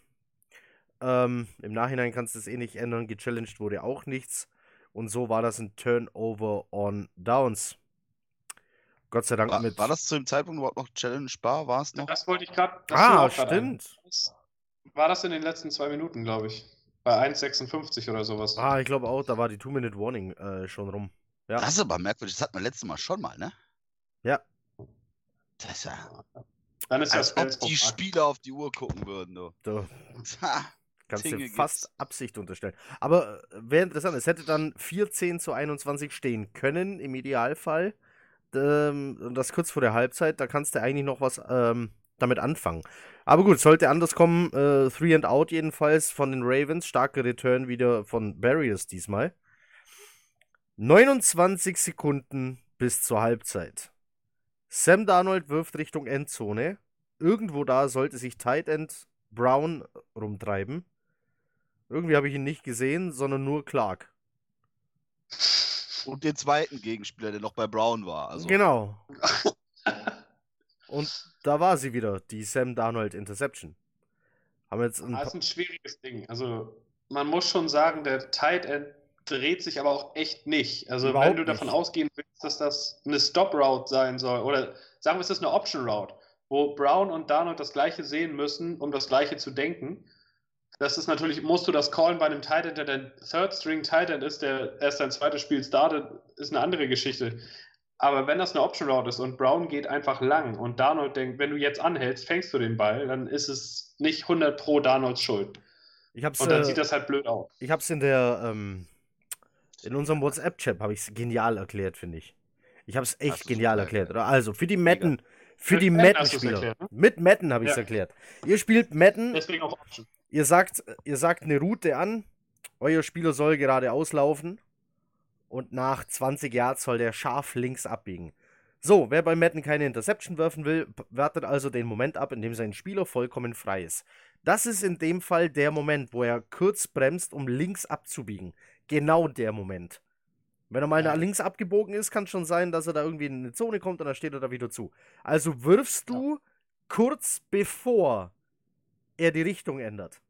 [SPEAKER 1] Ähm, Im Nachhinein kannst du es eh nicht ändern. Gechallenged wurde auch nichts. Und so war das ein Turnover on Downs. Gott sei Dank
[SPEAKER 3] War,
[SPEAKER 1] mit.
[SPEAKER 3] war das zu dem Zeitpunkt überhaupt noch challengebar? War es noch?
[SPEAKER 2] Das wollte ich gerade.
[SPEAKER 1] Ah, stimmt.
[SPEAKER 2] War das in den letzten zwei Minuten, glaube ich. Bei 1,56 oder sowas.
[SPEAKER 1] Ah, ich glaube auch, da war die Two-Minute-Warning äh, schon rum. Ja.
[SPEAKER 3] Das ist aber merkwürdig. Das hatten wir letztes Mal schon mal, ne?
[SPEAKER 1] Ja.
[SPEAKER 3] Das ist ja.
[SPEAKER 2] Dann ist
[SPEAKER 3] Als
[SPEAKER 2] das
[SPEAKER 3] ob die. Spieler auf die Uhr gucken würden, du.
[SPEAKER 1] Du kannst
[SPEAKER 3] Dinge
[SPEAKER 1] dir
[SPEAKER 3] gibt's.
[SPEAKER 1] fast Absicht unterstellen. Aber äh, wäre interessant, es hätte dann 14 zu 21 stehen können, im Idealfall. Ähm, das kurz vor der Halbzeit, da kannst du eigentlich noch was ähm, damit anfangen. Aber gut, sollte anders kommen, äh, Three and Out jedenfalls von den Ravens. Starke Return wieder von Barriers diesmal. 29 Sekunden bis zur Halbzeit. Sam Darnold wirft Richtung Endzone. Irgendwo da sollte sich Tight End Brown rumtreiben. Irgendwie habe ich ihn nicht gesehen, sondern nur Clark.
[SPEAKER 3] Und den zweiten Gegenspieler, der noch bei Brown war. Also,
[SPEAKER 1] Genau. Und da war sie wieder, die Sam Darnold Interception. Haben jetzt ein
[SPEAKER 2] Das ist ein schwieriges Ding. Also man muss schon sagen, der Tight End dreht sich aber auch echt nicht. Also
[SPEAKER 1] Überhaupt
[SPEAKER 2] wenn du davon
[SPEAKER 1] nicht.
[SPEAKER 2] ausgehen willst, dass das eine Stop Route sein soll oder sagen wir, es ist eine Option Route, wo Brown und Darnold das gleiche sehen müssen, um das gleiche zu denken. Das ist natürlich, musst du das callen bei einem Tight End, der der Third String Tight End ist, der erst sein zweites Spiel startet, ist eine andere Geschichte. Aber wenn das eine Option Route ist und Brown geht einfach lang und Darnold denkt, wenn du jetzt anhältst, fängst du den Ball, dann ist es nicht 100 pro Darnolds Schuld.
[SPEAKER 1] ich hab's,
[SPEAKER 2] Und dann
[SPEAKER 1] äh,
[SPEAKER 2] sieht das halt blöd aus.
[SPEAKER 1] ich hab's in der, ähm, in unserem WhatsApp-Chat habe ich es genial erklärt, finde ich. Ich habe es echt genial erklärt.
[SPEAKER 3] erklärt.
[SPEAKER 1] Also für die Madden, für die Madden-Spieler.
[SPEAKER 2] erklärt, ne?
[SPEAKER 1] Mit Madden habe ich es
[SPEAKER 2] Ja.
[SPEAKER 1] erklärt. Ihr spielt Madden,
[SPEAKER 2] Deswegen auch Option.
[SPEAKER 1] Ihr sagt, ihr sagt eine Route an, euer Spieler soll geradeaus laufen und nach 20 Yards soll der scharf links abbiegen. So, wer bei Madden keine Interception werfen will, wartet also den Moment ab, in dem sein Spieler vollkommen frei ist. Das ist in dem Fall der Moment, wo er kurz bremst, um links abzubiegen. Genau der Moment. Wenn er mal nach links abgebogen ist, kann schon sein, dass er da irgendwie in eine Zone kommt und dann steht er da wieder zu. Also wirfst du kurz bevor er die Richtung ändert.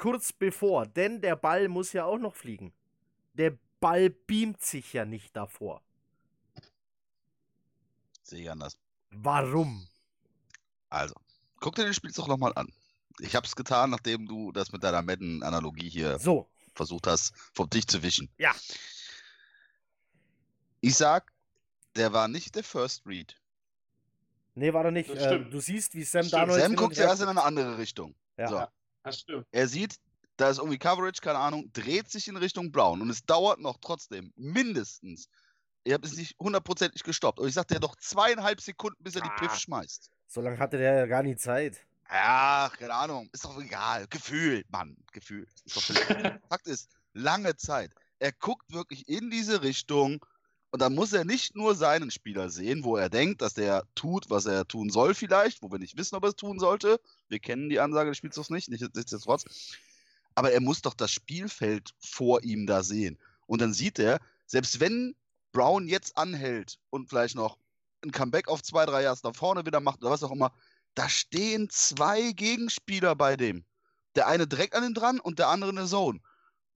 [SPEAKER 1] Kurz bevor, denn der Ball muss ja auch noch fliegen. Der Ball beamt sich ja nicht davor.
[SPEAKER 3] Sehe ich anders.
[SPEAKER 1] Warum?
[SPEAKER 3] Also, guck dir das Spiel doch nochmal an. Ich habe es getan, nachdem du das mit deiner Madden-Analogie hier
[SPEAKER 1] So,
[SPEAKER 3] versucht hast, vom Tisch zu wischen.
[SPEAKER 1] Ja.
[SPEAKER 3] Ich sag, der war nicht der First Read.
[SPEAKER 1] nee, war er nicht. Äh,
[SPEAKER 2] stimmt.
[SPEAKER 1] du siehst, wie Sam. Darnold.
[SPEAKER 3] Sam guckt
[SPEAKER 1] her
[SPEAKER 3] zuerst in eine andere Richtung.
[SPEAKER 1] Ja.
[SPEAKER 3] So.
[SPEAKER 2] Das stimmt.
[SPEAKER 3] Er sieht, da ist irgendwie Coverage, keine Ahnung, dreht sich in Richtung Brown und es dauert noch trotzdem mindestens. Ihr habt es nicht hundertprozentig gestoppt. Und ich sag dir doch zweieinhalb Sekunden, bis er die Piff
[SPEAKER 1] Ah.
[SPEAKER 3] schmeißt.
[SPEAKER 1] So lange hatte der ja gar nie Zeit.
[SPEAKER 3] Ja, keine Ahnung. Ist doch egal. Gefühl, Mann. Gefühl. Ist Fakt ist, lange Zeit. Er guckt wirklich in diese Richtung und dann muss er nicht nur seinen Spieler sehen, wo er denkt, dass der tut, was er tun soll vielleicht, wo wir nicht wissen, ob er es tun sollte. Wir kennen die Ansage des Spielzugs nicht, nicht nichtsdestotrotz. Aber er muss doch das Spielfeld vor ihm da sehen. Und dann sieht er, selbst wenn Brown jetzt anhält und vielleicht noch ein Comeback auf zwei, drei Yards nach vorne wieder macht oder was auch immer, da stehen zwei Gegenspieler bei dem. Der eine direkt an ihm dran und der andere in der Zone.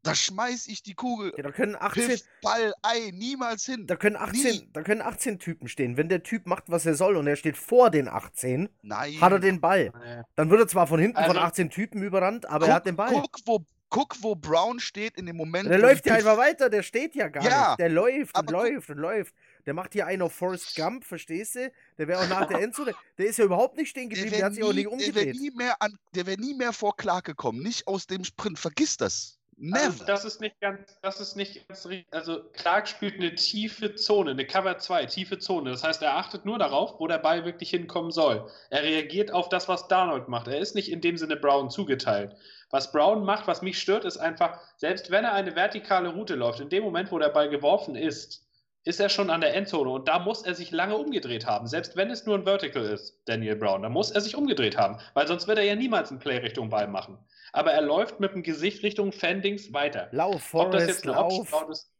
[SPEAKER 3] Da schmeiß ich die Kugel.
[SPEAKER 1] Ja, da können 18,
[SPEAKER 3] Piff, Ball, Ei, niemals hin.
[SPEAKER 1] da können 18,
[SPEAKER 3] Nie.
[SPEAKER 1] da können 18 Typen stehen. Wenn der Typ macht, was er soll und er steht vor den 18,
[SPEAKER 3] Nein.
[SPEAKER 1] hat er den Ball. Dann wird er zwar von hinten von
[SPEAKER 2] Also-
[SPEAKER 1] 18 Typen überrannt, aber
[SPEAKER 3] guck,
[SPEAKER 1] er hat den Ball.
[SPEAKER 3] Guck wo, guck, wo Brown steht in dem Moment.
[SPEAKER 1] Der läuft ja einfach weiter, der steht ja gar
[SPEAKER 3] Ja,
[SPEAKER 1] nicht. Der läuft und läuft und läuft. Der macht hier einen auf Forrest Gump, verstehst du? Der wäre auch nach der Endzone. Der ist ja überhaupt nicht stehen
[SPEAKER 3] Der
[SPEAKER 1] geblieben, der
[SPEAKER 3] wäre
[SPEAKER 1] hat sich auch nicht
[SPEAKER 3] nie, der wär
[SPEAKER 1] umgedreht.
[SPEAKER 3] nie, mehr an- der wär nie mehr vor Clark gekommen. Nicht aus dem Sprint. Vergiss das. Never.
[SPEAKER 2] Also das ist nicht ganz, das ist nicht ganz richtig. Also Clark spielt eine tiefe Zone, eine Cover 2, tiefe Zone. Das heißt, er achtet nur darauf, wo der Ball wirklich hinkommen soll. Er reagiert auf das, was Darnold macht. Er ist nicht in dem Sinne Brown zugeteilt. Was Brown macht, was mich stört, ist einfach, selbst wenn er eine vertikale Route läuft, in dem Moment, wo der Ball geworfen ist, ist er schon an der Endzone und da muss er sich lange umgedreht haben. Selbst wenn es nur ein Vertical ist, Daniel Brown, da muss er sich umgedreht haben, weil sonst wird er ja niemals ein Play Richtung Ball machen. Aber er läuft mit dem Gesicht Richtung Fendings weiter.
[SPEAKER 1] Lauf,
[SPEAKER 2] Ob das
[SPEAKER 1] Forrest,
[SPEAKER 2] jetzt eine Option. Route ist,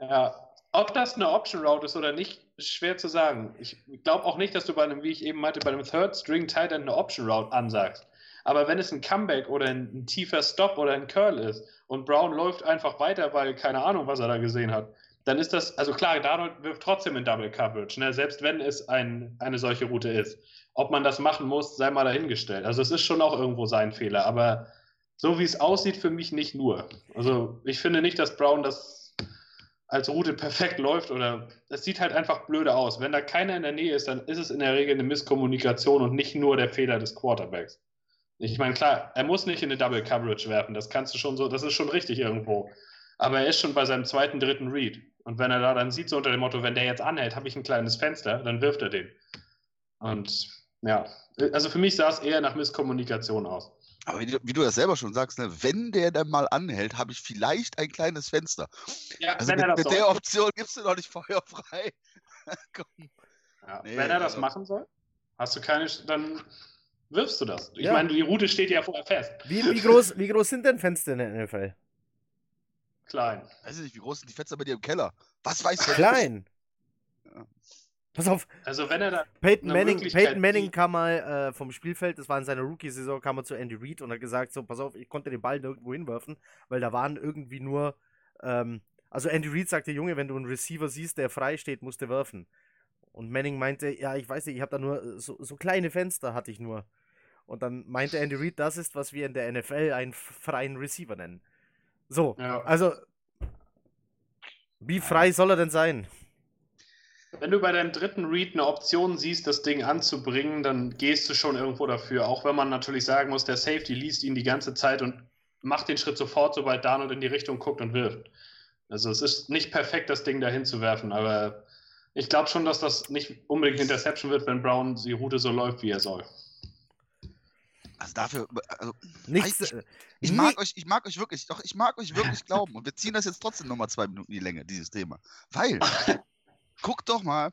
[SPEAKER 2] ja, ob das eine Option Route ist oder nicht, ist schwer zu sagen. Ich glaube auch nicht, dass du bei einem, wie ich eben meinte, bei einem Third String Tight End eine Option Route ansagst. Aber wenn es ein Comeback oder ein, ein tiefer Stop oder ein Curl ist und Brown läuft einfach weiter, weil keine Ahnung, was er da gesehen hat, dann ist das, also klar, Darnold wirft trotzdem in Double Coverage, ne, selbst wenn es ein, eine solche Route ist. Ob man das machen muss, sei mal dahingestellt. Also es ist schon auch irgendwo sein Fehler, aber so wie es aussieht, für mich nicht nur. Also ich finde nicht, dass Brown das als Route perfekt läuft oder es sieht halt einfach blöde aus. Wenn da keiner in der Nähe ist, dann ist es in der Regel eine Misskommunikation und nicht nur der Fehler des Quarterbacks. Ich meine, klar, er muss nicht in eine Double Coverage werfen, das kannst du schon so, das ist schon richtig irgendwo. Aber er ist schon bei seinem zweiten, dritten Read. Und wenn er da dann sieht, so unter dem Motto, wenn der jetzt anhält, habe ich ein kleines Fenster, dann wirft er den. Und ja, also für mich sah es eher nach Misskommunikation aus.
[SPEAKER 3] Aber wie du, wie du das selber schon sagst, ne, wenn der dann mal anhält, habe ich vielleicht ein kleines Fenster.
[SPEAKER 2] Ja,
[SPEAKER 3] Also
[SPEAKER 2] wenn
[SPEAKER 3] mit,
[SPEAKER 2] er das
[SPEAKER 3] mit
[SPEAKER 2] soll.
[SPEAKER 3] der Option gibst du noch nicht Feuer frei. Komm.
[SPEAKER 2] Ja,
[SPEAKER 3] Nee,
[SPEAKER 2] wenn er das
[SPEAKER 3] also-
[SPEAKER 2] machen soll, hast du keine, dann wirfst du das. Ich
[SPEAKER 1] Ja.
[SPEAKER 2] meine, die Route steht ja vorher fest.
[SPEAKER 1] Wie, wie, groß, wie groß sind denn Fenster in der NFL?
[SPEAKER 2] Klein.
[SPEAKER 3] Weiß ich nicht, wie groß sind die Fenster bei dir im Keller? Was weiß der?
[SPEAKER 1] Klein.
[SPEAKER 3] Ja.
[SPEAKER 1] Pass auf,
[SPEAKER 2] Also wenn er da.
[SPEAKER 1] Peyton Manning, Peyton Manning kam mal äh, vom Spielfeld, das war in seiner Rookie-Saison, kam er zu Andy Reid und hat gesagt, so, pass auf, ich konnte den Ball nirgendwo hinwerfen, weil da waren irgendwie nur, ähm, also Andy Reid sagte, Junge, wenn du einen Receiver siehst, der frei steht, musst du werfen. Und Manning meinte, ja, ich weiß nicht, ich habe da nur, äh, so, so kleine Fenster hatte ich nur. Und dann meinte Andy Reid, das ist, was wir in der NFL einen freien Receiver nennen. So,
[SPEAKER 2] Ja.
[SPEAKER 1] also, wie frei soll er denn sein?
[SPEAKER 2] Wenn du bei deinem dritten Read eine Option siehst, das Ding anzubringen, dann gehst du schon irgendwo dafür. Auch wenn man natürlich sagen muss, der Safety liest ihn die ganze Zeit und macht den Schritt sofort, sobald Darnold in die Richtung guckt und wirft. Also es ist nicht perfekt, das Ding dahin zu werfen, aber ich glaube schon, dass das nicht unbedingt Interception wird, wenn Brown die Route so läuft, wie er soll.
[SPEAKER 3] Also dafür, also
[SPEAKER 1] Nichts.
[SPEAKER 3] Ich-
[SPEAKER 1] äh,
[SPEAKER 3] ich mag euch, ich mag euch wirklich, doch, ich mag euch wirklich glauben. Und wir ziehen das jetzt trotzdem nochmal zwei Minuten in die Länge, dieses Thema. Weil, guck doch mal,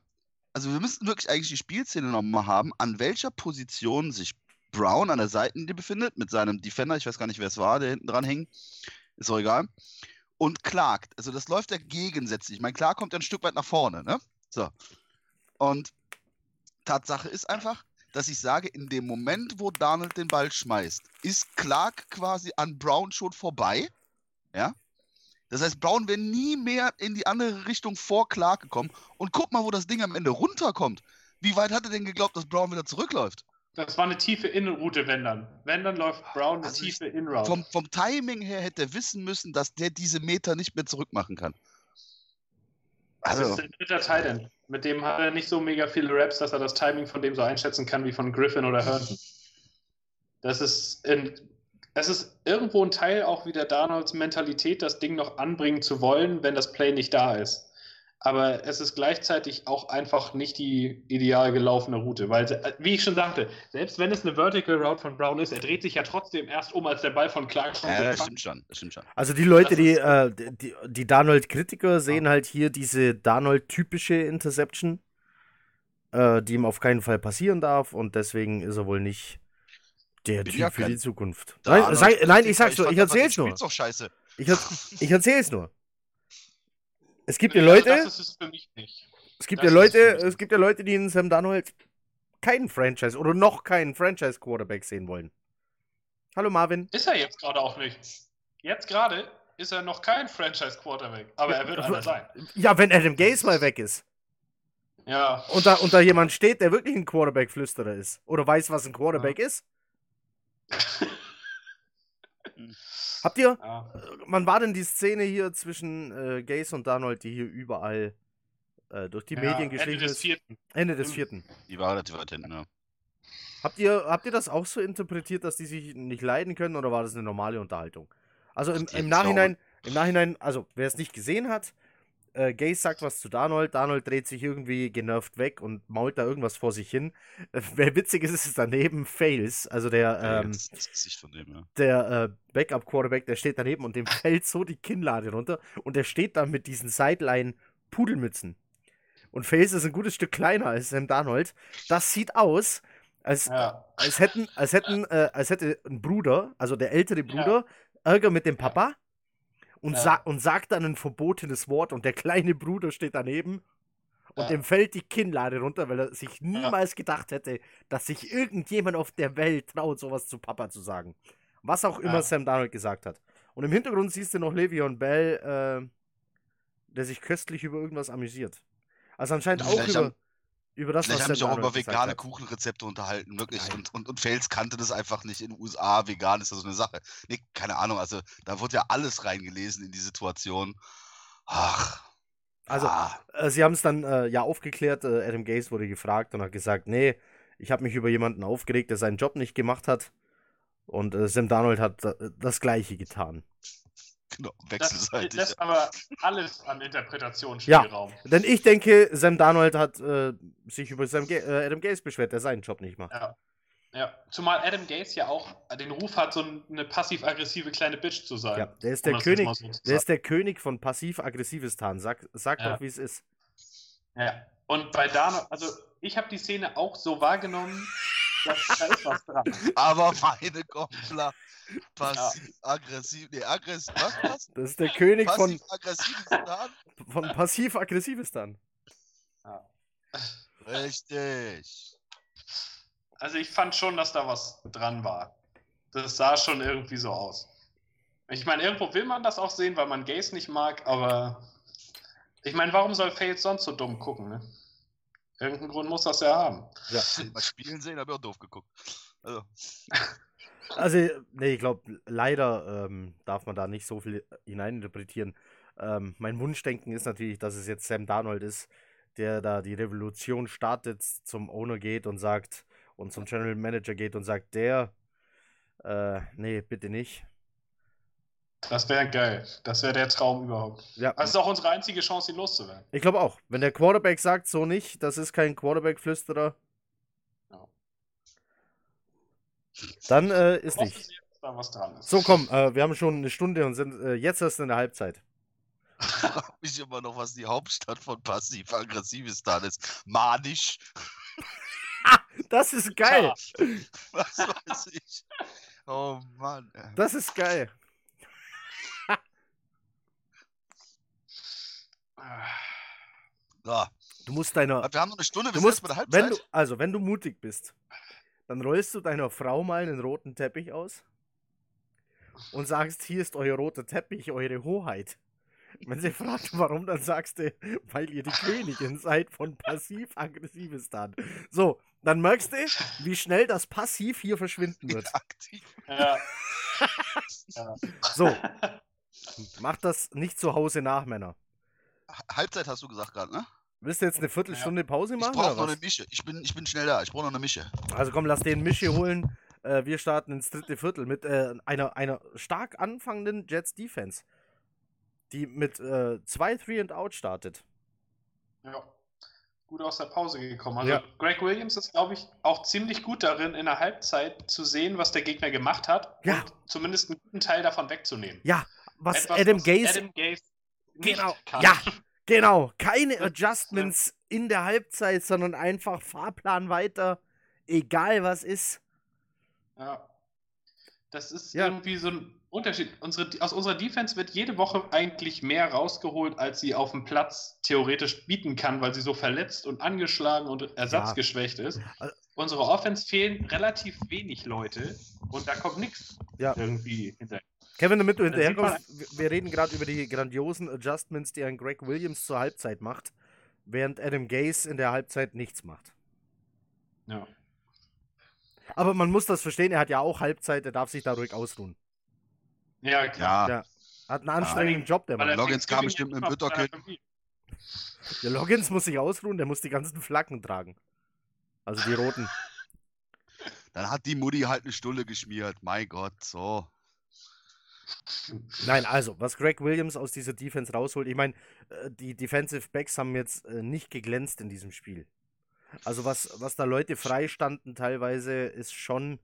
[SPEAKER 3] also wir müssten wirklich eigentlich die Spielszene nochmal haben, an welcher Position sich Brown an der Seitenlinie befindet, mit seinem Defender, ich weiß gar nicht, wer es war, der hinten dran hing, ist auch egal, und klagt. Also das läuft ja gegensätzlich. Ich meine, klar kommt er ein Stück weit nach vorne, ne? So. Und Tatsache ist einfach, dass ich sage, in dem Moment, wo Donald den Ball schmeißt, ist Clark quasi an Brown schon vorbei. Ja. Das heißt, Brown wäre nie mehr in die andere Richtung vor Clark gekommen. Und guck mal, wo das Ding am Ende runterkommt. Wie weit hat er denn geglaubt, dass Brown wieder zurückläuft?
[SPEAKER 2] Das war eine tiefe Innenroute, wenn dann. Wenn dann läuft Brown eine
[SPEAKER 3] Also
[SPEAKER 2] tiefe Inroute.
[SPEAKER 3] Vom, vom Timing her hätte er wissen müssen, dass der diese Meter nicht mehr zurückmachen kann.
[SPEAKER 2] Das
[SPEAKER 3] Also,
[SPEAKER 2] ist ein dritter Titan. Mit dem hat er nicht so mega viele Raps, dass er das Timing von dem so einschätzen kann wie von Griffin oder Herndon. Das ist, in, das ist irgendwo ein Teil auch wieder Darnolds Mentalität, das Ding noch anbringen zu wollen, wenn das Play nicht da ist. Aber es ist gleichzeitig auch einfach nicht die ideal gelaufene Route, weil, äh, wie ich schon sagte, selbst wenn es eine Vertical Route von Brown ist, er dreht sich ja trotzdem erst um, als der Ball von Clark schon
[SPEAKER 3] ja, das stimmt schon. Das stimmt schon.
[SPEAKER 1] Also die Leute, die, äh, die, die Darnold-Kritiker sehen halt hier diese Darnold-typische Interception, äh, die ihm auf keinen Fall passieren darf und deswegen ist er wohl nicht der
[SPEAKER 3] Bin
[SPEAKER 1] Typ
[SPEAKER 3] ja
[SPEAKER 1] für die Zukunft. Nein, sag, nein, ich sag's nur, ich erzähl's nur. Ich erzähl's nur. Es gibt ja
[SPEAKER 2] also
[SPEAKER 1] Leute,
[SPEAKER 2] Das ist es für mich nicht.
[SPEAKER 1] es gibt
[SPEAKER 2] das
[SPEAKER 1] ja Leute, es gibt ja Leute, die in Sam Darnold keinen Franchise oder noch keinen Franchise-Quarterback sehen wollen. Hallo Marvin.
[SPEAKER 2] Ist er jetzt gerade auch nicht. Jetzt gerade ist er noch kein Franchise-Quarterback, aber er wird einer sein.
[SPEAKER 1] Ja, wenn Adam Gase mal weg ist.
[SPEAKER 2] Ja.
[SPEAKER 1] und da, und da jemand steht, der wirklich ein Quarterback-Flüsterer ist oder weiß, was ein Quarterback ist. Habt ihr,
[SPEAKER 2] ja.
[SPEAKER 1] wann war denn die Szene hier zwischen äh, Gaze und Darnold, die hier überall äh, durch die
[SPEAKER 2] Ja,
[SPEAKER 1] Medien
[SPEAKER 2] Ende
[SPEAKER 1] geschrieben
[SPEAKER 2] des
[SPEAKER 1] ist?
[SPEAKER 2] vierten.
[SPEAKER 1] Ende des
[SPEAKER 2] Im-
[SPEAKER 1] vierten.
[SPEAKER 3] Die war relativ weit hinten, ja.
[SPEAKER 1] Habt ihr, habt ihr das auch so interpretiert, dass die sich nicht leiden können oder war das eine normale Unterhaltung? Also im, im Nachhinein, im Nachhinein, also wer es nicht gesehen hat, äh, Gaze sagt was zu Darnold, Darnold dreht sich irgendwie genervt weg und mault da irgendwas vor sich hin. Äh, wer witzig ist, ist daneben Fails, also der, ähm,
[SPEAKER 3] das, dem, ja.
[SPEAKER 1] der äh, Backup-Quarterback, der steht daneben und dem fällt so die Kinnlade runter und der steht da mit diesen Sideline-Pudelmützen. Und Fails ist ein gutes Stück kleiner als Sam Darnold. Das sieht aus, als,
[SPEAKER 2] Ja.
[SPEAKER 1] als hätten, als hätten, äh, als hätte ein Bruder, also der ältere Bruder, Ärger mit dem Papa und,
[SPEAKER 2] Ja.
[SPEAKER 1] sa und sagt dann ein verbotenes Wort und der kleine Bruder steht daneben und
[SPEAKER 2] Ja.
[SPEAKER 1] dem fällt die Kinnlade runter, weil er sich niemals gedacht hätte, dass sich irgendjemand auf der Welt traut, sowas zu Papa zu sagen. Was auch immer
[SPEAKER 2] Ja.
[SPEAKER 1] Sam Darnold gesagt hat. Und im Hintergrund siehst du noch Le'Veon Bell, äh, der sich köstlich über irgendwas amüsiert. Also anscheinend auch über, über das,
[SPEAKER 3] Vielleicht haben sich auch über vegane
[SPEAKER 1] hat.
[SPEAKER 3] Kuchenrezepte unterhalten, wirklich.
[SPEAKER 1] Nein.
[SPEAKER 3] Und, und, und Fels kannte das einfach nicht. In den USA vegan ist das so eine Sache. Nee, keine Ahnung. Also da wurde ja alles reingelesen in die Situation. Ach.
[SPEAKER 1] Also,
[SPEAKER 3] ja.
[SPEAKER 1] Äh, sie haben es dann äh, ja aufgeklärt. Äh, Adam Gase wurde gefragt und hat gesagt, nee, ich habe mich über jemanden aufgeregt, der seinen Job nicht gemacht hat. Und äh, Sam Darnold hat äh, das Gleiche getan.
[SPEAKER 3] Genau,
[SPEAKER 2] Das
[SPEAKER 3] wechselseitig.
[SPEAKER 2] lässt aber alles an Interpretationsspielraum.
[SPEAKER 1] Denn ich denke, Sam Darnold hat äh, sich über Sam Ga äh, Adam Gase beschwert, der seinen Job nicht macht.
[SPEAKER 2] Ja. Ja, zumal Adam Gates ja auch den Ruf hat, so eine passiv-aggressive kleine Bitch zu sein.
[SPEAKER 1] Ja, der ist
[SPEAKER 2] Um
[SPEAKER 1] der
[SPEAKER 2] das jetzt
[SPEAKER 1] König,
[SPEAKER 2] so
[SPEAKER 1] der ist der König von passiv-aggressives Tarn. Sag, sag
[SPEAKER 2] Ja.
[SPEAKER 1] doch, wie es ist.
[SPEAKER 2] Ja. Und bei Dano, also ich habe die Szene auch so wahrgenommen, da ist was dran.
[SPEAKER 3] Aber meine Gompler. Passiv-aggressiv. Nee, aggressiv. Was? was?
[SPEAKER 1] Das ist der König von,
[SPEAKER 3] Passiv-aggressiv. Tarn?
[SPEAKER 1] von passiv-aggressives Tarn.
[SPEAKER 2] Ja.
[SPEAKER 3] Richtig.
[SPEAKER 2] Also ich fand schon, dass da was dran war. Das sah schon irgendwie so aus. Ich meine, irgendwo will man das auch sehen, weil man Gays nicht mag, aber ich meine, warum soll Faye sonst so dumm gucken, ne? Irgendeinen Grund muss das ja haben.
[SPEAKER 1] Ja.
[SPEAKER 3] Mal spielen sehen, habe ich auch doof geguckt. Also,
[SPEAKER 1] Also, nee, ich glaube, leider ähm, darf man da nicht so viel hineininterpretieren. Ähm, mein Wunschdenken ist natürlich, dass es jetzt Sam Darnold ist, der da die Revolution startet, zum Owner geht und sagt, und zum General Manager geht und sagt, der, äh, nee, bitte nicht.
[SPEAKER 2] Das wäre geil. Das wäre der Traum überhaupt.
[SPEAKER 1] Ja,
[SPEAKER 2] Das ist auch unsere einzige Chance, ihn loszuwerden.
[SPEAKER 1] ich glaube auch. Wenn der Quarterback sagt, so nicht, das ist kein Quarterback-Flüsterer,
[SPEAKER 2] Ja.
[SPEAKER 1] dann äh, ist nicht.
[SPEAKER 2] Da was dran ist.
[SPEAKER 1] So, komm, äh, wir haben schon eine Stunde und sind äh, jetzt erst in der Halbzeit.
[SPEAKER 3] mich immer noch, was die Hauptstadt von passiv-aggressivistan ist. Manisch.
[SPEAKER 1] Das ist geil.
[SPEAKER 3] Was weiß ich. Oh Mann.
[SPEAKER 1] Das ist geil.
[SPEAKER 3] So,
[SPEAKER 1] Du musst deiner.
[SPEAKER 3] wir haben noch eine Stunde
[SPEAKER 1] Du
[SPEAKER 3] bis
[SPEAKER 1] musst,
[SPEAKER 3] bei der
[SPEAKER 1] wenn
[SPEAKER 3] Halbzeit.
[SPEAKER 1] du, also, wenn du mutig bist, dann rollst du deiner Frau mal einen roten Teppich aus und sagst, hier ist euer roter Teppich, eure Hoheit. Wenn sie fragt, warum, dann sagst du, weil ihr die Königin seid von passiv-aggressivistan. So, dann merkst du, wie schnell das Passiv hier verschwinden wird.
[SPEAKER 3] Aktiv.
[SPEAKER 2] Ja. ja.
[SPEAKER 1] So, macht das nicht zu Hause nach, Männer.
[SPEAKER 3] Halbzeit hast du gesagt gerade, ne?
[SPEAKER 1] Willst du jetzt eine Viertelstunde Pause
[SPEAKER 3] Ich
[SPEAKER 1] machen?
[SPEAKER 3] brauche
[SPEAKER 1] Oder
[SPEAKER 3] noch
[SPEAKER 1] was?
[SPEAKER 3] eine Mische. Ich bin, ich bin schnell da. Ich brauche noch eine Mische.
[SPEAKER 1] Also komm, lass den Mischi holen. Äh, wir starten ins dritte Viertel mit äh, einer, einer stark anfangenden Jets Defense, die mit äh, zwei Three and Out startet.
[SPEAKER 2] ja. Gut aus der Pause gekommen. Also
[SPEAKER 1] Ja.
[SPEAKER 2] Greg Williams ist, glaube ich, auch ziemlich gut darin, in der Halbzeit zu sehen, was der Gegner gemacht hat
[SPEAKER 1] Ja.
[SPEAKER 2] und zumindest einen guten Teil davon wegzunehmen.
[SPEAKER 1] Ja, was
[SPEAKER 2] Etwas,
[SPEAKER 1] Adam
[SPEAKER 2] was
[SPEAKER 1] Gaze.
[SPEAKER 2] Adam Gaze
[SPEAKER 1] Genau,
[SPEAKER 2] kann.
[SPEAKER 1] ja, genau. Keine Adjustments in der Halbzeit, sondern einfach Fahrplan weiter, egal was ist.
[SPEAKER 2] Ja. Das ist
[SPEAKER 1] Ja.
[SPEAKER 2] irgendwie so ein Unterschied. Unsere, aus unserer Defense wird jede Woche eigentlich mehr rausgeholt, als sie auf dem Platz theoretisch bieten kann, weil sie so verletzt und angeschlagen und ersatzgeschwächt ist.
[SPEAKER 1] Also-
[SPEAKER 2] Unsere Offense fehlen relativ wenig Leute und da kommt nichts
[SPEAKER 1] Ja.
[SPEAKER 2] irgendwie hinterher.
[SPEAKER 1] Kevin, damit du hinterherkommst, wir- reden gerade über die grandiosen Adjustments, die ein Greg Williams zur Halbzeit macht, während Adam Gaze in der Halbzeit nichts macht.
[SPEAKER 2] Ja.
[SPEAKER 1] Aber man muss das verstehen, er hat ja auch Halbzeit, er darf sich da ruhig ausruhen.
[SPEAKER 2] Ja, klar.
[SPEAKER 3] Ja,
[SPEAKER 1] Ja. Hat einen anstrengenden Job, der Mann.
[SPEAKER 3] Loggins kam bestimmt mit dem Bütterkind.
[SPEAKER 1] Der Loggins muss sich ausruhen, der muss die ganzen Flaggen tragen. Also die roten.
[SPEAKER 3] dann hat die Mutti halt eine Stulle geschmiert. Mein Gott, so.
[SPEAKER 1] Nein, also, was Greg Williams aus dieser Defense rausholt, ich meine, äh, die Defensive Backs haben jetzt äh, nicht geglänzt in diesem Spiel. Also, was, was da Leute freistanden teilweise, ist schon.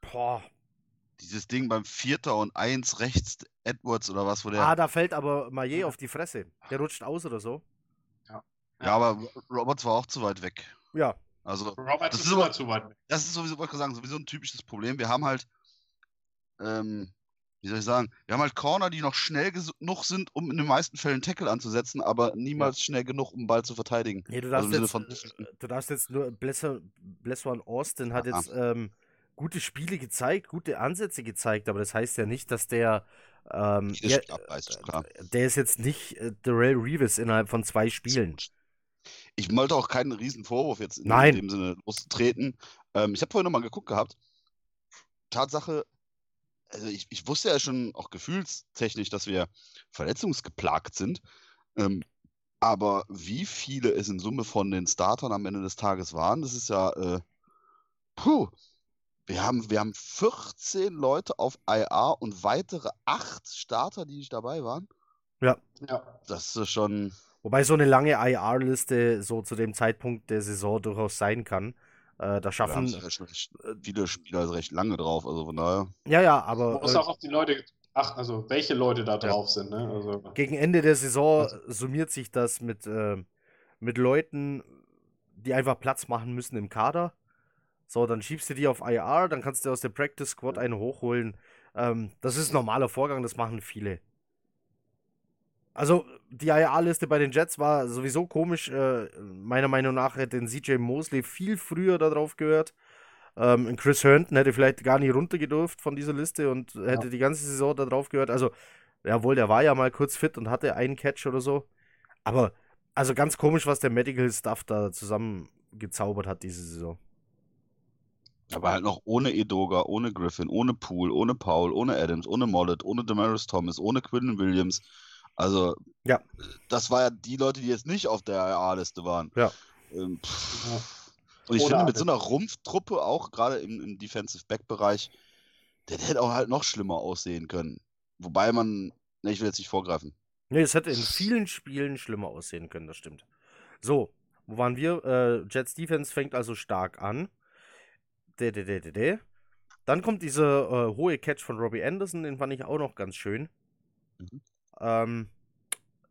[SPEAKER 1] Boah.
[SPEAKER 3] Dieses Ding beim Vierter und Eins rechts Edwards oder was, wo der.
[SPEAKER 1] Ah, da fällt aber Maillet auf die Fresse. Der rutscht aus oder so.
[SPEAKER 3] ja, aber Roberts war auch zu weit weg.
[SPEAKER 1] Ja.
[SPEAKER 3] Also,
[SPEAKER 2] Robert
[SPEAKER 3] Das
[SPEAKER 2] ist immer zu weit weg.
[SPEAKER 3] das ist sowieso, wollte ich sagen, sowieso ein typisches Problem. Wir haben halt, ähm, wie soll ich sagen, wir haben halt Corner, die noch schnell genug sind, um in den meisten Fällen Tackle anzusetzen, aber niemals schnell genug, um den Ball zu verteidigen.
[SPEAKER 1] Nee, du
[SPEAKER 3] Also
[SPEAKER 1] darfst,
[SPEAKER 3] Sinne
[SPEAKER 1] jetzt, äh, du darfst jetzt nur. Blesser, Blessuan Austin hat
[SPEAKER 3] Ja.
[SPEAKER 1] jetzt ähm, gute Spiele gezeigt, gute Ansätze gezeigt, aber das heißt ja nicht, dass der. Ähm, ja,
[SPEAKER 3] abreißt, klar.
[SPEAKER 1] der ist jetzt nicht äh, Darrell Reeves innerhalb von zwei Spielen.
[SPEAKER 3] Ich wollte auch keinen riesen Vorwurf jetzt in
[SPEAKER 1] Nein.
[SPEAKER 3] dem Sinne lostreten. Ähm, ich habe vorhin nochmal geguckt gehabt. Tatsache, also ich, ich wusste ja schon auch gefühlstechnisch, dass wir verletzungsgeplagt sind. Ähm, aber wie viele es in Summe von den Startern am Ende des Tages waren, das ist ja, äh, puh. Wir haben, wir haben 14 Leute auf IA und weitere 8 Starter, die nicht dabei waren.
[SPEAKER 2] Ja.
[SPEAKER 3] Das ist schon.
[SPEAKER 1] Wobei so eine lange IR-Liste so zu dem Zeitpunkt der Saison durchaus sein kann. Äh, da
[SPEAKER 3] haben
[SPEAKER 1] schaffen.
[SPEAKER 3] ja schon recht, viele Spieler recht lange drauf, also von daher.
[SPEAKER 1] Ja, ja,
[SPEAKER 2] Man
[SPEAKER 1] aber
[SPEAKER 2] muss
[SPEAKER 1] äh,
[SPEAKER 2] auch auf die Leute, ach, also welche Leute da drauf sind, ne? Also,
[SPEAKER 1] gegen Ende der Saison summiert sich das mit, äh, mit Leuten, die einfach Platz machen müssen im Kader. So, dann schiebst du die auf IR, dann kannst du aus der Practice Squad einen hochholen. Ähm, das ist ein normaler Vorgang, das machen viele. Also, die IR-Liste bei den Jets war sowieso komisch. Äh, meiner Meinung nach hätte den CJ Mosley viel früher darauf gehört. Ähm, Chris Herndon hätte vielleicht gar nicht runtergedurft von dieser Liste und hätte ja. die ganze Saison darauf gehört. Also, jawohl, der war ja mal kurz fit und hatte einen Catch oder so. Aber, also ganz komisch, was der Medical Stuff da zusammengezaubert hat diese Saison.
[SPEAKER 3] Aber halt noch ohne Edoga, ohne Griffin, ohne Poole, ohne Paul, ohne Adams, ohne Mollet, ohne Demaris Thomas, ohne Quinn Williams. Also,
[SPEAKER 1] ja.
[SPEAKER 3] das war ja die Leute, die jetzt nicht auf der RA-Liste waren.
[SPEAKER 1] Ja.
[SPEAKER 3] Ähm, und ich Oder finde, mit so einer Rumpftruppe, auch gerade im, im Defensive Back-Bereich, der hätte auch halt noch schlimmer aussehen können. Wobei man, ne, ich will jetzt nicht vorgreifen.
[SPEAKER 1] Nee, es hätte in vielen Spielen schlimmer aussehen können, das stimmt. So, wo waren wir? Äh, Jets Defense fängt also stark an. De, de, de, de, de. Dann kommt dieser äh, hohe Catch von Robbie Anderson, den fand ich auch noch ganz schön. Mhm. Ähm,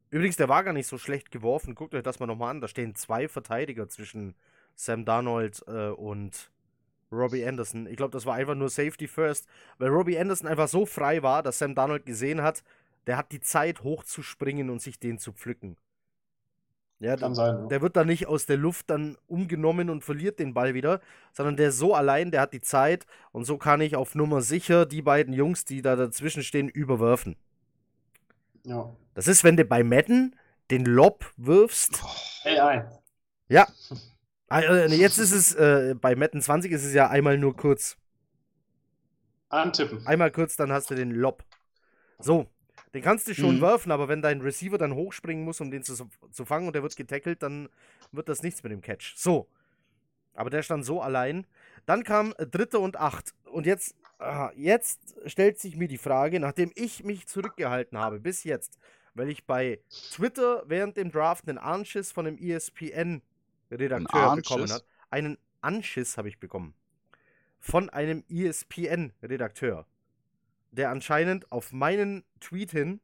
[SPEAKER 1] übrigens, der war gar nicht so schlecht geworfen. Guckt euch das mal nochmal an. Da stehen zwei Verteidiger zwischen Sam Darnold äh, und Robbie Anderson. Ich glaube, das war einfach nur Safety First, weil Robbie Anderson einfach so frei war, dass Sam Darnold gesehen hat, der hat die Zeit hochzuspringen und sich den zu pflücken. Ja, Kann sein. Ne? Der wird dann nicht aus der Luft dann umgenommen und verliert den Ball wieder, sondern der ist so allein, der hat die Zeit und so kann ich auf Nummer sicher die beiden Jungs, die da dazwischen stehen, überwerfen.
[SPEAKER 2] Ja.
[SPEAKER 1] Das ist, wenn du bei Madden den Lob wirfst.
[SPEAKER 2] Hey, ein.
[SPEAKER 1] Ja. Also, jetzt ist es, äh, bei Madden 20 ist es ja einmal nur kurz.
[SPEAKER 2] Antippen.
[SPEAKER 1] Einmal kurz, dann hast du den Lob. So. Den kannst du schon mhm. werfen, aber wenn dein Receiver dann hochspringen muss, um den zu, zu fangen und der wird getackelt, dann wird das nichts mit dem Catch. So. Aber der stand so allein. Dann kam äh, dritte und acht. Und jetzt, aha, jetzt stellt sich mir die Frage, nachdem ich mich zurückgehalten habe bis jetzt, weil ich bei Twitter während dem Draft einen Anschiss von einem ESPN-Redakteur bekommen habe. Einen Anschiss habe ich bekommen. Von einem ESPN-Redakteur der anscheinend auf meinen Tweet hin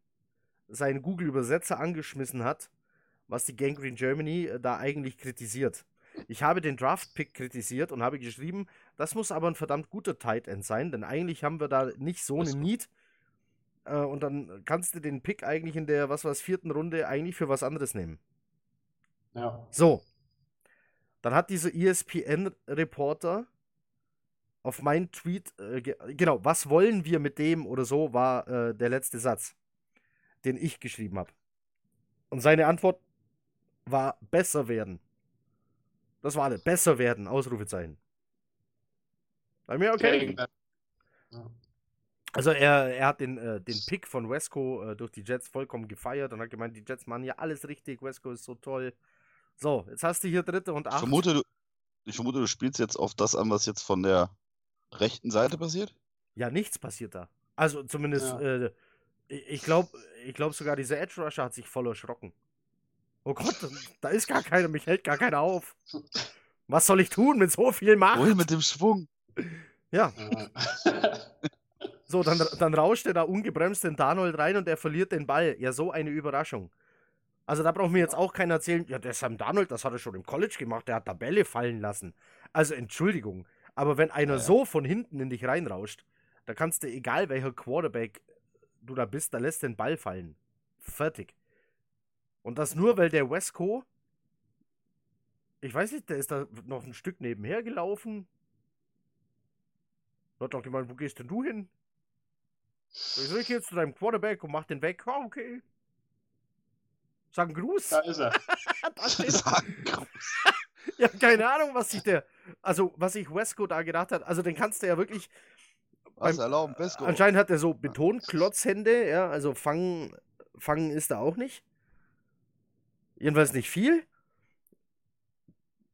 [SPEAKER 1] seinen Google-Übersetzer angeschmissen hat, was die Gangrene Germany äh, da eigentlich kritisiert. Ich habe den Draft-Pick kritisiert und habe geschrieben, das muss aber ein verdammt guter Tight End sein, denn eigentlich haben wir da nicht so eine Need. Äh, und dann kannst du den Pick eigentlich in der, was war es, vierten Runde eigentlich für was anderes nehmen.
[SPEAKER 2] Ja.
[SPEAKER 1] So. Dann hat dieser ESPN-Reporter auf meinen Tweet, äh, genau, was wollen wir mit dem oder so, war äh, der letzte Satz, den ich geschrieben habe. Und seine Antwort war besser werden. Das war alles. Besser werden, Ausrufezeichen. Bei mir okay. Also er, er hat den, äh, den Pick von Wesco äh, durch die Jets vollkommen gefeiert und hat gemeint, die Jets machen ja alles richtig, Wesco ist so toll. So, jetzt hast du hier dritte und acht.
[SPEAKER 3] Ich vermute, du, ich vermute, du spielst jetzt auf das an, was jetzt von der rechten Seite passiert?
[SPEAKER 1] Ja, nichts passiert da. Also zumindest, ja. äh, ich glaube ich glaub sogar, dieser Edge Rusher hat sich voll erschrocken. Oh Gott, da ist gar keiner, mich hält gar keiner auf. Was soll ich tun mit so viel Macht?
[SPEAKER 3] Wohin mit dem Schwung?
[SPEAKER 1] Ja. so, dann, dann rauscht er da ungebremst den Darnold rein und er verliert den Ball. Ja, so eine Überraschung. Also da braucht mir jetzt auch keiner erzählen, ja, der Sam Darnold, das hat er schon im College gemacht, der hat Tabelle fallen lassen. Also Entschuldigung, aber wenn einer ja, ja. so von hinten in dich reinrauscht, da kannst du, egal welcher Quarterback du da bist, da lässt den Ball fallen. Fertig. Und das nur, weil der Wesco, ich weiß nicht, der ist da noch ein Stück nebenher gelaufen. Da hat doch gemeint, wo gehst denn du hin? Ich soll ich jetzt zu deinem Quarterback und mach den weg. Oh, okay. Sag einen Gruß.
[SPEAKER 2] Da ist er.
[SPEAKER 1] da steht Sag einen Gruß. ja, keine Ahnung, was sich der, also was sich Wesco da gedacht hat. Also den kannst du ja wirklich.
[SPEAKER 3] Was beim, erlauben,
[SPEAKER 1] Wesco. Anscheinend hat er so Betonklotzhände, ja, also fangen, fangen ist er auch nicht. Jedenfalls nicht viel.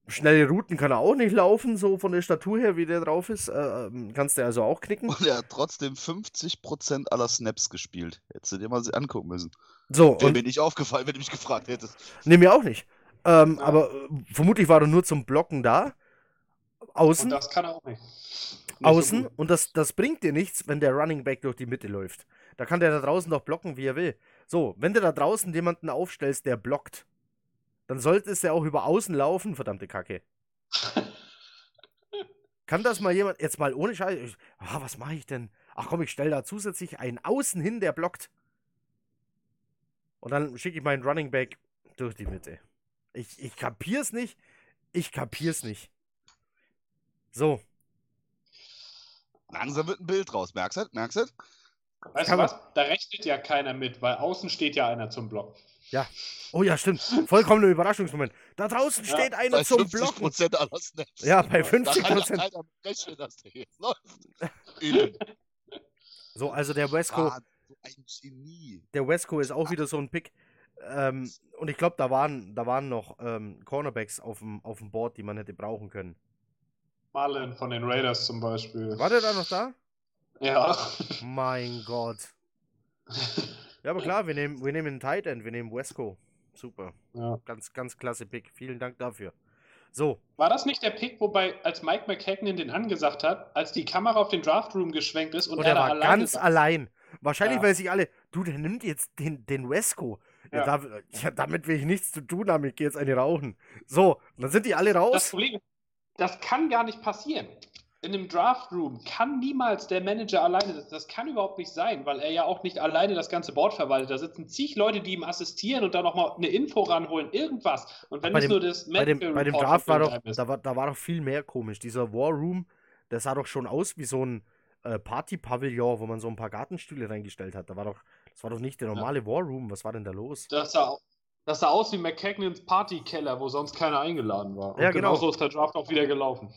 [SPEAKER 1] Schnelle Routen kann er auch nicht laufen, so von der Statur her, wie der drauf ist. Äh, ähm, kannst du also auch knicken.
[SPEAKER 3] Und er hat trotzdem 50% aller Snaps gespielt. Hättest du dir mal angucken müssen.
[SPEAKER 1] So.
[SPEAKER 3] Wäre mir nicht aufgefallen, wenn du mich gefragt hättest.
[SPEAKER 1] Nee, mir auch nicht. Ähm, ja. Aber äh, vermutlich war er nur zum Blocken da. Außen. Und
[SPEAKER 2] das kann er auch nicht.
[SPEAKER 1] nicht außen. So und das, das bringt dir nichts, wenn der Running Back durch die Mitte läuft. Da kann der da draußen doch blocken, wie er will. So, wenn du da draußen jemanden aufstellst, der blockt, dann sollte es ja auch über außen laufen, verdammte Kacke. kann das mal jemand, jetzt mal ohne Scheiß, ah, was mache ich denn? Ach komm, ich stelle da zusätzlich einen Außen hin, der blockt. Und dann schicke ich meinen Running Back durch die Mitte. Ich, ich kapier's nicht. Ich kapier's nicht. So.
[SPEAKER 3] Langsam wird ein Bild raus. Merkst du? Merkst du?
[SPEAKER 2] Weißt du was? Da rechnet ja keiner mit, weil außen steht ja einer zum Block.
[SPEAKER 1] Ja. Oh ja, stimmt. Vollkommener Überraschungsmoment. Da draußen
[SPEAKER 2] Ja,
[SPEAKER 1] steht einer
[SPEAKER 3] Bei
[SPEAKER 1] zum
[SPEAKER 3] 50
[SPEAKER 1] Blocken.
[SPEAKER 3] Prozent aller Snaps.
[SPEAKER 1] Ja, bei
[SPEAKER 3] Da
[SPEAKER 1] 50
[SPEAKER 3] kann ja
[SPEAKER 1] Prozent.
[SPEAKER 3] mit rechnen, dass der jetzt läuft.
[SPEAKER 1] So, also der Wesco,
[SPEAKER 3] Ah, so ein Genie.
[SPEAKER 1] der Wesco ist auch wieder so ein Pick. Ähm, und ich glaube, da waren, da waren noch ähm, Cornerbacks auf dem, auf dem Board, die man hätte brauchen können.
[SPEAKER 2] Marlon von den Raiders zum Beispiel.
[SPEAKER 1] War der da noch da?
[SPEAKER 2] Ja.
[SPEAKER 1] Mein Gott. Ja, aber klar, wir nehmen, wir nehmen einen Tight End, wir nehmen Wesco. Super.
[SPEAKER 2] ja.
[SPEAKER 1] Ganz, ganz klasse Pick. Vielen Dank dafür. So,
[SPEAKER 2] War das nicht der Pick, wobei, als Mike McKagan den angesagt hat, als die Kamera auf den Draftroom geschwenkt ist und,
[SPEAKER 1] und
[SPEAKER 2] er da
[SPEAKER 1] war
[SPEAKER 2] alleine
[SPEAKER 1] ganz
[SPEAKER 2] saß?
[SPEAKER 1] allein. Wahrscheinlich,
[SPEAKER 2] Ja.
[SPEAKER 1] weil sich alle, du, der nimmt jetzt den, den Wesco. Ja,
[SPEAKER 2] Ja.
[SPEAKER 1] Da, ja, damit will ich nichts zu tun haben, ich gehe jetzt eine rauchen. So, und dann sind die alle
[SPEAKER 2] Das
[SPEAKER 1] raus.
[SPEAKER 2] Problem ist, das kann gar nicht passieren. In einem Draftroom kann niemals der Manager alleine, das, das kann überhaupt nicht sein, weil er ja auch nicht alleine das ganze Board verwaltet. Da sitzen zig Leute, die ihm assistieren und da nochmal eine Info ranholen, irgendwas. Und wenn
[SPEAKER 1] Bei
[SPEAKER 2] es
[SPEAKER 1] dem-
[SPEAKER 2] nur das
[SPEAKER 1] Bei dem, bei dem Draft war doch, da war, da war doch viel mehr komisch. Dieser War Room, der sah doch schon aus wie so ein äh, Party-Pavillon, wo man so ein paar Gartenstühle reingestellt hat. Da war doch, das war doch nicht der normale War Room. Was war denn da los?
[SPEAKER 2] Das sah, das sah aus wie McKagnans Partykeller, wo sonst keiner eingeladen war. Und
[SPEAKER 1] Ja, genau.
[SPEAKER 2] genauso ist der Draft auch wieder gelaufen.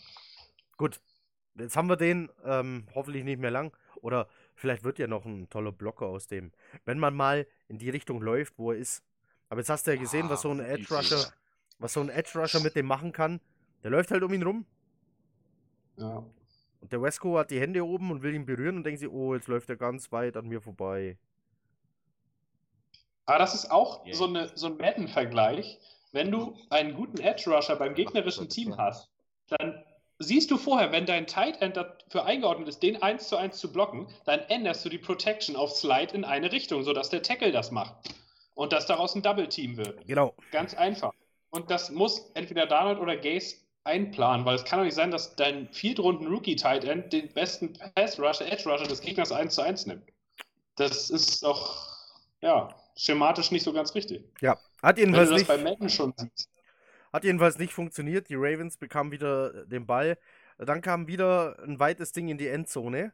[SPEAKER 1] Gut, jetzt haben wir den, ähm, hoffentlich nicht mehr lang. Oder vielleicht wird ja noch ein toller Blocker aus dem. Wenn man mal in die Richtung läuft, wo er ist. Aber jetzt hast du ja gesehen, was so ein
[SPEAKER 3] Ah,
[SPEAKER 1] Edge Rusher, was so ein Edge Rusher mit dem machen kann. Der läuft halt um ihn rum.
[SPEAKER 2] Ja.
[SPEAKER 1] Und der Wesco hat die Hände oben und will ihn berühren und denkt sich, oh, jetzt läuft er ganz weit an mir vorbei.
[SPEAKER 2] Aber das ist auch
[SPEAKER 3] Yeah.
[SPEAKER 2] so, eine, so ein Madden-Vergleich. Wenn du einen guten Edge-Rusher beim gegnerischen Team hast, dann siehst du vorher, wenn dein Tight End dafür eingeordnet ist, den 1 zu 1 zu blocken, dann änderst du die Protection auf Slide in eine Richtung, sodass der Tackle das macht. Und dass daraus ein Double-Team wird.
[SPEAKER 1] Genau.
[SPEAKER 2] Ganz einfach. Und das muss entweder Darnold oder Gaze einplanen, weil es kann doch nicht sein, dass dein Viertrunden-Rookie-Tight End den besten Pass-Rusher, Edge-Rusher des Gegners 1 zu 1 nimmt. Das ist doch, ja, schematisch nicht so ganz richtig.
[SPEAKER 1] Ja. Hat
[SPEAKER 2] Wenn
[SPEAKER 1] jedenfalls
[SPEAKER 2] du das
[SPEAKER 1] nicht.
[SPEAKER 2] bei Madden schon siehst.
[SPEAKER 1] Hat jedenfalls nicht funktioniert. Die Ravens bekamen wieder äh, den Ball. Dann kam wieder ein weites Ding in die Endzone.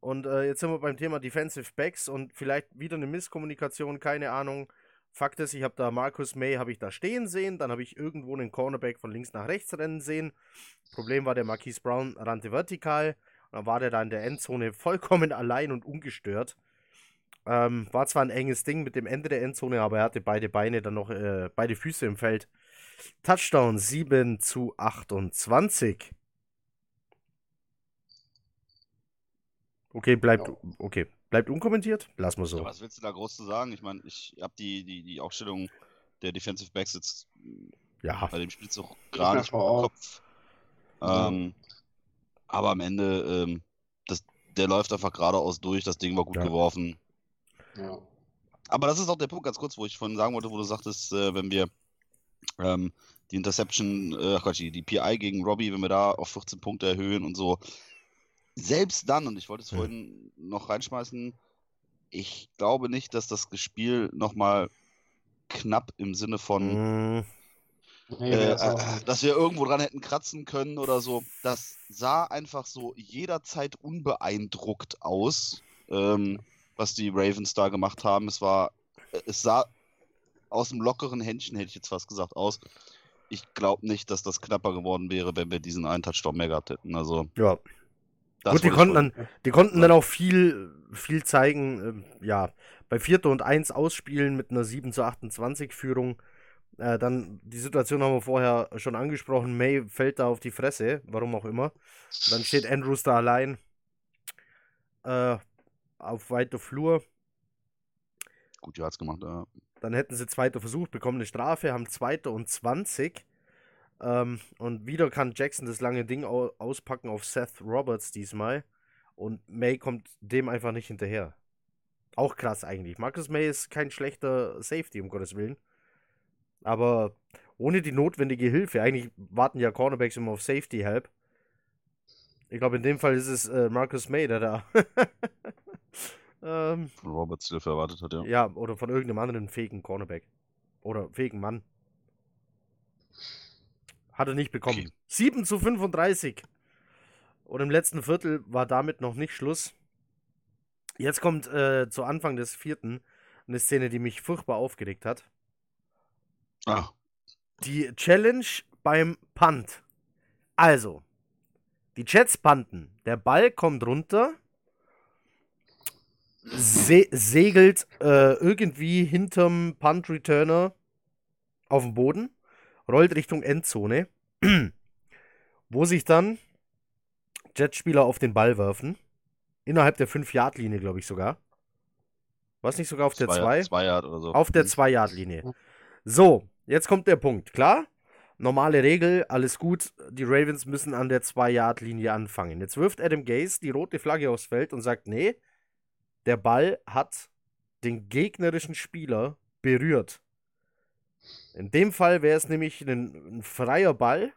[SPEAKER 1] Und äh, jetzt sind wir beim Thema Defensive Backs und vielleicht wieder eine Misskommunikation, keine Ahnung. Fakt ist, ich habe da Marcus May habe ich da stehen sehen, dann habe ich irgendwo einen Cornerback von links nach rechts rennen sehen. Problem war, der Marquise Brown rannte vertikal. Und dann war der da in der Endzone vollkommen allein und ungestört. Ähm, war zwar ein enges Ding mit dem Ende der Endzone, aber er hatte beide Beine dann noch, äh, beide Füße im Feld. Touchdown 7 zu 28. Okay, bleibt,
[SPEAKER 2] Ja.
[SPEAKER 1] okay, bleibt unkommentiert. Lassen wir so.
[SPEAKER 3] Ja, was willst du da groß zu sagen? Ich meine, ich habe die, die, die Aufstellung der Defensive Backs jetzt
[SPEAKER 1] Ja,
[SPEAKER 3] bei dem Spiel so gar
[SPEAKER 2] mehr
[SPEAKER 3] nicht
[SPEAKER 2] vor
[SPEAKER 3] im. Kopf. Ähm, aber am Ende, ähm, das, der läuft einfach geradeaus durch, das Ding war gut
[SPEAKER 1] Ja.
[SPEAKER 3] geworfen.
[SPEAKER 2] Ja.
[SPEAKER 3] Aber das ist auch der Punkt, ganz kurz, wo ich vorhin sagen wollte, wo du sagtest, äh, wenn wir ähm, die Interception, äh, ach Quatsch, die, die PI gegen Robbie, wenn wir da auf 14 Punkte erhöhen und so. Selbst dann, und ich wollte es
[SPEAKER 1] Hm.
[SPEAKER 3] vorhin noch reinschmeißen, ich glaube nicht, dass das Spiel nochmal knapp im Sinne von
[SPEAKER 1] mm,
[SPEAKER 2] Nee,
[SPEAKER 3] äh, äh, dass wir irgendwo dran hätten kratzen können oder so. Das sah einfach so jederzeit unbeeindruckt aus, ähm, was die Ravens da gemacht haben. Es war, äh, es sah aus dem lockeren Händchen, hätte ich jetzt fast gesagt, aus. Ich glaube nicht, dass das knapper geworden wäre, wenn wir diesen einen Touchdown mehr gehabt hätten. Also,
[SPEAKER 1] ja. Gut, die konnten, dann, die konnten dann auch viel, viel zeigen. ähm, ja, bei Vierter und Eins ausspielen mit einer 7 zu 28 Führung. Äh, dann, die Situation haben wir vorher schon angesprochen. May fällt da auf die Fresse, warum auch immer. Dann steht Andrews da allein äh, auf weiter Flur.
[SPEAKER 3] Gut, Yards gemacht, ja.
[SPEAKER 1] Dann hätten sie zweiter versucht, bekommen eine Strafe, haben zweiter und 20. Ähm, und wieder kann Jackson das lange Ding au auspacken auf Seth Roberts diesmal. Und May kommt dem einfach nicht hinterher. Auch krass eigentlich. Marcus May ist kein schlechter Safety, um Gottes Willen. Aber ohne die notwendige Hilfe, eigentlich warten ja Cornerbacks immer auf Safety Help. Ich glaube, in dem Fall ist es äh, Marcus May, der da Ähm,
[SPEAKER 3] Von Robert Silver erwartet hat, ja.
[SPEAKER 1] ja, oder von irgendeinem anderen fähigen Cornerback. Oder fähigen Mann. Hat er nicht bekommen.
[SPEAKER 3] Okay.
[SPEAKER 1] 7 zu 35. Und im letzten Viertel war damit noch nicht Schluss. Jetzt kommt äh, zu Anfang des vierten eine Szene, die mich furchtbar aufgeregt hat.
[SPEAKER 3] Ah,
[SPEAKER 1] Die Challenge beim Punt. Also, die Jets punten. Der Ball kommt runter, se segelt äh, irgendwie hinterm Punt-Returner auf den Boden, rollt Richtung Endzone, wo sich dann Jets-Spieler auf den Ball werfen. Innerhalb der 5-Yard-Linie, glaube ich sogar. Was nicht sogar auf der 2?
[SPEAKER 3] Zwei Yard oder so.
[SPEAKER 1] Auf der 2-Yard-Linie. So, jetzt kommt der Punkt. Klar, normale Regel, alles gut. Die Ravens müssen an der 2-Yard-Linie anfangen. Jetzt wirft Adam Gase die rote Flagge aufs Feld und sagt, nee, der Ball hat den gegnerischen Spieler berührt. In dem Fall wäre es nämlich ein, ein freier Ball,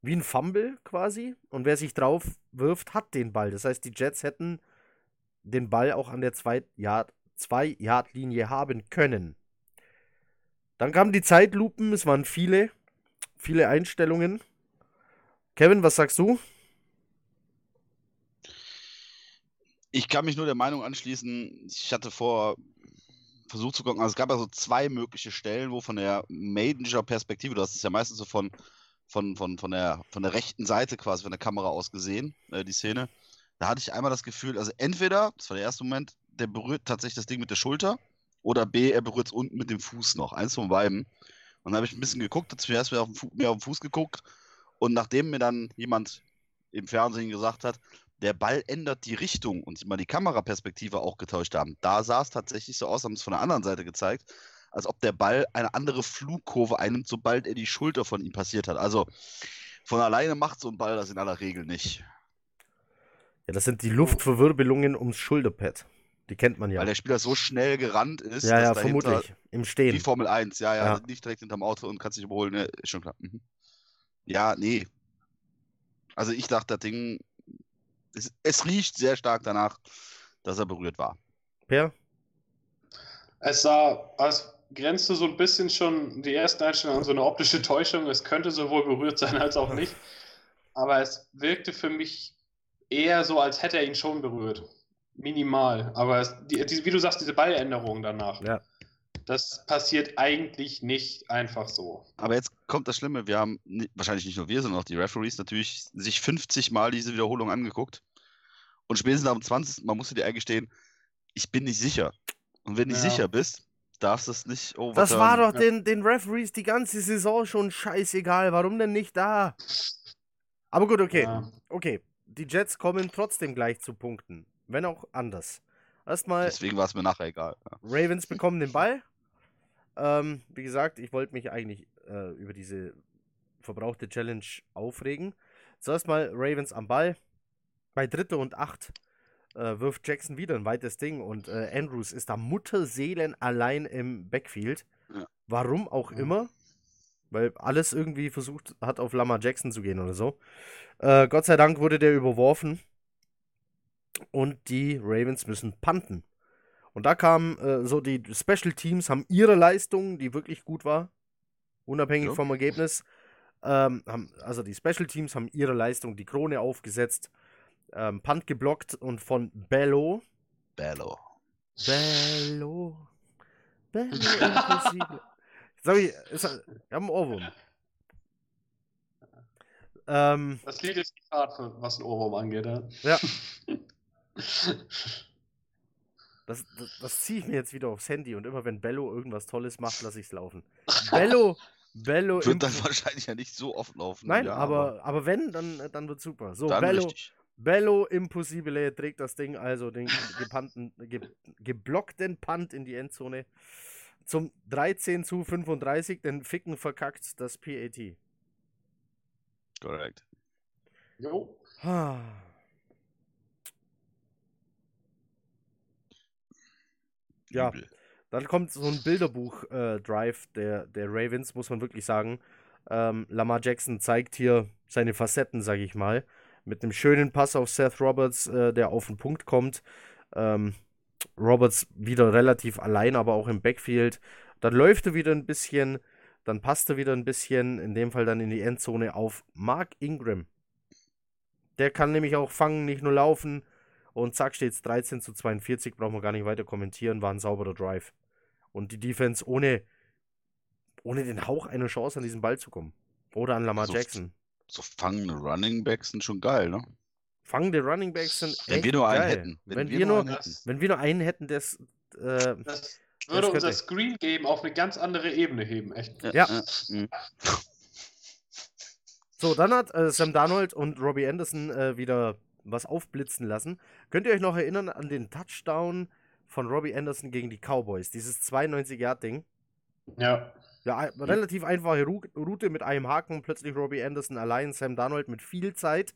[SPEAKER 1] wie ein Fumble quasi. Und wer sich drauf wirft, hat den Ball. Das heißt, die Jets hätten den Ball auch an der 2-Yard-Linie haben können. Dann kamen die Zeitlupen, es waren viele, viele Einstellungen. Kevin, was sagst du?
[SPEAKER 3] Ich kann mich nur der Meinung anschließen, ich hatte vor versucht zu gucken, also es gab ja so zwei mögliche Stellen, wo von der Major-Perspektive, du hast es ja meistens so von, von, von, von, der, von der rechten Seite quasi, von der Kamera aus gesehen, äh, die Szene. Da hatte ich einmal das Gefühl, also entweder, das war der erste Moment, der berührt tatsächlich das Ding mit der Schulter oder B, er berührt es unten mit dem Fuß noch. Eins von beiden. Und dann habe ich ein bisschen geguckt, zuerst mir auf, auf den Fuß geguckt und nachdem mir dann jemand im Fernsehen gesagt hat, der Ball ändert die Richtung und sie mal die Kameraperspektive auch getauscht haben, da sah es tatsächlich so aus, haben es von der anderen Seite gezeigt, als ob der Ball eine andere Flugkurve einnimmt, sobald er die Schulter von ihm passiert hat. Also von alleine macht so ein Ball das in aller Regel nicht.
[SPEAKER 1] Ja, das sind die Luftverwirbelungen ums Schulterpad. Die kennt man ja.
[SPEAKER 3] Weil der Spieler so schnell gerannt ist,
[SPEAKER 1] ja, ja, vermutlich. Im
[SPEAKER 3] Wie
[SPEAKER 1] Stehen.
[SPEAKER 3] Formel 1, ja, ja,
[SPEAKER 1] Ja.
[SPEAKER 3] nicht direkt hinterm Auto und kannst dich überholen, ne, ist schon klar. Mhm. Ja, nee. Also ich dachte, das Ding, es, es riecht sehr stark danach, dass er berührt war.
[SPEAKER 1] Per?
[SPEAKER 2] Es sah, es grenzte so ein bisschen schon die ersten Einstellungen an so eine optische Täuschung. Es könnte sowohl berührt sein als auch nicht. Aber es wirkte für mich eher so, als hätte er ihn schon berührt. Minimal. Aber es, die, die, wie du sagst, diese Balländerung danach,
[SPEAKER 1] Ja.
[SPEAKER 2] Das passiert eigentlich nicht einfach so.
[SPEAKER 3] Aber jetzt kommt das Schlimme, wir haben, wahrscheinlich nicht nur wir, sondern auch die Referees natürlich sich 50 Mal diese Wiederholung angeguckt. Und spätestens am 20. Mal musst du dir eingestehen, ich bin nicht sicher. Und wenn du
[SPEAKER 2] Ja.
[SPEAKER 3] sicher bist, darfst du es nicht oh,
[SPEAKER 1] Das war doch den, den Referees die ganze Saison schon scheißegal. Warum denn nicht da? Aber gut, okay.
[SPEAKER 2] Ja.
[SPEAKER 1] Okay. Die Jets kommen trotzdem gleich zu Punkten. Wenn auch anders. Erstmal,
[SPEAKER 3] Deswegen war es mir nachher egal. Ja.
[SPEAKER 1] Ravens bekommen den Ball. Ähm, wie gesagt, ich wollte mich eigentlich äh, über diese verbrauchte Challenge aufregen. Zuerst mal Ravens am Ball. Bei Dritte und Acht äh, wirft Jackson wieder ein weites Ding und äh, Andrews ist da Mutterseelen allein im Backfield.
[SPEAKER 3] Ja.
[SPEAKER 1] Warum auch immer. Weil alles irgendwie versucht hat, auf Lamar Jackson zu gehen oder so. Äh, Gott sei Dank wurde der überworfen. Und die Ravens müssen punten. Und da kamen äh, so die Special Teams, haben ihre Leistung, die wirklich gut war, unabhängig
[SPEAKER 3] Ja.
[SPEAKER 1] vom Ergebnis. Ähm, haben, also die Special Teams haben ihre Leistung, die Krone aufgesetzt, ähm, Punt geblockt und von Bello.
[SPEAKER 3] Bello.
[SPEAKER 1] Bello. Bello impossible. Sag ich, ist, wir haben einen Ohrwurm. Ähm,
[SPEAKER 2] Das Lied ist für, was ein Ohrwurm angeht. Ja.
[SPEAKER 1] Ja. Das, das, das ziehe ich mir jetzt wieder aufs Handy und immer wenn Bello irgendwas Tolles macht, lasse ich es laufen. Bello, Bello.
[SPEAKER 3] Wird dann wahrscheinlich ja nicht so oft laufen.
[SPEAKER 1] Nein,
[SPEAKER 3] ja,
[SPEAKER 1] aber, aber wenn, dann, dann wird super. So,
[SPEAKER 3] dann
[SPEAKER 1] Bello,
[SPEAKER 3] richtig.
[SPEAKER 1] Bello Impossibile trägt das Ding, also den gepanten, ge, geblockten Punt in die Endzone. Zum 13 zu 35, den Ficken verkackt das PAT.
[SPEAKER 3] Korrekt.
[SPEAKER 2] Jo.
[SPEAKER 1] Ja,
[SPEAKER 3] Übel.
[SPEAKER 1] Dann kommt so ein Bilderbuch-Drive der, der Ravens, muss man wirklich sagen. Ähm, Lamar Jackson zeigt hier seine Facetten, sage ich mal. Mit einem schönen Pass auf Seth Roberts, äh, der auf den Punkt kommt. Ähm, Roberts wieder relativ allein, aber auch im Backfield. Dann läuft er wieder ein bisschen, dann passt er wieder ein bisschen, in dem Fall dann in die Endzone auf Mark Ingram. Der kann nämlich auch fangen, nicht nur laufen. Und zack, steht es 13 zu 42, brauchen wir gar nicht weiter kommentieren, war ein sauberer Drive. Und die Defense ohne, ohne den Hauch einer Chance an diesen Ball zu kommen. Oder an Lamar
[SPEAKER 3] So-
[SPEAKER 1] Jackson.
[SPEAKER 3] So fangende Running Backs sind schon geil, ne?
[SPEAKER 1] Fangende Running Backs sind
[SPEAKER 3] Wenn
[SPEAKER 1] echt
[SPEAKER 3] wir nur einen
[SPEAKER 1] geil.
[SPEAKER 3] hätten.
[SPEAKER 1] Wenn, wir, nur,
[SPEAKER 3] einen hätten.
[SPEAKER 2] Das,
[SPEAKER 1] wenn wir nur einen hätten, es, äh,
[SPEAKER 2] das
[SPEAKER 1] Das
[SPEAKER 2] würde unser
[SPEAKER 1] könnte-
[SPEAKER 2] Screen Game auf eine ganz andere Ebene heben, echt.
[SPEAKER 1] Ja.
[SPEAKER 3] mhm.
[SPEAKER 1] So, dann hat äh, Sam Darnold und Robbie Anderson äh, wieder was aufblitzen lassen. Könnt ihr euch noch erinnern an den Touchdown von Robbie Anderson gegen die Cowboys? Dieses 92-Yard-Ding.
[SPEAKER 2] Ja.
[SPEAKER 1] Ja, relativ einfache Route mit einem Haken. Plötzlich Robbie Anderson allein, Sam Darnold mit viel Zeit,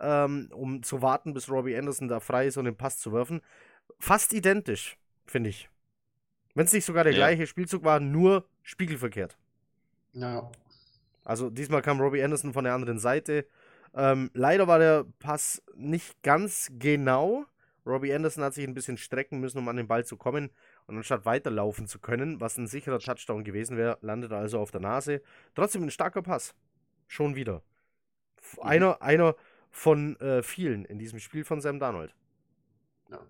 [SPEAKER 1] ähm, um zu warten, bis Robbie Anderson da frei ist und den Pass zu werfen. Fast identisch, finde ich. Wenn es nicht sogar der
[SPEAKER 3] Ja.
[SPEAKER 1] gleiche Spielzug war, nur spiegelverkehrt.
[SPEAKER 2] Ja.
[SPEAKER 1] Also diesmal kam Robbie Anderson von der anderen Seite. Ähm, leider war der Pass nicht ganz genau. Robbie Anderson hat sich ein bisschen strecken müssen, um an den Ball zu kommen. Und anstatt weiterlaufen zu können, was ein sicherer Touchdown gewesen wäre, landet er also auf der Nase. Trotzdem ein starker Pass. Schon wieder.
[SPEAKER 2] Mhm.
[SPEAKER 1] Einer, einer von äh, vielen in diesem Spiel von Sam Darnold.
[SPEAKER 2] Ja.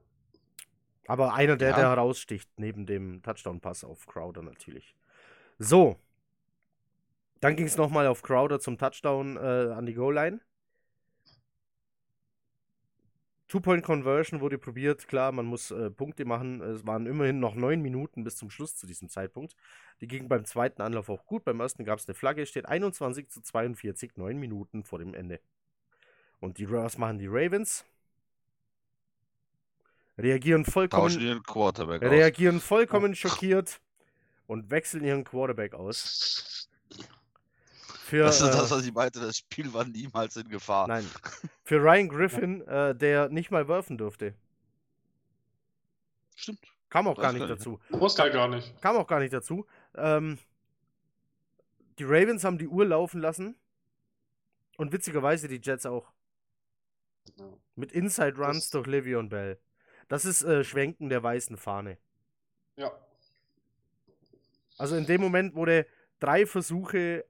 [SPEAKER 1] Aber einer, der,
[SPEAKER 3] Ja.
[SPEAKER 1] der heraussticht, neben dem Touchdown-Pass auf Crowder natürlich. So. Dann ging es nochmal auf Crowder zum Touchdown äh, an die Goal-Line. Two-Point-Conversion wurde probiert. Klar, man muss äh, Punkte machen. Es waren immerhin noch neun Minuten bis zum Schluss zu diesem Zeitpunkt. Die ging beim zweiten Anlauf auch gut. Beim ersten gab es eine Flagge. Steht 21 zu 42, neun Minuten vor dem Ende. Und die, was machen die Ravens? Reagieren vollkommen
[SPEAKER 3] den Quarterback
[SPEAKER 1] reagieren vollkommen schockiert und wechseln ihren Quarterback aus. Für,
[SPEAKER 3] Das ist
[SPEAKER 1] äh,
[SPEAKER 3] das, was ich meinte. Das Spiel war niemals in Gefahr.
[SPEAKER 1] nein, für Ryan Griffin, äh, der nicht mal werfen durfte.
[SPEAKER 3] Stimmt.
[SPEAKER 1] Kam auch gar nicht
[SPEAKER 3] gar nicht.
[SPEAKER 1] dazu.
[SPEAKER 2] Muss er gar nicht.
[SPEAKER 1] Kam auch gar nicht dazu. Ähm, die Ravens haben die Uhr laufen lassen. Und witzigerweise die Jets auch.
[SPEAKER 2] Ja.
[SPEAKER 1] Mit Inside Runs
[SPEAKER 2] Das-
[SPEAKER 1] durch Le'Veon Bell. Das ist äh, Schwenken der weißen Fahne.
[SPEAKER 2] Ja.
[SPEAKER 1] Also in dem Moment, wo du drei Versuche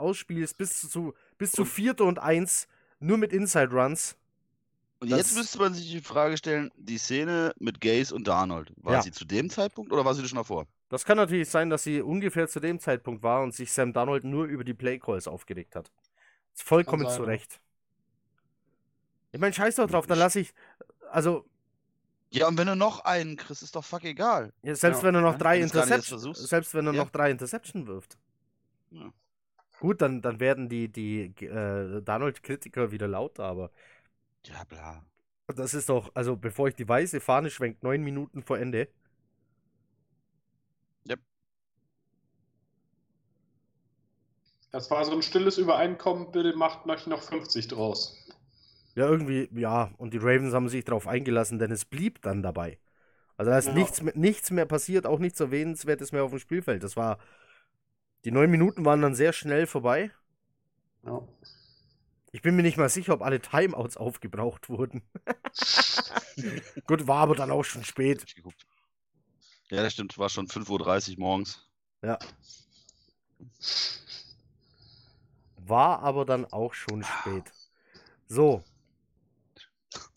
[SPEAKER 1] ausspielst, bis zu, bis zu vierte und eins, nur mit Inside Runs.
[SPEAKER 3] Und
[SPEAKER 1] Das-
[SPEAKER 3] jetzt müsste man sich die Frage stellen, die Szene mit Gaze und Darnold, war
[SPEAKER 1] Ja.
[SPEAKER 3] sie zu dem Zeitpunkt oder war sie schon davor?
[SPEAKER 1] Das kann natürlich sein, dass sie ungefähr zu dem Zeitpunkt war und sich Sam Darnold nur über die Playcalls aufgeregt hat. Ist vollkommen zu. Recht. Ich meine, scheiß doch drauf, dann lasse ich. Also,
[SPEAKER 3] Ja, und wenn du noch einen kriegst, ist doch fuck egal.
[SPEAKER 1] ja, selbst
[SPEAKER 2] Ja,
[SPEAKER 1] wenn er noch
[SPEAKER 3] ja,
[SPEAKER 1] drei
[SPEAKER 3] wenn
[SPEAKER 1] Interception, selbst wenn er
[SPEAKER 3] Ja.
[SPEAKER 1] noch drei Interception wirft.
[SPEAKER 3] Ja.
[SPEAKER 1] Gut, dann, dann werden die, die äh, Darnold-Kritiker wieder lauter, aber
[SPEAKER 3] Ja, bla.
[SPEAKER 1] das ist doch, also bevor ich die weiße Fahne schwenkt, neun Minuten vor Ende.
[SPEAKER 2] Das war so ein stilles Übereinkommen, bitte macht euch noch 50 draus.
[SPEAKER 1] Ja, irgendwie, ja, und die Ravens haben sich darauf eingelassen, denn es blieb dann dabei. Also da ist
[SPEAKER 2] Ja.
[SPEAKER 1] nichts, mehr- nichts mehr passiert, auch nichts Erwähnenswertes mehr auf dem Spielfeld. Das war, die neun Minuten waren dann sehr schnell vorbei.
[SPEAKER 2] Ja.
[SPEAKER 1] Ich bin mir nicht mal sicher, ob alle Timeouts aufgebraucht wurden. Gut, war aber dann auch schon spät.
[SPEAKER 3] Ja, das stimmt, war schon 5.30 Uhr morgens.
[SPEAKER 1] Ja. War aber dann auch schon spät. So,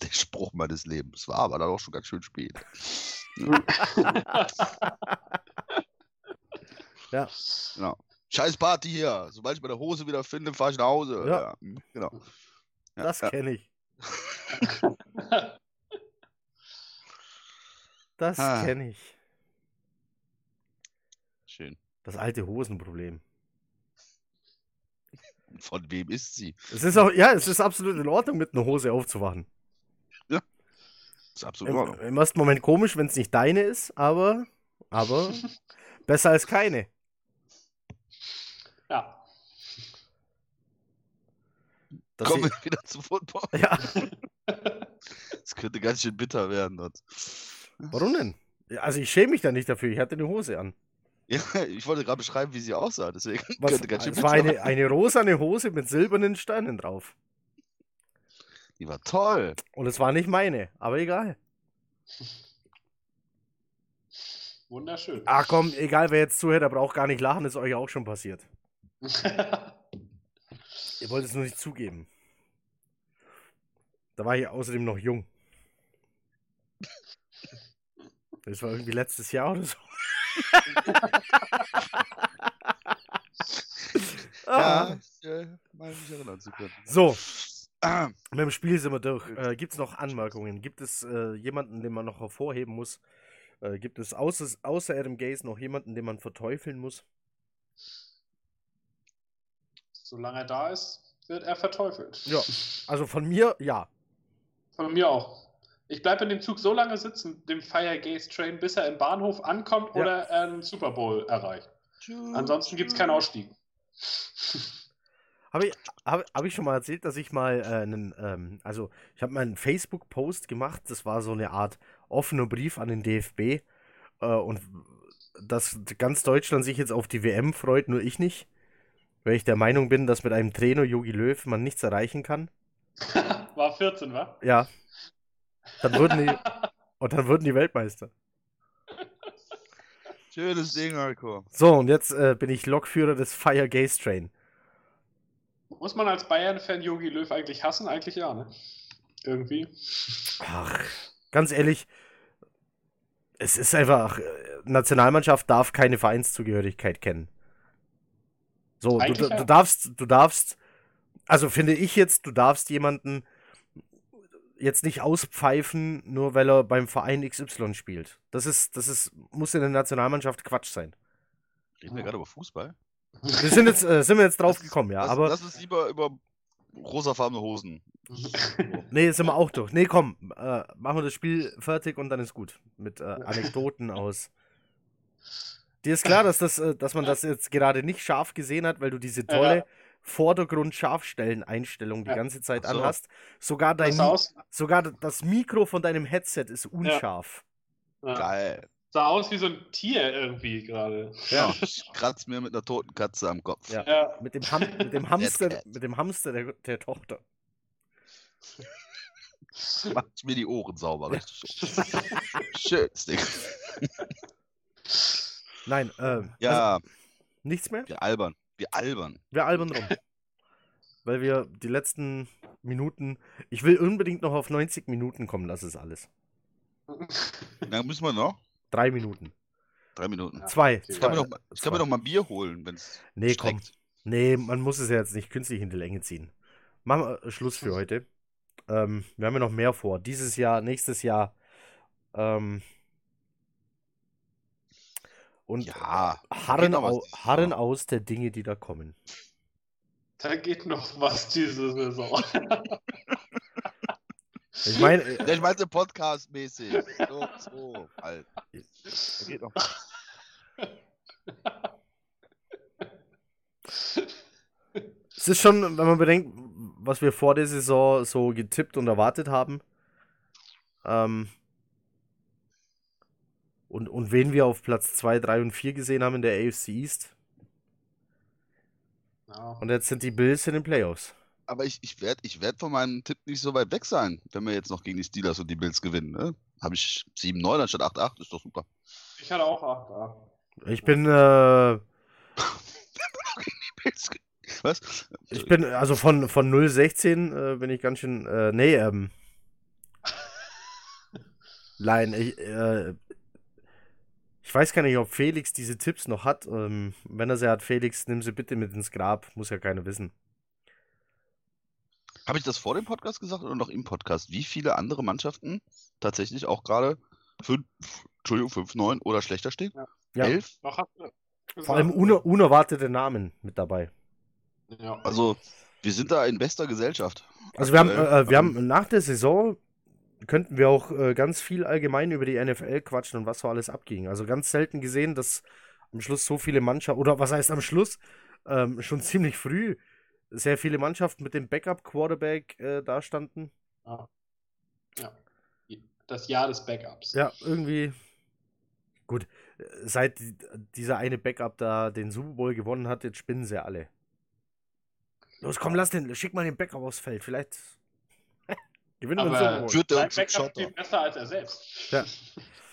[SPEAKER 3] Der Spruch meines Lebens. War aber dann auch schon ganz schön spät.
[SPEAKER 1] ja.
[SPEAKER 3] Genau. Scheiß Party hier. Sobald ich meine Hose wieder finde, fahre ich nach Hause.
[SPEAKER 1] Ja.
[SPEAKER 3] hm, genau. Ja,
[SPEAKER 1] Das
[SPEAKER 3] ja.
[SPEAKER 1] kenne ich. Das
[SPEAKER 3] Ah.
[SPEAKER 1] kenne ich.
[SPEAKER 3] Schön.
[SPEAKER 1] Das alte Hosenproblem.
[SPEAKER 3] Von wem ist sie?
[SPEAKER 1] Es ist auch, ja, es ist absolut in Ordnung, mit einer Hose aufzuwachen.
[SPEAKER 3] ist absolut in
[SPEAKER 1] Im,
[SPEAKER 3] Ordnung.
[SPEAKER 1] Im ersten Moment komisch, wenn es nicht deine ist, aber, aber besser als keine.
[SPEAKER 2] Ja.
[SPEAKER 1] Dass
[SPEAKER 3] Kommen wir wieder zum Football.
[SPEAKER 1] ja,
[SPEAKER 3] Das könnte ganz schön bitter werden. Das.
[SPEAKER 1] warum denn? Also ich schäme mich da nicht dafür, ich hatte eine Hose an.
[SPEAKER 3] Ja, ich wollte gerade beschreiben, wie sie aussah. Deswegen
[SPEAKER 1] Was,
[SPEAKER 3] könnte ganz schön
[SPEAKER 1] es war
[SPEAKER 3] bitter
[SPEAKER 1] eine, eine rosane Hose mit silbernen Sternen drauf.
[SPEAKER 3] Die war toll.
[SPEAKER 1] Und es war nicht meine, aber egal.
[SPEAKER 2] Wunderschön.
[SPEAKER 1] Ach komm, egal wer jetzt zuhört, der braucht gar nicht lachen, ist euch auch schon passiert. Ihr wollt es nur nicht zugeben. Da war ich außerdem noch jung. Das war irgendwie letztes Jahr oder so. Ah.
[SPEAKER 3] Ja, ich äh, meine mich erinnern zu können.
[SPEAKER 1] So,
[SPEAKER 3] Ah,
[SPEAKER 1] mit dem Spiel sind wir durch. Äh, Gibt es noch Anmerkungen? Gibt es äh, jemanden, den man noch hervorheben muss? Äh, gibt es außer, außer Adam Gaze noch jemanden, den man verteufeln muss?
[SPEAKER 2] Solange er da ist, wird er verteufelt.
[SPEAKER 1] Ja. Also von mir, ja.
[SPEAKER 2] Von mir auch. Ich bleibe in dem Zug so lange sitzen, dem Fire Gaze Train, bis er im Bahnhof ankommt
[SPEAKER 1] Ja.
[SPEAKER 2] oder er einen Super Bowl erreicht. Ansonsten gibt es keinen Ausstieg.
[SPEAKER 1] Habe ich, hab, hab ich schon mal erzählt, dass ich mal äh, einen, ähm, also ich habe mal einen Facebook-Post gemacht, das war so eine Art offener Brief an den DFB äh, und dass ganz Deutschland sich jetzt auf die WM freut, nur ich nicht, weil ich der Meinung bin, dass mit einem Trainer Jogi Löw man nichts erreichen kann.
[SPEAKER 2] War 14, wa?
[SPEAKER 1] Ja. Dann würden die, und dann würden die Weltmeister.
[SPEAKER 3] Schönes Ding, Alko.
[SPEAKER 1] So, und jetzt äh, bin ich Lokführer des Fire Gaze Train.
[SPEAKER 2] Muss man als Bayern-Fan Yogi Löw eigentlich hassen? Eigentlich ja, ne? Irgendwie.
[SPEAKER 1] Ach, ganz ehrlich, es ist einfach, äh, Nationalmannschaft darf keine Vereinszugehörigkeit kennen. So, du, du darfst, du darfst, also finde ich jetzt, du darfst jemanden jetzt nicht auspfeifen, nur weil er beim Verein XY spielt. Das ist, das ist, muss in der Nationalmannschaft Quatsch sein.
[SPEAKER 3] Reden wir gerade über Fußball?
[SPEAKER 1] Wir sind jetzt, äh, sind wir jetzt drauf gekommen, ja, aber
[SPEAKER 3] Lass uns lieber über rosafarbene Hosen.
[SPEAKER 1] nee, sind wir auch durch. Nee, komm, äh, machen wir das Spiel fertig und dann ist gut. Mit äh, Anekdoten aus. Dir ist klar, dass, das, äh, dass man das jetzt gerade nicht scharf gesehen hat, weil du diese tolle
[SPEAKER 2] Ja.
[SPEAKER 1] Vordergrund-Scharfstellen-Einstellung die
[SPEAKER 2] Ja.
[SPEAKER 1] ganze Zeit
[SPEAKER 3] so.
[SPEAKER 1] anhast. Sogar, dein, sogar das Mikro von deinem Headset ist unscharf.
[SPEAKER 2] ja,
[SPEAKER 3] Geil.
[SPEAKER 2] sah aus wie so ein Tier irgendwie gerade.
[SPEAKER 1] Ja.
[SPEAKER 3] Ich kratz mir mit einer toten Katze am Kopf.
[SPEAKER 1] Ja.
[SPEAKER 2] Ja.
[SPEAKER 1] Mit dem, Ham mit dem Hamster, mit dem Hamster der, der Tochter.
[SPEAKER 3] Macht mir die Ohren sauber, schön. Schönes Ding.
[SPEAKER 1] Nein, äh, also
[SPEAKER 3] Ja,
[SPEAKER 1] nichts mehr.
[SPEAKER 3] wir albern. Wir albern.
[SPEAKER 1] Wir albern rum. Weil wir die letzten Minuten. Ich will unbedingt noch auf 90 Minuten kommen, das ist alles.
[SPEAKER 3] Dann müssen wir noch.
[SPEAKER 1] Drei Minuten.
[SPEAKER 3] Drei Minuten.
[SPEAKER 2] Ja.
[SPEAKER 1] Zwei.
[SPEAKER 3] Ich kann, mir
[SPEAKER 1] zwei.
[SPEAKER 3] noch, mal- ich kann mir noch mal ein Bier holen, wenn es
[SPEAKER 1] Nee, komm. Nee, man muss es ja jetzt nicht künstlich in die Länge ziehen. Machen wir äh, Schluss für heute. Ähm, wir haben ja noch mehr vor. Dieses Jahr, nächstes Jahr. Ähm, und
[SPEAKER 3] Ja.
[SPEAKER 1] harren,
[SPEAKER 3] was
[SPEAKER 1] au harren
[SPEAKER 3] Jahr.
[SPEAKER 1] aus der Dinge, die da kommen.
[SPEAKER 2] Da geht noch was diese Saison.
[SPEAKER 1] Ich meine, äh,
[SPEAKER 3] Ja, ich meine so Podcast-mäßig. So, so, halt. Da geht noch.
[SPEAKER 1] es ist schon, wenn man bedenkt, was wir vor der Saison so getippt und erwartet haben. Ähm, und, und wen wir auf Platz 2, 3 und 4 gesehen haben in der AFC East.
[SPEAKER 2] Ja.
[SPEAKER 1] Und jetzt sind die Bills in den Playoffs.
[SPEAKER 3] Aber ich, ich werde ich werd von meinem Tipp nicht so weit weg sein, wenn wir jetzt noch gegen die Steelers und die Bills gewinnen. Ne? Habe ich 7-9 anstatt 8-8, ist doch super.
[SPEAKER 2] Ich hatte auch 8
[SPEAKER 1] Ich bin, äh,
[SPEAKER 3] Was?
[SPEAKER 1] ich bin, also von, von 016 äh, bin ich ganz schön, äh, nee, ähm, nein, ich, äh, ich weiß gar nicht, ob Felix diese Tipps noch hat. Ähm, wenn er sie hat, Felix, nimm sie bitte mit ins Grab, muss ja keiner wissen.
[SPEAKER 3] Habe ich das vor dem Podcast gesagt oder noch im Podcast? Wie viele andere Mannschaften tatsächlich auch gerade 5, Entschuldigung, 5, 9 oder schlechter stehen?
[SPEAKER 1] Ja,
[SPEAKER 3] 11?
[SPEAKER 2] Noch hast du gesagt.
[SPEAKER 1] vor allem uner unerwartete Namen mit dabei.
[SPEAKER 2] Ja.
[SPEAKER 3] Also, wir sind da in bester Gesellschaft.
[SPEAKER 1] Also wir haben, äh, wir haben nach der Saison könnten wir auch äh, ganz viel allgemein über die NFL quatschen und was so alles abging. Also ganz selten gesehen, dass am Schluss so viele Mannschaften, oder was heißt am Schluss, ähm, schon ziemlich früh sehr viele Mannschaften mit dem Backup-Quarterback äh, dastanden.
[SPEAKER 2] Ja. ja. Das Jahr des Backups.
[SPEAKER 1] Ja, irgendwie. Gut, äh, seit die- dieser eine Backup da den Super Bowl gewonnen hat, jetzt spinnen sie alle. Los, komm, lass den, schick mal den Backup aufs Feld. Vielleicht Gewinnen wir
[SPEAKER 2] Aber
[SPEAKER 1] so.
[SPEAKER 3] Führt der
[SPEAKER 2] Backup spielt besser als er selbst.
[SPEAKER 1] Ja.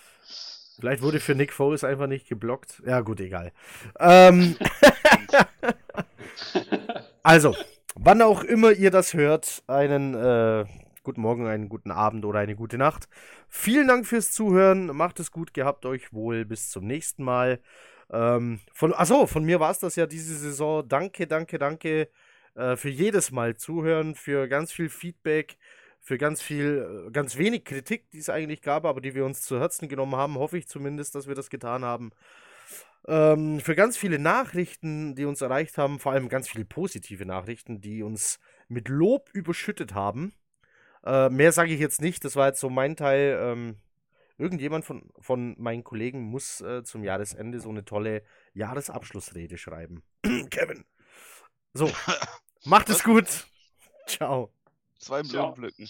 [SPEAKER 1] Vielleicht wurde für Nick Foles einfach nicht geblockt. Ja, gut, egal. Ähm, also, wann auch immer ihr das hört, einen äh, guten Morgen, einen guten Abend oder eine gute Nacht. Vielen Dank fürs Zuhören. Macht es gut, gehabt euch wohl. Bis zum nächsten Mal. Ähm, von, achso, von mir war es das ja diese Saison. Danke, danke, danke äh, für jedes Mal zuhören, für ganz viel Feedback, für ganz viel, äh, ganz wenig Kritik, die es eigentlich gab, aber die wir uns zu Herzen genommen haben. Hoffe ich zumindest, dass wir das getan haben. Ähm, für ganz viele Nachrichten, die uns erreicht haben, vor allem ganz viele positive Nachrichten, die uns mit Lob überschüttet haben. Äh, mehr sage ich jetzt nicht, das war jetzt so mein Teil. Ähm, irgendjemand von, von meinen Kollegen muss äh, zum Jahresende so eine tolle Jahresabschlussrede schreiben. Kevin. So, macht es gut. Ciao.
[SPEAKER 3] Zwei
[SPEAKER 2] Ciao.
[SPEAKER 3] Blumenpflücken.